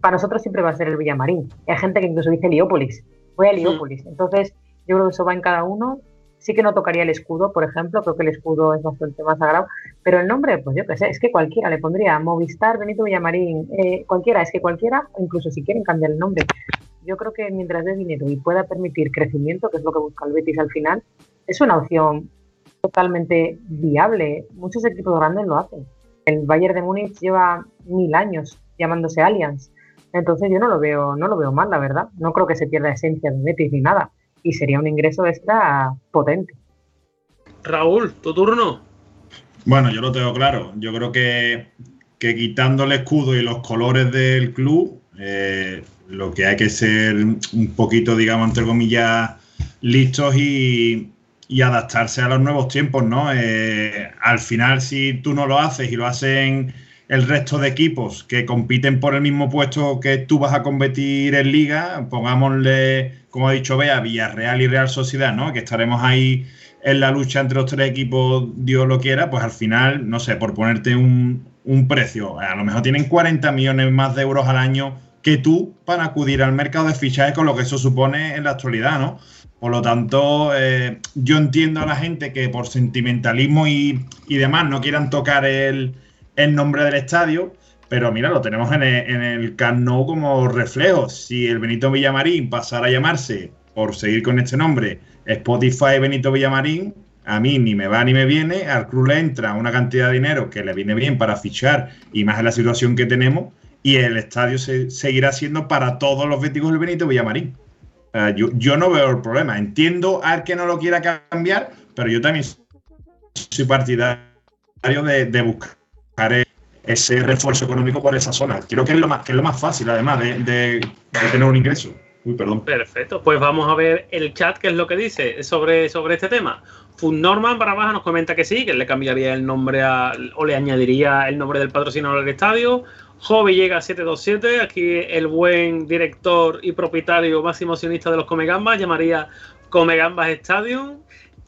para nosotros siempre va a ser el Villamarín. Hay gente que incluso dice Heliópolis, voy a Heliópolis. Entonces, yo creo que eso va en cada uno. Sí que no tocaría el escudo, por ejemplo, creo que el escudo es bastante más sagrado, pero el nombre, pues yo qué sé, es que cualquiera le pondría Movistar, Benito Villamarín, eh, cualquiera, es que cualquiera, incluso si quieren cambiar el nombre. Yo creo que mientras dé dinero y pueda permitir crecimiento, que es lo que busca el Betis al final, es una opción totalmente viable. Muchos equipos grandes lo hacen. El Bayern de Múnich lleva mil años llamándose Allianz. Entonces yo no lo veo, no lo veo mal, la verdad. No creo que se pierda esencia de Betis ni nada. Y sería un ingreso extra potente. Raúl, tu turno. Bueno, yo lo tengo claro. Yo creo que, que quitando el escudo y los colores del club, eh, lo que hay que ser un poquito, digamos, entre comillas, listos y, y adaptarse a los nuevos tiempos, ¿no? Eh, al final, si tú no lo haces y lo hacen el resto de equipos que compiten por el mismo puesto que tú vas a competir en liga, pongámosle, como ha dicho Bea, Villarreal y Real Sociedad, ¿no? Que estaremos ahí en la lucha entre los tres equipos, Dios lo quiera, pues al final, no sé, por ponerte un, un precio, a lo mejor tienen 40 millones más de euros al año que tú para acudir al mercado de fichajes con lo que eso supone en la actualidad, ¿no? Por lo tanto, eh, yo entiendo a la gente que por sentimentalismo y, y demás no quieran tocar el, el nombre del estadio, pero mira, lo tenemos en el, en como reflejo. Si el Benito Villamarín pasara a llamarse, por seguir con este nombre, Spotify Benito Villamarín, a mí ni me va ni me viene, al club le entra una cantidad de dinero que le viene bien para fichar y más en la situación que tenemos, y el estadio se, seguirá siendo para todos los béticos del Benito Villamarín. yo, yo, no veo el problema. Entiendo al que no lo quiera cambiar, pero yo también soy partidario de buscar ese refuerzo económico por esa zona. Creo que es lo más, que es lo más fácil, además, de, tener un ingreso. Uy, perdón. Perfecto, pues vamos a ver el chat, qué es lo que dice sobre, sobre este tema. Norman para abajo nos comenta que sí, que le cambiaría el nombre o le añadiría el nombre del patrocinador del estadio. Hobby llega a 727, aquí el buen director y propietario máximo accionista de los Comegambas llamaría Comegambas Stadium,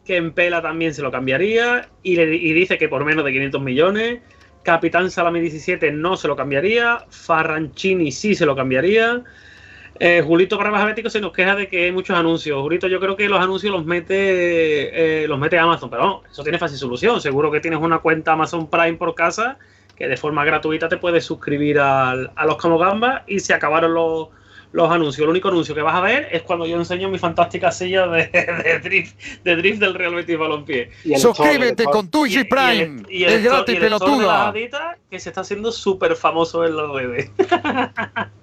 que en Pela también se lo cambiaría y, le, y dice que por menos de 500 millones. Capitán Salami 17 no se lo cambiaría. Farranchini sí se lo cambiaría. Eh, Julito para Bético se nos queja de que hay muchos anuncios. Julito, yo creo que los anuncios los mete, eh, los mete Amazon, pero no, eso tiene fácil solución. Seguro que tienes una cuenta Amazon Prime por casa que de forma gratuita te puedes suscribir a los Camogamba y se acabaron los, los anuncios. El único anuncio que vas a ver es cuando yo enseño mi fantástica silla de, *laughs* drift, de drift del Real Betis Balompié. Suscríbete con Twitch Prime. Y, el, que se está haciendo súper famoso en las redes. *laughs*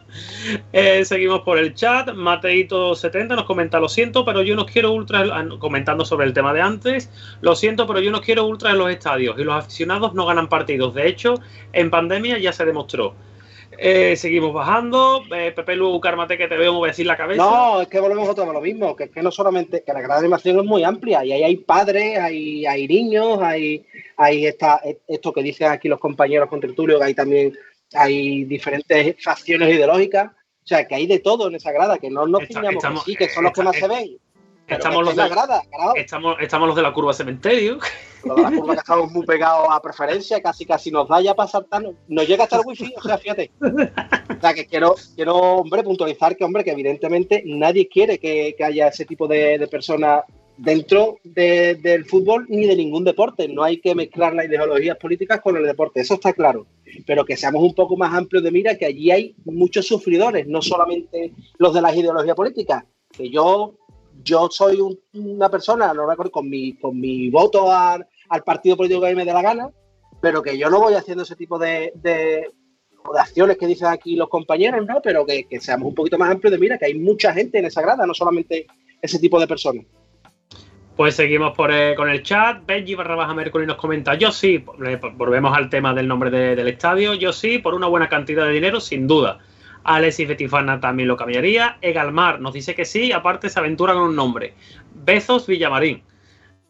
Eh, seguimos por el chat. Mateito70 nos comenta: Lo siento, pero yo no quiero ultra. Ah, comentando sobre el tema de antes. Lo siento, pero yo no quiero ultra en los estadios. Y los aficionados no ganan partidos. De hecho, en pandemia ya se demostró. Eh, seguimos bajando. Eh, Pepe Lu, cármate que te veo mover decir la cabeza. No, es que volvemos otra vez lo mismo. Que es que no solamente. Que la gran animación es muy amplia. Y ahí hay padres, hay, hay niños, hay, hay esta, esto que dicen aquí los compañeros con Tertulio, que hay también hay diferentes facciones ideológicas. O sea, que hay de todo en esa grada. Que no nos ciñamos que sí, que son los que más se ven. Estamos los, de, la grada, estamos, estamos los de la curva cementerio. Los de la curva que estamos muy pegados a preferencia, casi casi nos da ya para saltarnos. Nos llega hasta el wifi, o sea, fíjate. O sea, que quiero, quiero hombre, puntualizar que, hombre, que evidentemente nadie quiere que, haya ese tipo de, personas dentro del fútbol ni de ningún deporte. No hay que mezclar las ideologías políticas con el deporte, eso está claro. Pero que seamos un poco más amplios de mira, que allí hay muchos sufridores, no solamente los de las ideologías políticas. Que yo yo soy una persona, no recuerdo, con mi, con mi voto al, partido político que a mí me dé la gana, pero que yo no voy haciendo ese tipo de, de, acciones que dicen aquí los compañeros, ¿no? Pero que, seamos un poquito más amplios de mira, que hay mucha gente en esa grada, no solamente ese tipo de personas. Pues seguimos por, eh, con el chat. Benji barra baja Mercury nos comenta: Yo sí, volvemos al tema del nombre del estadio. Yo sí, por una buena cantidad de dinero, sin duda. Alexis Betifana también lo cambiaría. Egalmar nos dice que sí, aparte se aventura con un nombre. Bezos Villamarín.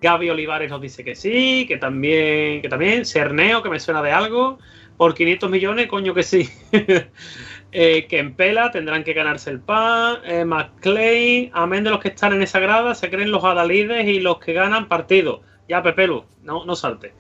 Gaby Olivares nos dice que sí, que también, que también. Cerneo, que me suena de algo. Por 500 millones, coño que sí. *laughs* eh, en Pela tendrán que ganarse el pan. Eh, McClay, amén de los que están en esa grada, se creen los adalides y los que ganan partido. Ya, Pepelu, no, no salte.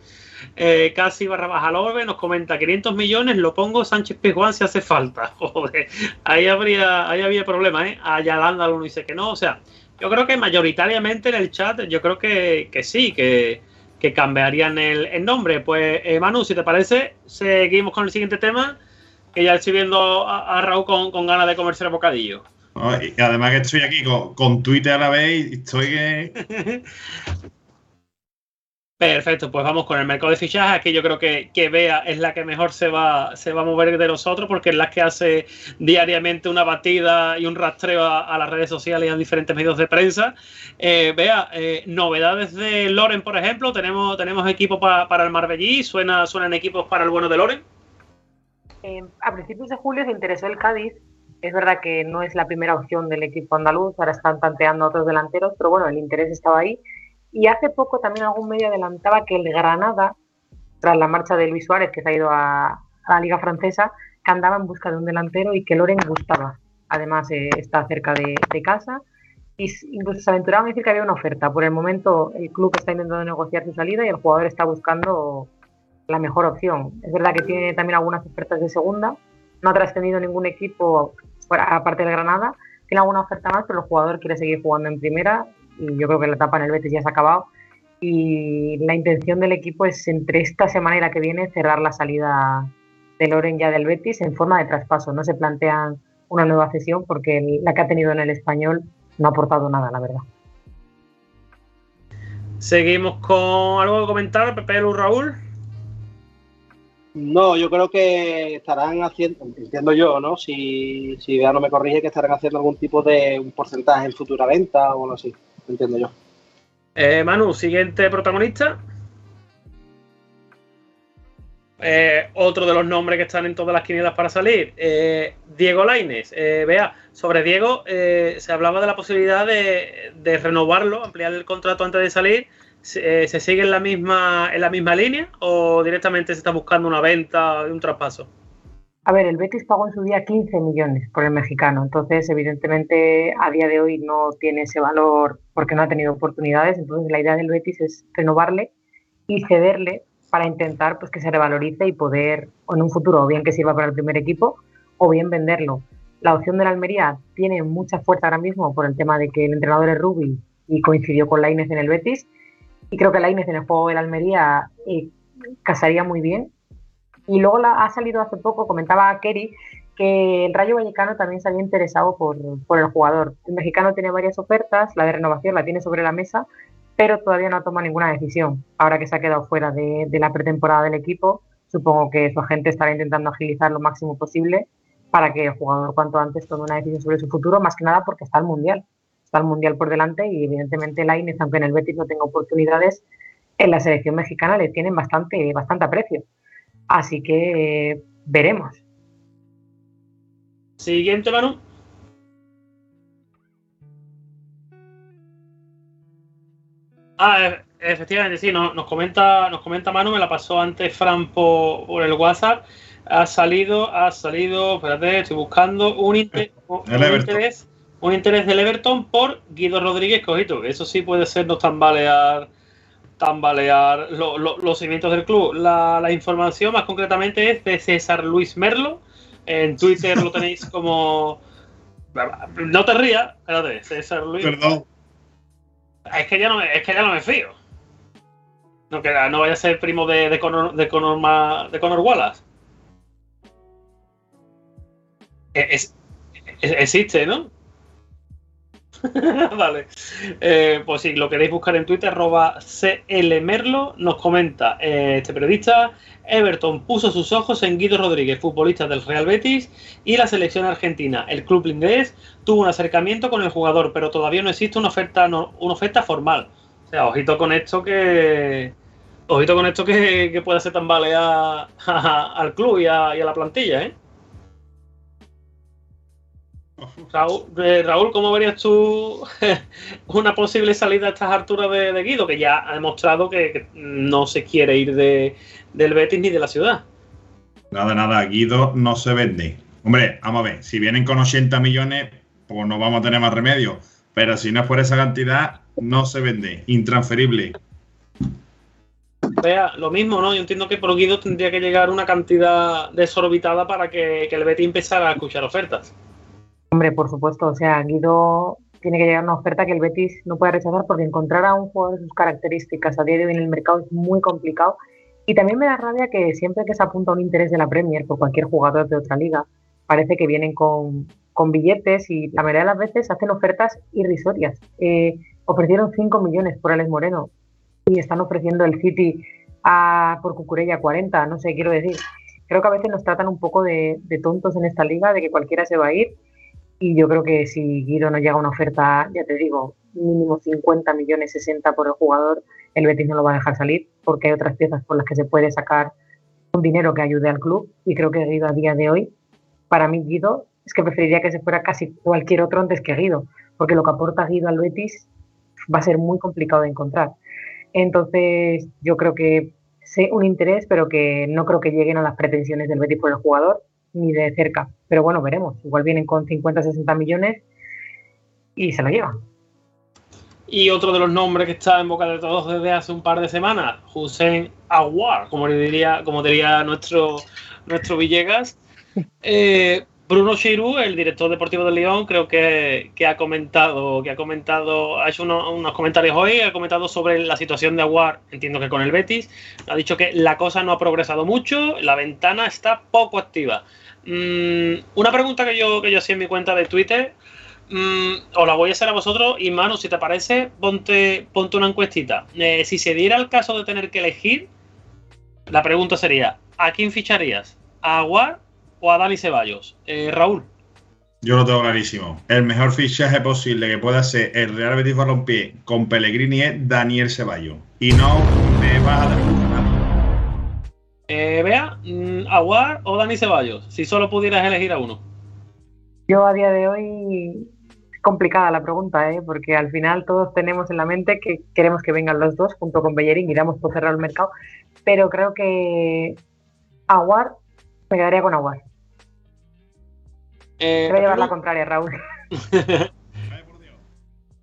Eh, casi barra baja Lorbe nos comenta 500 millones, lo pongo Sánchez Pizjuán si hace falta. *laughs* Joder, ahí habría, ahí había problema, ¿eh? Ayalanda uno dice que no. O sea, yo creo que mayoritariamente en el chat, yo creo que, sí, que, cambiarían el, nombre. Pues, eh, Manu, si te parece, seguimos con el siguiente tema, que ya estoy viendo a, Raúl con, ganas de comerse el bocadillo. y además que estoy aquí con, con Twitter a la vez y estoy que... *laughs* Perfecto, pues vamos con el mercado de fichajes. Aquí yo creo que, que Bea es la que mejor se va, se va a mover de nosotros porque es la que hace diariamente una batida y un rastreo a, las redes sociales y a diferentes medios de prensa. Eh, Bea, eh, novedades de Loren, por ejemplo. Tenemos, tenemos equipo para el Marbellí, ¿Suena, ¿suenan equipos para el bueno de Loren? Eh, a principios de julio se interesó el Cádiz. Es verdad que no es la primera opción del equipo andaluz, ahora están tanteando otros delanteros, pero bueno, el interés estaba ahí. Y hace poco también algún medio adelantaba que el Granada, tras la marcha de Luis Suárez, que se ha ido a, la Liga Francesa, que andaba en busca de un delantero y que Loren gustaba. Además, eh, está cerca de, casa. Y incluso se aventuraban a decir que había una oferta. Por el momento, el club está intentando negociar su salida y el jugador está buscando la mejor opción. Es verdad que tiene también algunas ofertas de segunda. No ha trascendido ningún equipo, aparte del Granada. Tiene alguna oferta más, pero el jugador quiere seguir jugando en primera y yo creo que la etapa en el Betis ya se ha acabado. Y la intención del equipo es entre esta semana y la que viene cerrar la salida de Loren ya del Betis en forma de traspaso. No se plantean una nueva cesión porque la que ha tenido en el español no ha aportado nada, la verdad. Seguimos con algo que comentar, Pepe Lu Raúl. No, yo creo que estarán haciendo, entiendo yo, ¿no? Si, si ya no me corrige, que estarán haciendo algún tipo de un porcentaje en futura venta o algo así entiendo yo. Eh, Manu, siguiente protagonista. Eh, otro de los nombres que están en todas las quinielas para salir, eh, Diego Laines. vea, sobre Diego se hablaba de la posibilidad de, renovarlo, ampliar el contrato antes de salir. ¿Se, sigue en la misma en la misma línea o directamente se está buscando una venta, un traspaso? A ver, el Betis pagó en su día 15 millones por el mexicano, entonces evidentemente a día de hoy no tiene ese valor porque no ha tenido oportunidades, entonces la idea del Betis es renovarle y cederle para intentar pues que se revalorice y poder en un futuro o bien que sirva para el primer equipo o bien venderlo. La opción de la Almería tiene mucha fuerza ahora mismo por el tema de que el entrenador es Rubi y coincidió con Lainez en el Betis. Y creo que Lainez en el juego de la Almería eh, casaría muy bien y luego la, ha salido hace poco, comentaba Kerry, que el Rayo Vallecano también se había interesado por, el jugador. El mexicano tiene varias ofertas, la de renovación la tiene sobre la mesa, pero todavía no toma ninguna decisión. Ahora que se ha quedado fuera de, la pretemporada del equipo, supongo que su agente estará intentando agilizar lo máximo posible para que el jugador cuanto antes tome una decisión sobre su futuro, más que nada porque está el Mundial. Está el Mundial por delante y evidentemente Lainez, aunque en el Betis no tenga oportunidades, en la selección mexicana le tienen bastante, bastante aprecio. Así que eh, veremos. Siguiente, Manu. Ah, e, efectivamente, sí, nos, nos, comenta, nos comenta Manu, me la pasó antes Fran por, el WhatsApp. Ha salido, ha salido, espérate, estoy buscando un, interés, un interés del Everton por Guido Rodríguez Cojito. Eso sí puede ser no tambalear, tambalear los cimientos del club. La, la, información más concretamente es de César Luis Merlo. En Twitter lo tenéis *laughs* como. No te rías, espérate, César Luis. Perdón. Es que ya no me, es que ya no me fío. No, que no vaya a ser primo de, de, Conor, de, Conor, de Conor Wallace. E, existe, ¿no? *laughs* vale. Eh, pues si lo queréis buscar en Twitter, arroba CLMerlo, nos comenta eh, este periodista. Everton puso sus ojos en Guido Rodríguez, futbolista del Real Betis, y la selección argentina. El club inglés tuvo un acercamiento con el jugador, pero todavía no existe una oferta, una oferta formal. O sea, ojito con esto que. Ojito con esto que, que puede ser tan balear al club y a, y a la plantilla, ¿eh? Eh, Raúl, ¿cómo verías tú *laughs* una posible salida a estas alturas de, Guido, que ya ha demostrado que, no se quiere ir de, del Betis ni de la ciudad? Nada, nada, Guido no se vende. Hombre, vamos a ver, si vienen con 80 millones, pues no vamos a tener más remedio. Pero si no es por esa cantidad, no se vende. Intransferible. Vea, lo mismo, ¿no? Yo entiendo que por Guido tendría que llegar una cantidad desorbitada para que, que el Betis empezara a escuchar ofertas. Hombre, por supuesto, o sea, Guido tiene que llegar una oferta que el Betis no puede rechazar porque encontrar a un jugador de sus características a día de hoy en el mercado es muy complicado. Y también me da rabia que siempre que se apunta un interés de la Premier por cualquier jugador de otra liga, parece que vienen con, billetes y la mayoría de las veces hacen ofertas irrisorias. Eh, ofrecieron 5 millones por Alex Moreno y están ofreciendo el City a, por Cucurella 40, no sé, quiero decir. Creo que a veces nos tratan un poco de, de tontos en esta liga, de que cualquiera se va a ir y yo creo que si Guido no llega a una oferta, ya te digo, mínimo 50 millones, 60 por el jugador, el Betis no lo va a dejar salir porque hay otras piezas por las que se puede sacar un dinero que ayude al club. Y creo que Guido a día de hoy, para mí Guido, es que preferiría que se fuera casi cualquier otro antes que Guido, porque lo que aporta Guido al Betis va a ser muy complicado de encontrar. Entonces, yo creo que sé un interés, pero que no creo que lleguen a las pretensiones del Betis por el jugador ni de cerca. Pero bueno, veremos. Igual vienen con 50, 60 millones y se lo llevan. Y otro de los nombres que está en boca de todos desde hace un par de semanas, Hussein Aguar, como diría, como diría nuestro, nuestro Villegas. *laughs* Eh, Bruno Chirú, el director deportivo del León, creo que, ha comentado, que ha comentado, ha hecho unos comentarios hoy, ha comentado sobre la situación de Aguar, entiendo que con el Betis, ha dicho que la cosa no ha progresado mucho, la ventana está poco activa. Mm, una pregunta que yo, que yo hacía en mi cuenta de Twitter, mm, os la voy a hacer a vosotros y Manu, si te parece, ponte, ponte una encuestita. Eh, si se diera el caso de tener que elegir, la pregunta sería, ¿a quién ficharías? ¿A Aguar o a Dani Ceballos? Eh, Raúl. Yo lo tengo clarísimo. El mejor fichaje posible que pueda ser el Real Betis Balompié con Pellegrini es Daniel Ceballos. Y no me vas a dar eh, vea, mm, Aguar o Dani Ceballos, si solo pudieras elegir a uno. Yo a día de hoy es complicada la pregunta, ¿eh? porque al final todos tenemos en la mente que queremos que vengan los dos junto con Bellerín y damos por cerrar el mercado, pero creo que Aguar me quedaría con Aguar. Eh, voy a llevar la contraria, Raúl. *laughs*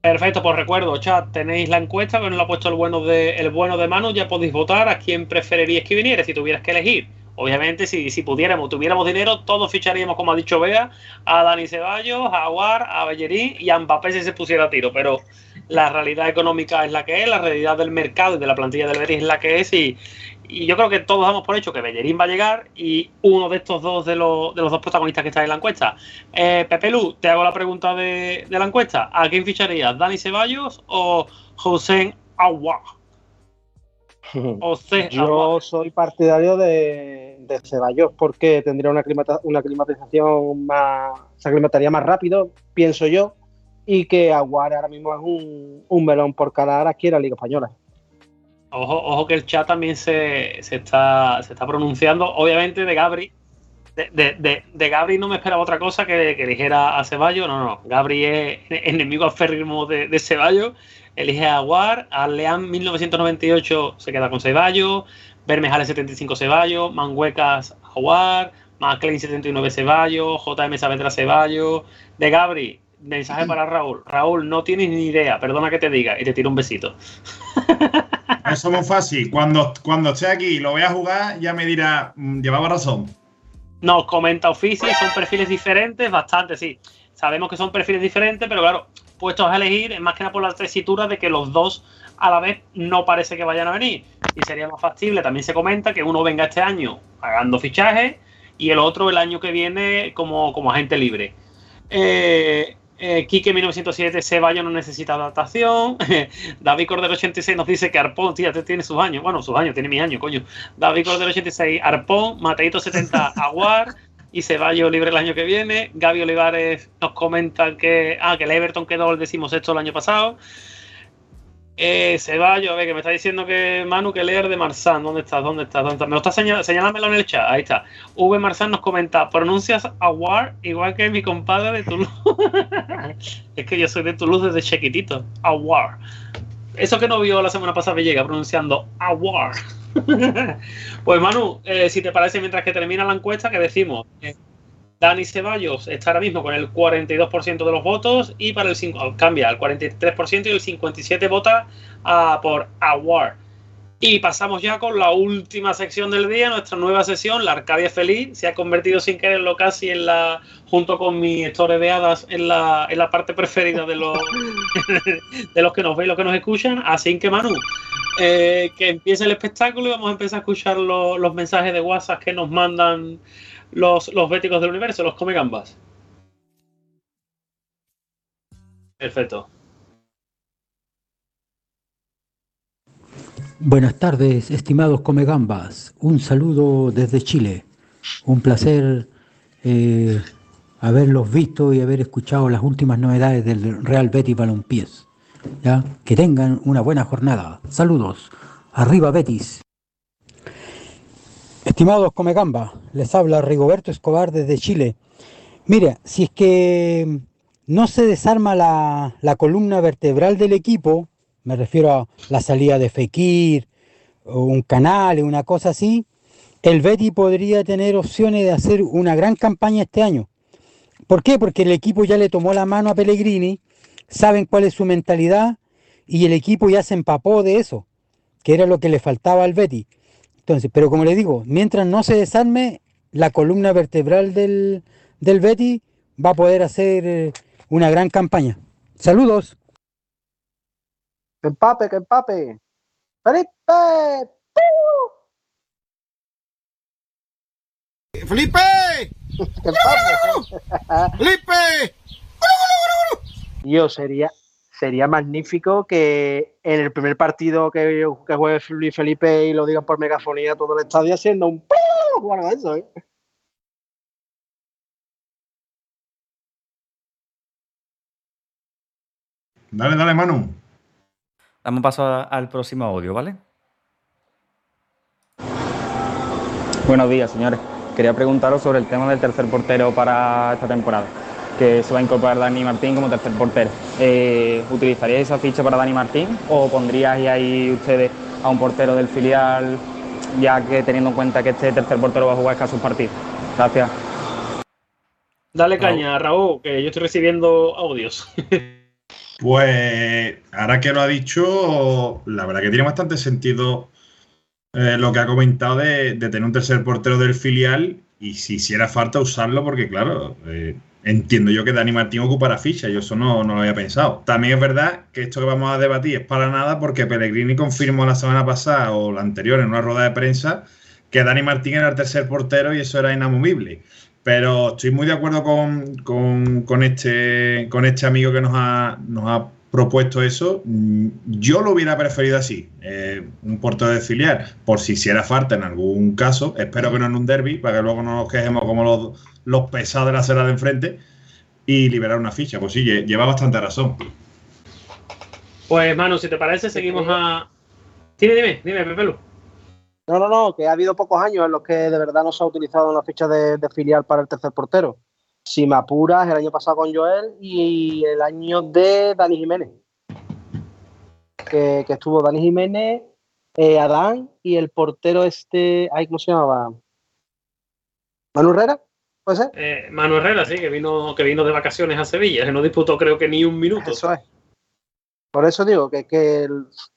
Perfecto, pues recuerdo, chat, tenéis la encuesta que nos lo ha puesto el bueno de el bueno de mano, ya podéis votar a quién preferiríais que viniera si tuvieras que elegir. Obviamente, si, si pudiéramos, tuviéramos dinero, todos ficharíamos, como ha dicho Vega, a Dani Ceballos, a Aguar, a Bellerín y a Mbappé si se pusiera a tiro. Pero la realidad económica es la que es, la realidad del mercado y de la plantilla del Betis es la que es y, y yo creo que todos damos por hecho que Bellerín va a llegar y uno de estos dos de los, de los dos protagonistas que está en la encuesta. Eh, Pepe Lu, te hago la pregunta de, la encuesta. ¿A quién ficharías? ¿Dani Ceballos o José Agua? *laughs* Yo soy partidario de, de, Ceballos porque tendría una, una climatización más. se aclimataría más rápido, pienso yo, y que Aguar ahora mismo es un, melón por calar aquí en la Liga Española. Ojo, ojo que el chat también se, está, se está pronunciando, obviamente, de Gabri. De, de, Gabri no me esperaba otra cosa que, eligiera a Ceballos. No, no, Gabri es *laughs* enemigo aférrimo de, de Ceballos elige a Aguar, Leán 1998 se queda con Ceballos, Bermejales 75 Ceballos, Manhuecas Aguar, McLean 79 Ceballos, JM Saavedra Ceballos, de Gabri, mensaje para Raúl. Raúl, no tienes ni idea, perdona que te diga, y te tiro un besito. *laughs* Eso es muy fácil. Cuando, cuando esté aquí y lo vea jugar, ya me dirá, mm, llevaba razón. Nos comenta Ofici, son perfiles diferentes, bastante, sí. Sabemos que son perfiles diferentes, pero claro, puestos a elegir, es más que nada por la tesitura de que los dos a la vez no parece que vayan a venir. Y sería más factible, también se comenta que uno venga este año pagando fichajes y el otro el año que viene como, como agente libre. Eh, eh, Quique 1907 Ceballos no necesita adaptación. *laughs* David Cordero 86 nos dice que Arpón, tía, tiene sus años. Bueno, sus años, tiene mi año, coño. David Cordero 86 Arpón, Mateito 70 *laughs* Aguar, y Ceballos libre el año que viene. Gaby Olivares nos comenta que, ah, que el Everton quedó el decimosexto el año pasado. Eh, Ceballos, a ver, que me está diciendo que Manu que leer de Marzán. ¿Dónde estás? ¿Dónde estás? ¿Dónde estás? Me lo está señalando en el chat. Ahí está. V Marzán nos comenta, pronuncias Awar igual que mi compadre de Toulouse. *laughs* es que yo soy de Toulouse desde chiquitito. Awar. Eso que no vio la semana pasada me llega pronunciando Awar. *laughs* pues Manu, eh, si te parece, mientras que termina la encuesta, que decimos, eh, Dani Ceballos está ahora mismo con el 42% de los votos y para el 5, cambia al 43% y el 57% vota ah, por Award. Y pasamos ya con la última sección del día, nuestra nueva sesión, la Arcadia Feliz. Se ha convertido sin quererlo casi en la, junto con mi historia de hadas, en la, en la parte preferida de los, *laughs* de los que nos ven y los que nos escuchan. Así que Manu, eh, que empiece el espectáculo y vamos a empezar a escuchar los mensajes de WhatsApp que nos mandan los, los béticos del universo, los come gambas. Perfecto. Buenas tardes, estimados come gambas. Un saludo desde Chile. Un placer eh, haberlos visto y haber escuchado las últimas novedades del Real Betis Balompiés. ¿ya? Que tengan una buena jornada. Saludos. Arriba Betis. Estimados Comegamba, les habla Rigoberto Escobar desde Chile. Mira, si es que no se desarma la, columna vertebral del equipo, me refiero a la salida de Fekir, o un canal, una cosa así, el Betty podría tener opciones de hacer una gran campaña este año. ¿Por qué? Porque el equipo ya le tomó la mano a Pellegrini saben cuál es su mentalidad y el equipo ya se empapó de eso, que era lo que le faltaba al Betty. Entonces, pero como le digo, mientras no se desarme la columna vertebral del, del Betty, va a poder hacer eh, una gran campaña. Saludos. Que empape, que empape. Felipe. Felipe. Felipe. Yo sería, sería magnífico que en el primer partido que, que juegue Luis Felipe y lo digan por megafonía todo el estadio haciendo un bueno, eso, ¿eh? Dale, dale, Manu. Damos paso al próximo audio, ¿vale? Buenos días, señores. Quería preguntaros sobre el tema del tercer portero para esta temporada que se va a incorporar Dani Martín como tercer portero. Eh, ¿Utilizaríais esa ficha para Dani Martín o pondríais ahí ustedes a un portero del filial, ya que teniendo en cuenta que este tercer portero va a jugar escasos partidos? Gracias. Dale caña, Raúl, que yo estoy recibiendo audios. *laughs* pues ahora que lo ha dicho, la verdad que tiene bastante sentido eh, lo que ha comentado de, tener un tercer portero del filial y si hiciera falta usarlo, porque claro, eh, entiendo yo que Dani Martín ocupará ficha, yo eso no, no, lo había pensado. También es verdad que esto que vamos a debatir es para nada porque Pellegrini confirmó la semana pasada o la anterior en una rueda de prensa que Dani Martín era el tercer portero y eso era inamovible. Pero estoy muy de acuerdo con, con, este, con este amigo que nos ha, nos ha propuesto eso, mm, yo lo hubiera preferido así, eh, un portero de filial, por si hiciera falta en algún caso, espero que no en un derby, para que luego no nos quejemos como los, los pesados de la acera de enfrente, y liberar una ficha. Pues sí, lle- lleva bastante razón. Pues Manu, si te parece, seguimos a. Dime, dime, dime, Pepelu. No, no, no, que ha habido pocos años en los que de verdad no se ha utilizado una ficha de, de filial para el tercer portero. Si me apuras, el año pasado con Joel y el año de Dani Jiménez. Que, que estuvo Dani Jiménez, eh, Adán y el portero este, ay, ¿cómo se llamaba? Manu Herrera, ¿puede ser? Eh, Manu Herrera, sí, que vino, que vino de vacaciones a Sevilla, que no disputó creo que ni un minuto. Eso es. Por eso digo que, que,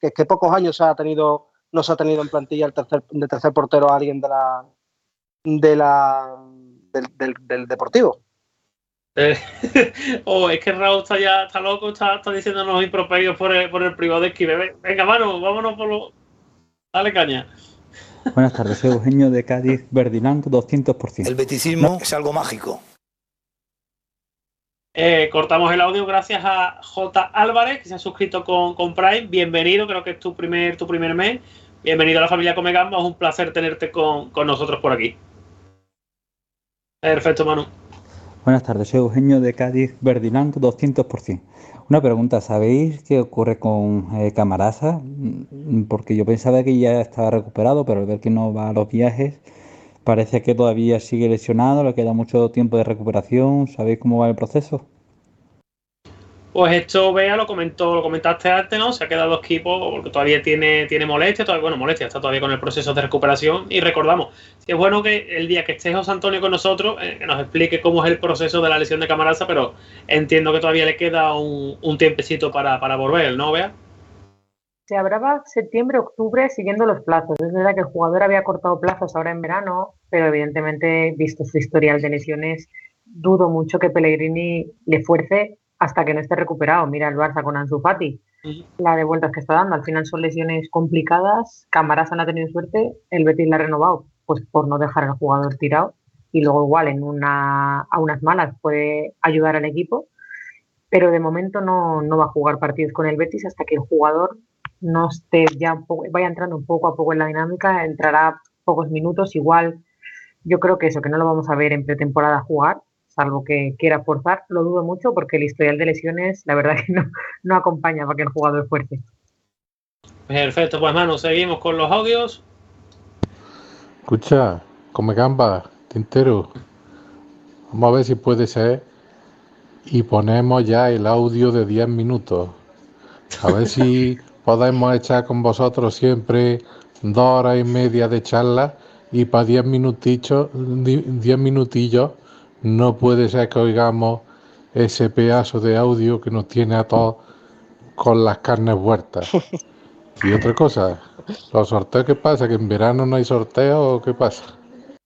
que, que pocos años se ha tenido, no se ha tenido en plantilla el tercer, de tercer portero a alguien de la de la del, del- del deportivo. Eh, *laughs* oh, es que Raúl está ya, está loco, está, está diciéndonos improperios por el, por el privado de Esquive. Venga, Manu, vámonos por lo. Dale caña. Buenas tardes, soy Eugenio de Cádiz, Verdiland 200%. El beticismo es algo mágico. Eh, cortamos el audio gracias a J. Álvarez, que se ha suscrito con, con Prime. Bienvenido, creo que es tu primer, tu primer mes. Bienvenido a la familia Come Gamba. Es un placer tenerte con, con nosotros por aquí. Perfecto, Manu. Buenas tardes, soy Eugenio de Cádiz, Verdiland 200%. Una pregunta, ¿sabéis qué ocurre con eh, Camarasa? Mm, Porque yo pensaba que ya estaba recuperado, pero al ver que no va a los viajes, parece que todavía sigue lesionado, le queda mucho tiempo de recuperación. ¿Sabéis cómo va el proceso? Pues esto, Bea, lo comentó, lo comentaste antes, ¿no? Se ha quedado equipo porque todavía tiene, tiene molestia, todavía, bueno, molestia, está todavía con el proceso de recuperación. Y recordamos, es bueno que el día que esté José Antonio con nosotros, eh, que nos explique cómo es el proceso de la lesión de Camarasa, pero entiendo que todavía le queda un, un tiempecito para, para volver, ¿no, Bea? Se hablaba septiembre, octubre siguiendo los plazos. Es verdad que el jugador había cortado plazos ahora en verano, pero evidentemente, visto su historial de lesiones, dudo mucho que Pellegrini le fuerce hasta que no esté recuperado. Mira el Barça con Ansu Fati, la de vueltas que está dando. Al final son lesiones complicadas. Camarasa no ha tenido suerte, el Betis la ha renovado, pues por no dejar al jugador tirado. Y luego igual en una, a unas malas puede ayudar al equipo. Pero de momento no, no va a jugar partidos con el Betis hasta que el jugador no esté ya un poco, vaya entrando un poco a poco en la dinámica, entrará pocos minutos, igual yo creo que eso, que no lo vamos a ver en pretemporada jugar, salvo que quiera forzar, lo dudo mucho porque el historial de lesiones, la verdad *laughs* que no, no acompaña para que el jugador fuerce. Perfecto, pues Manu, seguimos con los audios. Escucha, come gamba, tintero. Vamos a ver si puede ser. Y ponemos ya el audio de 10 minutos. A ver si *laughs* podemos echar con vosotros siempre dos horas y media de charla y para 10 minutitos, 10 minutillos no puede ser que oigamos ese pedazo de audio que nos tiene a todos con las carnes vueltas. *laughs* Y otra cosa, los sorteos, ¿qué pasa? ¿Que en verano no hay sorteo o qué pasa?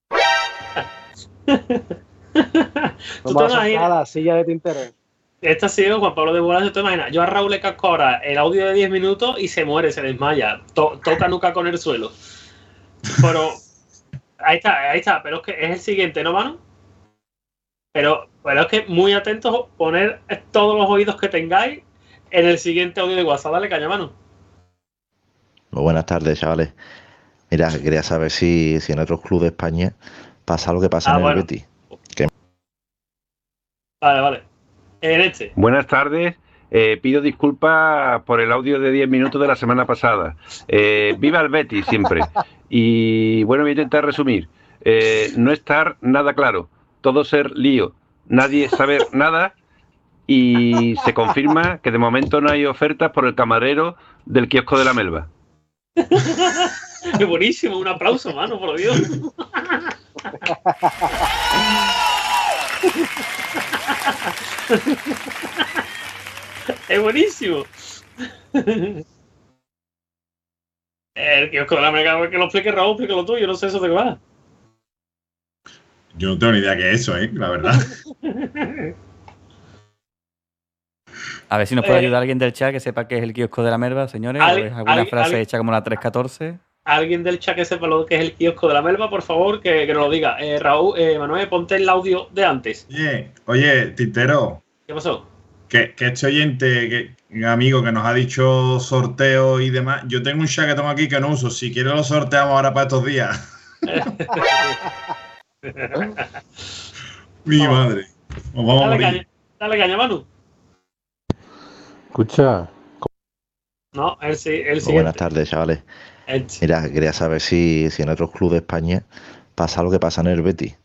*laughs* ¿Tú te imaginas? la silla de tintero. Este ha sido Juan Pablo de Bolas, ¿te imaginas? Yo a Raúl le casco ahora el audio de 10 minutos y se muere, se desmaya. To- toca nuca con el suelo. Pero ahí está, ahí está. Pero es que es el siguiente, ¿no, Manu? Pero, pero es que muy atentos, poner todos los oídos que tengáis en el siguiente audio de WhatsApp. Dale caña, Manu. Muy buenas tardes, chavales. Mira, quería saber si, si en otros clubes de España pasa lo que pasa Ah, en el. Betis. Que Vale, vale. En este. Buenas tardes. Eh, pido disculpas por el audio de 10 minutos de la semana pasada. Eh, viva el Betis siempre. Y bueno, voy a intentar resumir. Eh, no estar nada claro. Todo ser lío. Nadie saber *laughs* nada. Y se confirma que de momento no hay ofertas por el camarero del kiosco de la Melva. Es buenísimo, un aplauso, mano, por Dios. es buenísimo. El kiosco de la mega que lo explique Raúl, explícalo tú, yo no sé eso de qué va. Yo no tengo ni idea qué es eso, ¿eh? La verdad. A ver si nos puede Eh, ayudar alguien del chat que sepa qué es el kiosco de la merva, señores. al- o es alguna al- frase al- hecha como la 314. Alguien del chat que sepa lo que es el kiosco de la melva, por favor, que, que nos lo diga. Eh, Raúl, eh, Manuel, ponte el audio de antes. Oye, oye, Tintero, ¿Qué pasó? que, que este oyente que, un amigo que nos ha dicho sorteo y demás. Yo tengo un chat que tengo aquí que no uso. Si quieres lo sorteamos ahora para estos días. *laughs* Mi madre. Nos vamos a Dale morir. caña, dale caña, Manu. Escucha, No, si- el Muy siguiente. buenas tardes, chavales. Mira, quería saber si, si en otros clubes de España pasa lo que pasa en el Betis,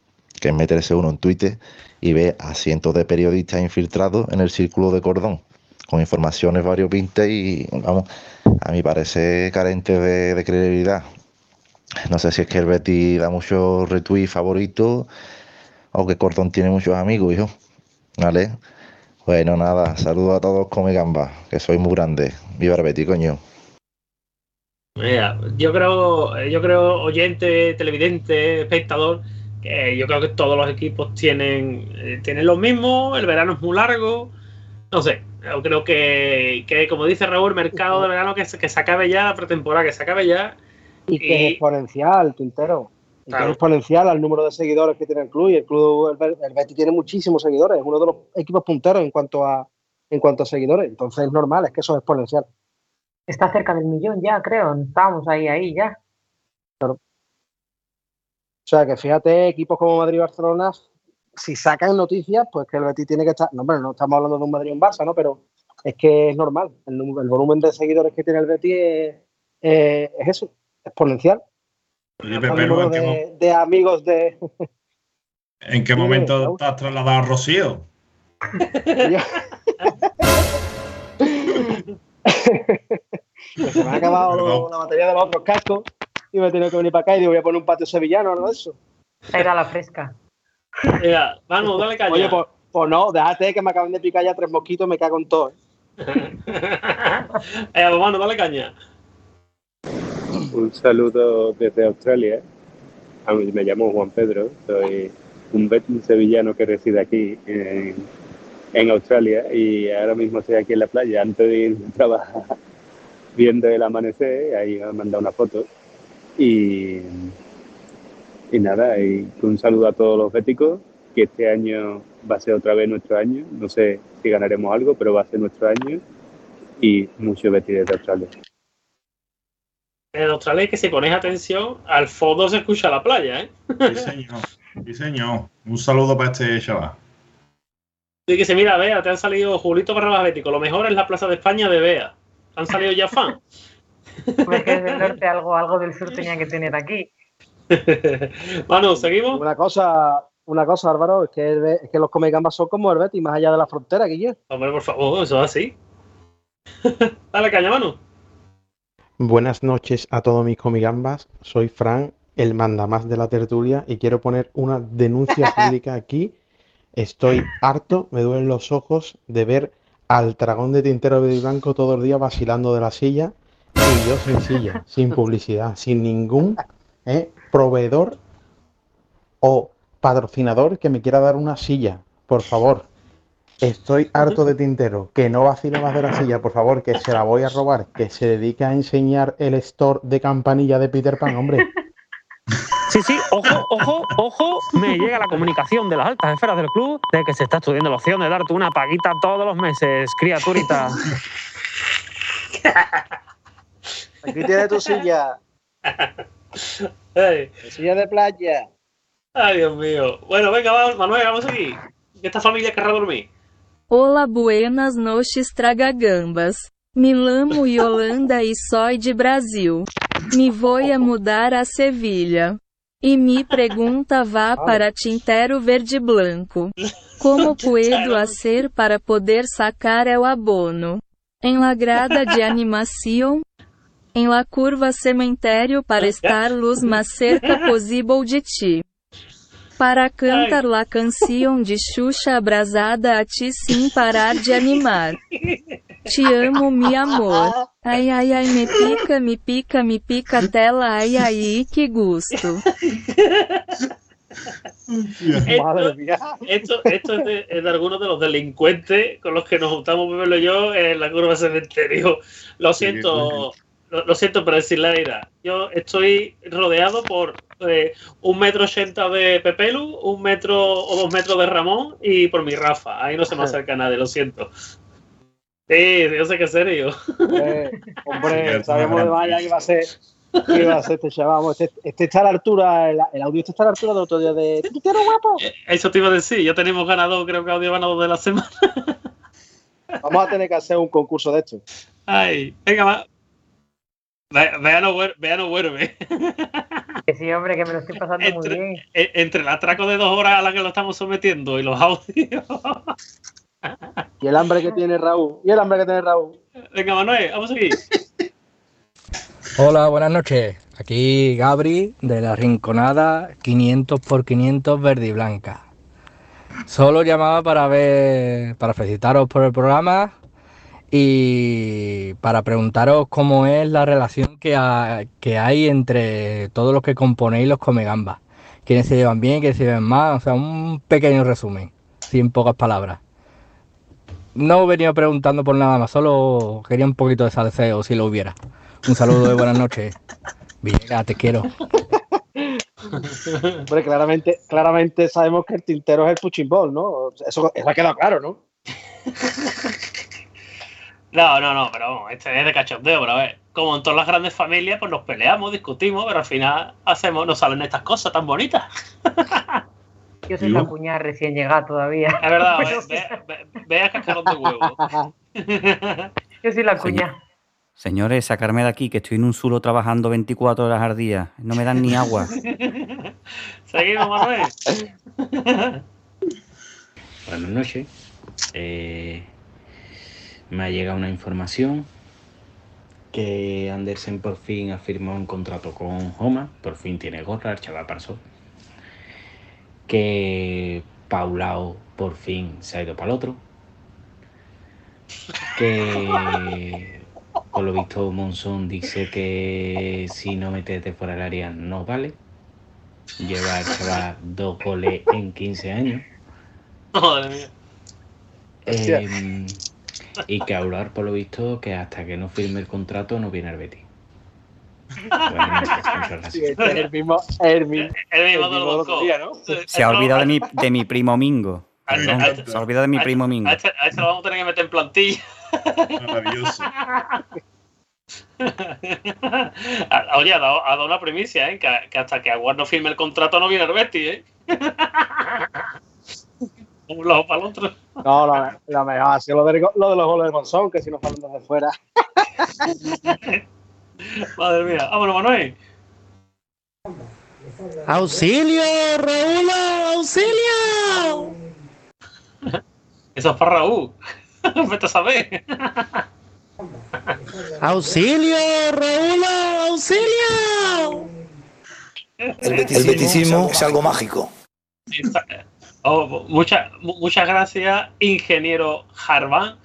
que es meterse uno en Twitter y ve a cientos de periodistas infiltrados en el círculo de cordón, con informaciones variopintas y, vamos, a mi parece carente de, de credibilidad. No sé si es que el Betis da muchos retweets favoritos o que Cordón tiene muchos amigos, hijo. ¿Vale? Bueno, nada, saludos a todos come gamba, que soy muy grande. Viva el Betis, coño. Mira, yo creo, yo creo, oyente, televidente, espectador, que yo creo que todos los equipos tienen, eh, tienen lo mismo, el verano es muy largo, no sé, yo creo que, que como dice Raúl, mercado de verano que se, que se acabe ya, la pretemporada que se acabe ya, Y que es exponencial, Tintero. Y que Claro. es exponencial al número de seguidores que tiene el club. Y el club, el, el Betis tiene muchísimos seguidores. Es uno de los equipos punteros en cuanto a en cuanto a seguidores. Entonces es normal, es que eso es exponencial. Está cerca del millón ya, creo. Estábamos ahí, ahí ya. O sea que fíjate, equipos como Madrid y Barcelona, si sacan noticias, pues que el Betis tiene que estar. No, hombre, no estamos hablando de un Madrid y un Barça, ¿no? Pero es que es normal. El, volumen de seguidores que tiene el Betis es eso, exponencial. Oye, El Pepe, número ¿en qué, mo- de, de amigos de. *laughs* en qué momento te has trasladado a Rocío? *laughs* se me ha acabado la batería de los otros cascos y me he tenido que venir para acá y digo, voy a poner un patio sevillano o algo de eso. Era la fresca. Mira, Manu, dale caña. Oye, pues, pues no, déjate que me acaban de picar ya tres mosquitos, me cago en todo. ¿eh? *laughs* Eh, pues, Manu, dale caña. Un saludo desde Australia. Me llamo Juan Pedro, soy un sevillano que reside aquí en, Australia y ahora mismo estoy aquí en la playa antes de ir *laughs* viendo el amanecer, ahí me han mandado una foto y, y nada, y un saludo a todos los béticos, que este año va a ser otra vez nuestro año, no sé si ganaremos algo, pero va a ser nuestro año y mucho betis desde Australia. En Australia es que si ponéis atención, al fondo se escucha la playa, ¿eh? Sí, señor. Sí, señor. Un saludo para este chaval. Así que se mira, Bea, te han salido Julito Barrabás Bético. Lo mejor es la Plaza de España de Bea. ¿Te han salido ya fan? Hombre, que es del norte, algo, algo del sur tenía que tener aquí. *laughs* Manu, ¿seguimos? Una cosa, una cosa, Álvaro, es que, el Be- es que los comegambas son como el Betis, más allá de la frontera, Guille. Hombre, por favor, eso es así. *laughs* Dale caña, Manu. Buenas noches a todos mis comigambas. Soy Fran, el mandamás de la tertulia, y quiero poner una denuncia *laughs* pública aquí. Estoy harto, me duelen los ojos de ver al dragón de tintero de blanco todo el día vacilando de la silla y yo sin silla, sin publicidad, sin ningún eh, proveedor o patrocinador que me quiera dar una silla. Por favor, Estoy harto de tintero, que no vacile más de la silla, por favor, que se la voy a robar, que se dedique a enseñar el store de campanilla de Peter Pan, hombre. *laughs* Sí, sí, ojo, ojo, ojo, me llega la comunicación de las altas esferas del club de que se está estudiando la opción de darte una paguita todos los meses, criaturita. *laughs* Aquí tienes tu silla. Silla de playa. Ay, Dios mío. Bueno, venga, va, Manuel, vamos aquí. Esta familia querrá dormir. Olá, buenas noites, tragagambas. Me lamo Yolanda e soy de Brasil. Me vou a mudar a Sevilha. E mi pregunta va para Tintero Verde Blanco. Como *laughs* puedo hacer para poder sacar el abono? Em la grada de animación? Em la curva cemitério para estar luz mais cerca possível de ti. Para cantar la canção de Xuxa abrasada a ti sem parar de animar. Te amo, mi amor. Ai, ai, ai, me pica, me pica, me pica a tela, ai, ai, que gusto. Esto, esto, esto es, de, es de algunos de los delincuentes con los que nos juntamos Pepelo y yo en la curva cementerio. Lo siento, lo, lo siento, pero decir la verdad. Yo estoy rodeado por eh, un metro ochenta de Pepelu, un metro o dos metros de Ramón y por mi Rafa. Ahí no se me acerca nadie, lo siento. Sí, yo sé que es serio. Eh, hombre, *laughs* sabemos de vaya que iba a ser. que iba a ser este chaval. Este, este está a la altura, el, el audio este está a la altura del otro día de. ¿Tú quieres guapo? Eso te iba a decir, ya tenemos ganador, creo que audio ganador de la semana. Vamos a tener que hacer un concurso de esto. Ay, venga, va. Ve- Vea no vuelve. Vea no vuelve. Que sí, hombre, que me lo estoy pasando muy bien. E- Entre el atraco de dos horas a la que lo estamos sometiendo y los audios. *laughs* Y el hambre que tiene Raúl. Y el hambre que tiene Raúl. Venga, Manuel, vamos a seguir. Hola, buenas noches. Aquí Gabri de la Rinconada 500 por 500 verde y blanca. Solo llamaba para ver, para felicitaros por el programa y para preguntaros cómo es la relación que, que hay entre todos los que componéis los Comegambas. Quiénes se llevan bien, quiénes se llevan mal, o sea, un pequeño resumen, sin pocas palabras. No he venido preguntando por nada más, solo quería un poquito de salseo si lo hubiera. Un saludo de buenas noches. Villegas, te quiero. Hombre, claramente, claramente sabemos que el tintero es el punching ball, ¿no? Eso, eso ha quedado claro, ¿no? No, no, no, pero vamos, este es de cachondeo, pero a ver, como en todas las grandes familias, pues nos peleamos, discutimos, pero al final hacemos, nos salen estas cosas tan bonitas. *laughs* Yo soy la cuñada recién llegada todavía. Es verdad, *laughs* ve, ve, ve, ve a cascarón de huevo. *laughs* Yo soy la cuñada. Señores, sacarme de aquí, que estoy en un suelo trabajando 24 horas al día. No me dan ni agua. Seguimos, Manuel. Buenas noches. Eh, me ha llegado una información que Andersen por fin ha firmado un contrato con Homa. Por fin tiene gorra, el chaval pasó. Que Paulao por fin se ha ido para el otro. Que *laughs* por lo visto Monzón dice que si no metes de fuera del área no vale. Lleva el chaval dos goles en 15 años. Madre mía. Eh, y que Aurar, por lo visto, que hasta que no firme el contrato no viene al Betis. Gracias. *laughs* Sí, este es el mismo, el mismo, El mismo. Se ha olvidado de mi, de mi primo Mingo. A Perdón, a este- se ha olvidado de mi a este- primo Mingo. A este, a este lo vamos a tener que meter en plantilla. Maravilloso. *laughs* Ah, Oye, ha dado, ha dado una primicia, ¿eh? Que, que hasta que Aguar no firme el contrato no viene el Betis, ¿eh? Un lado para el otro. No, lo, lo mejor ha sido lo de, lo de los goles de Monzón, que si nos faltan desde fuera. *laughs* Madre mía. Vámonos, Manuel. ¡Auxilio, Raúl! ¡Auxilio! Eso es para Raúl. *laughs* Vete a saber. ¡Auxilio, Raúl! ¡Auxilio! El beticismo es algo mágico. Oh, muchas, mu- muchas gracias, ingeniero Jarván.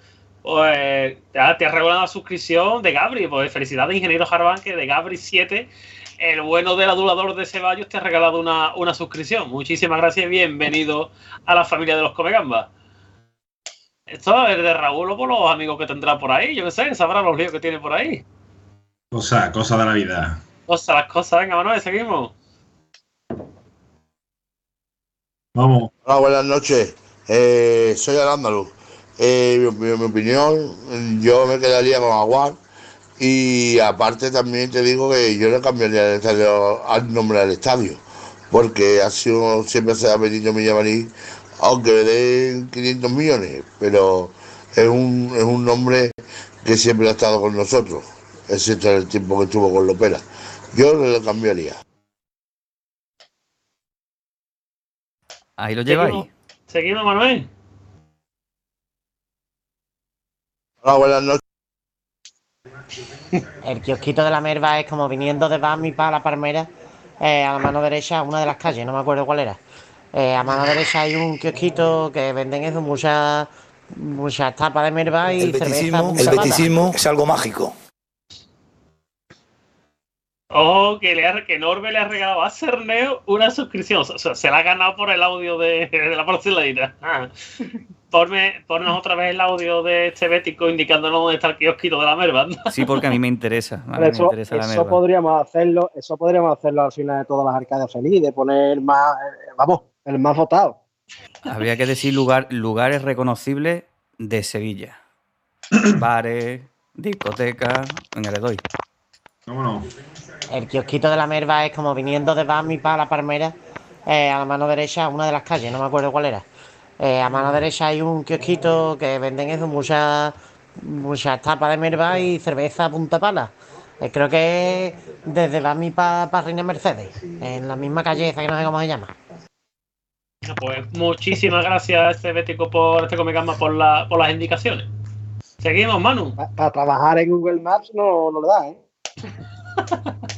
Pues, ya te has regalado la suscripción de Gabri. Pues felicidades, ingeniero Jarván, que de Gabri 7, el bueno del adulador de Ceballos, te ha regalado una, una suscripción. Muchísimas gracias y bienvenido a la familia de los Comegambas. Esto es de Raúl o por los amigos que tendrá por ahí. Yo qué sé, sabrá los líos que tiene por ahí. Cosa, cosa de la vida. Cosas, las cosas. Venga, Manuel, seguimos. Vamos. Hola, buenas noches. Eh, soy andaluz. Eh, mi, opinión, yo me quedaría con Aguar. Y aparte también te digo que yo le cambiaría el al nombre del estadio. Porque ha sido, siempre se ha Benito Millamarí, aunque le den 500 millones. Pero es un, es un nombre que siempre ha estado con nosotros, excepto el tiempo que estuvo con Lopera. Yo le cambiaría. Ahí lo lleváis. Seguimos, seguimos Manuel. Hola, buenas noches. *laughs* El kiosquito de la Merva es como viniendo de Bami para la Palmera, eh, a la mano derecha, una de las calles, no me acuerdo cuál era. Eh, a mano derecha hay un kiosquito que venden eso, muchas muchas tapas de Merva y El cerveza. beticismo, el beticismo es algo mágico. Ojo, que, le ha- que Norbe le ha regalado a Cerneo una suscripción. O sea, se la ha ganado por el audio de, de la porcelana. Ah. Ponme, ponnos otra vez el audio de este bético indicándonos dónde está el kiosquito de la merva. Sí, porque a mí me interesa. A mí me Eso, interesa la eso merda. podríamos hacerlo, eso podríamos hacerlo al final de todas las arcades feliz, de poner más, eh, vamos, el más votado. Habría que decir lugar, lugares reconocibles de Sevilla. *clears throat* bares, discotecas. Venga, le doy. Vámonos. El kiosquito de la Merva es como viniendo de Bami para la Palmera, eh, a la mano derecha, una de las calles, no me acuerdo cuál era. Eh, a mano derecha hay un kiosquito que venden eso, muchas muchas tapas de Merva y cerveza a punta pala. Eh, creo que es desde Bami para Reina Mercedes, en la misma calle esa que no sé cómo se llama. Pues muchísimas gracias a este Bético por este por, la, por las indicaciones. Seguimos, Manu. Para trabajar en Google Maps no, no le da, ¿eh? *laughs*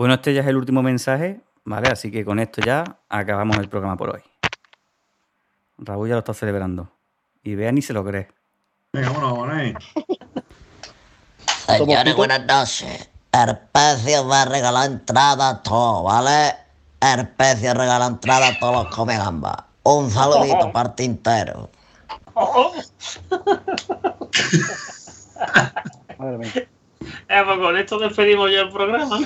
Bueno, este ya es el último mensaje, ¿vale? Así que con esto ya acabamos el programa por hoy. Raúl ya lo está celebrando. Y vea ni se lo cree. Venga, vámonos, vámonos. Señores, buenas noches. Herpecio va a regalar entrada a todo, ¿vale? Herpecio regala entrada a todos los come gambas. Un saludito para el tintero. Eh, pues con esto despedimos ya el programa. *laughs*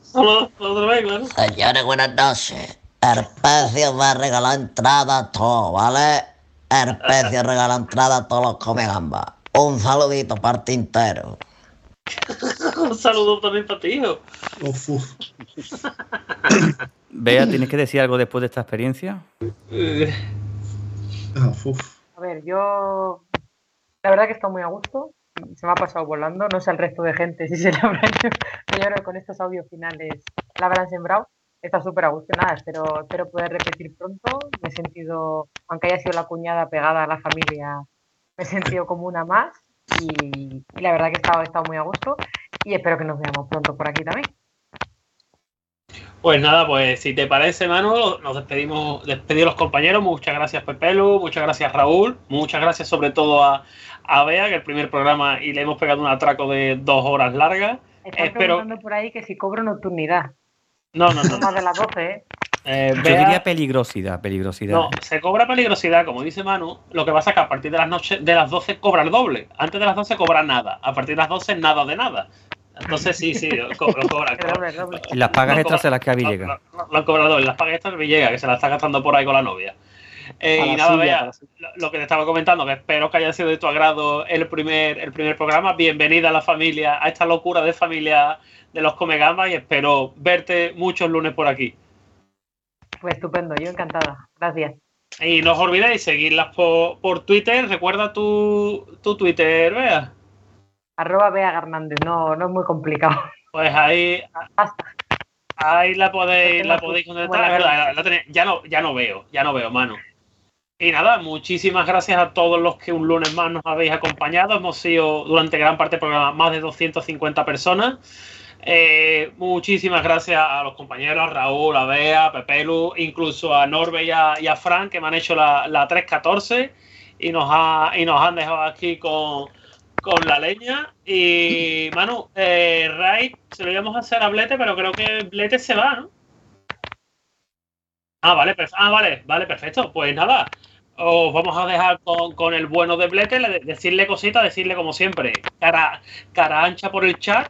Solo otra vez, claro. Señores, buenas noches. Herpecio va a regalar entrada a todo, ¿vale? Herpecio regala entrada a todos los come gambas. Un saludito para el tintero. *laughs* Un saludo también para ti, hijo. Uf, uf. *coughs* Bea, ¿tienes que decir algo después de esta experiencia? Ah, uf. A ver, yo la verdad que estoy muy a gusto. Se me ha pasado volando. No sé el resto de gente si se le habrá *laughs* hecho. Pero con estos audios finales la habrán sembrado. Está súper a gusto. Nada, espero, espero poder repetir pronto. Me he sentido, aunque haya sido la cuñada pegada a la familia, me he sentido como una más. Y, y la verdad que he estado, he estado muy a gusto. Y espero que nos veamos pronto por aquí también. Pues nada, pues si te parece, Manu, nos despedimos, despedir a los compañeros. Muchas gracias, Pepelu, muchas gracias, Raúl, muchas gracias sobre todo a, a Bea, que el primer programa y le hemos pegado un atraco de dos horas largas. Están Espero. preguntando por ahí que si cobro nocturnidad. No, no, no. Más de las 12, ¿eh? Eh, Yo diría peligrosidad, peligrosidad. No, se cobra peligrosidad, como dice Manu. Lo que pasa es que a partir de las noches, de las 12 cobra el doble. Antes de las 12 cobra nada. A partir de las 12 nada de nada. Entonces sí, sí, lo cobra, lo cobra. las pagas cobra- se las que a Villegas. Lo, lo cobra doble. Las pagas extras de Villegas, que se las está gastando por ahí con la novia. Eh, y nada, silla, Bea, a la lo, que te estaba comentando, que espero que haya sido de tu agrado el primer, el primer programa. Bienvenida a la familia, a esta locura de familia de los Comegambas y espero verte muchos lunes por aquí. Pues estupendo, yo encantada. Gracias. Y no os olvidéis seguirlas por, por Twitter. Recuerda tu, tu Twitter, Bea. Arroba Bea Hernández, no, no es muy complicado. Pues ahí, ahí la podéis, la podéis contestar. la- la ya no, ya no veo, ya no veo, mano. Y nada, muchísimas gracias a todos los que un lunes más nos habéis acompañado. Hemos sido durante gran parte del programa más de 250 personas. Eh, muchísimas gracias a los compañeros, a Raúl, a Bea, a Pepelu, incluso a Norbe y a, y a Frank que me han hecho la, la 314 y nos, ha, y nos han dejado aquí con, con la leña. Y Manu, eh, se lo íbamos a hacer a Blete, pero creo que Blete se va, ¿no? Ah, vale, ah, vale, vale, perfecto. Pues nada, os vamos a dejar con, con el bueno de Blete, le- decirle cositas, decirle como siempre, cara, cara ancha por el chat.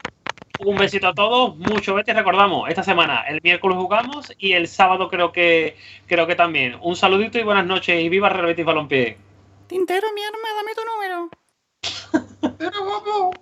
Un besito a todos, mucho vete, recordamos, esta semana el miércoles jugamos y el sábado creo que creo que también. Un saludito y buenas noches y viva Real Betis Balompié. Tintero, mi arma, dame tu número. *laughs* Eu vou.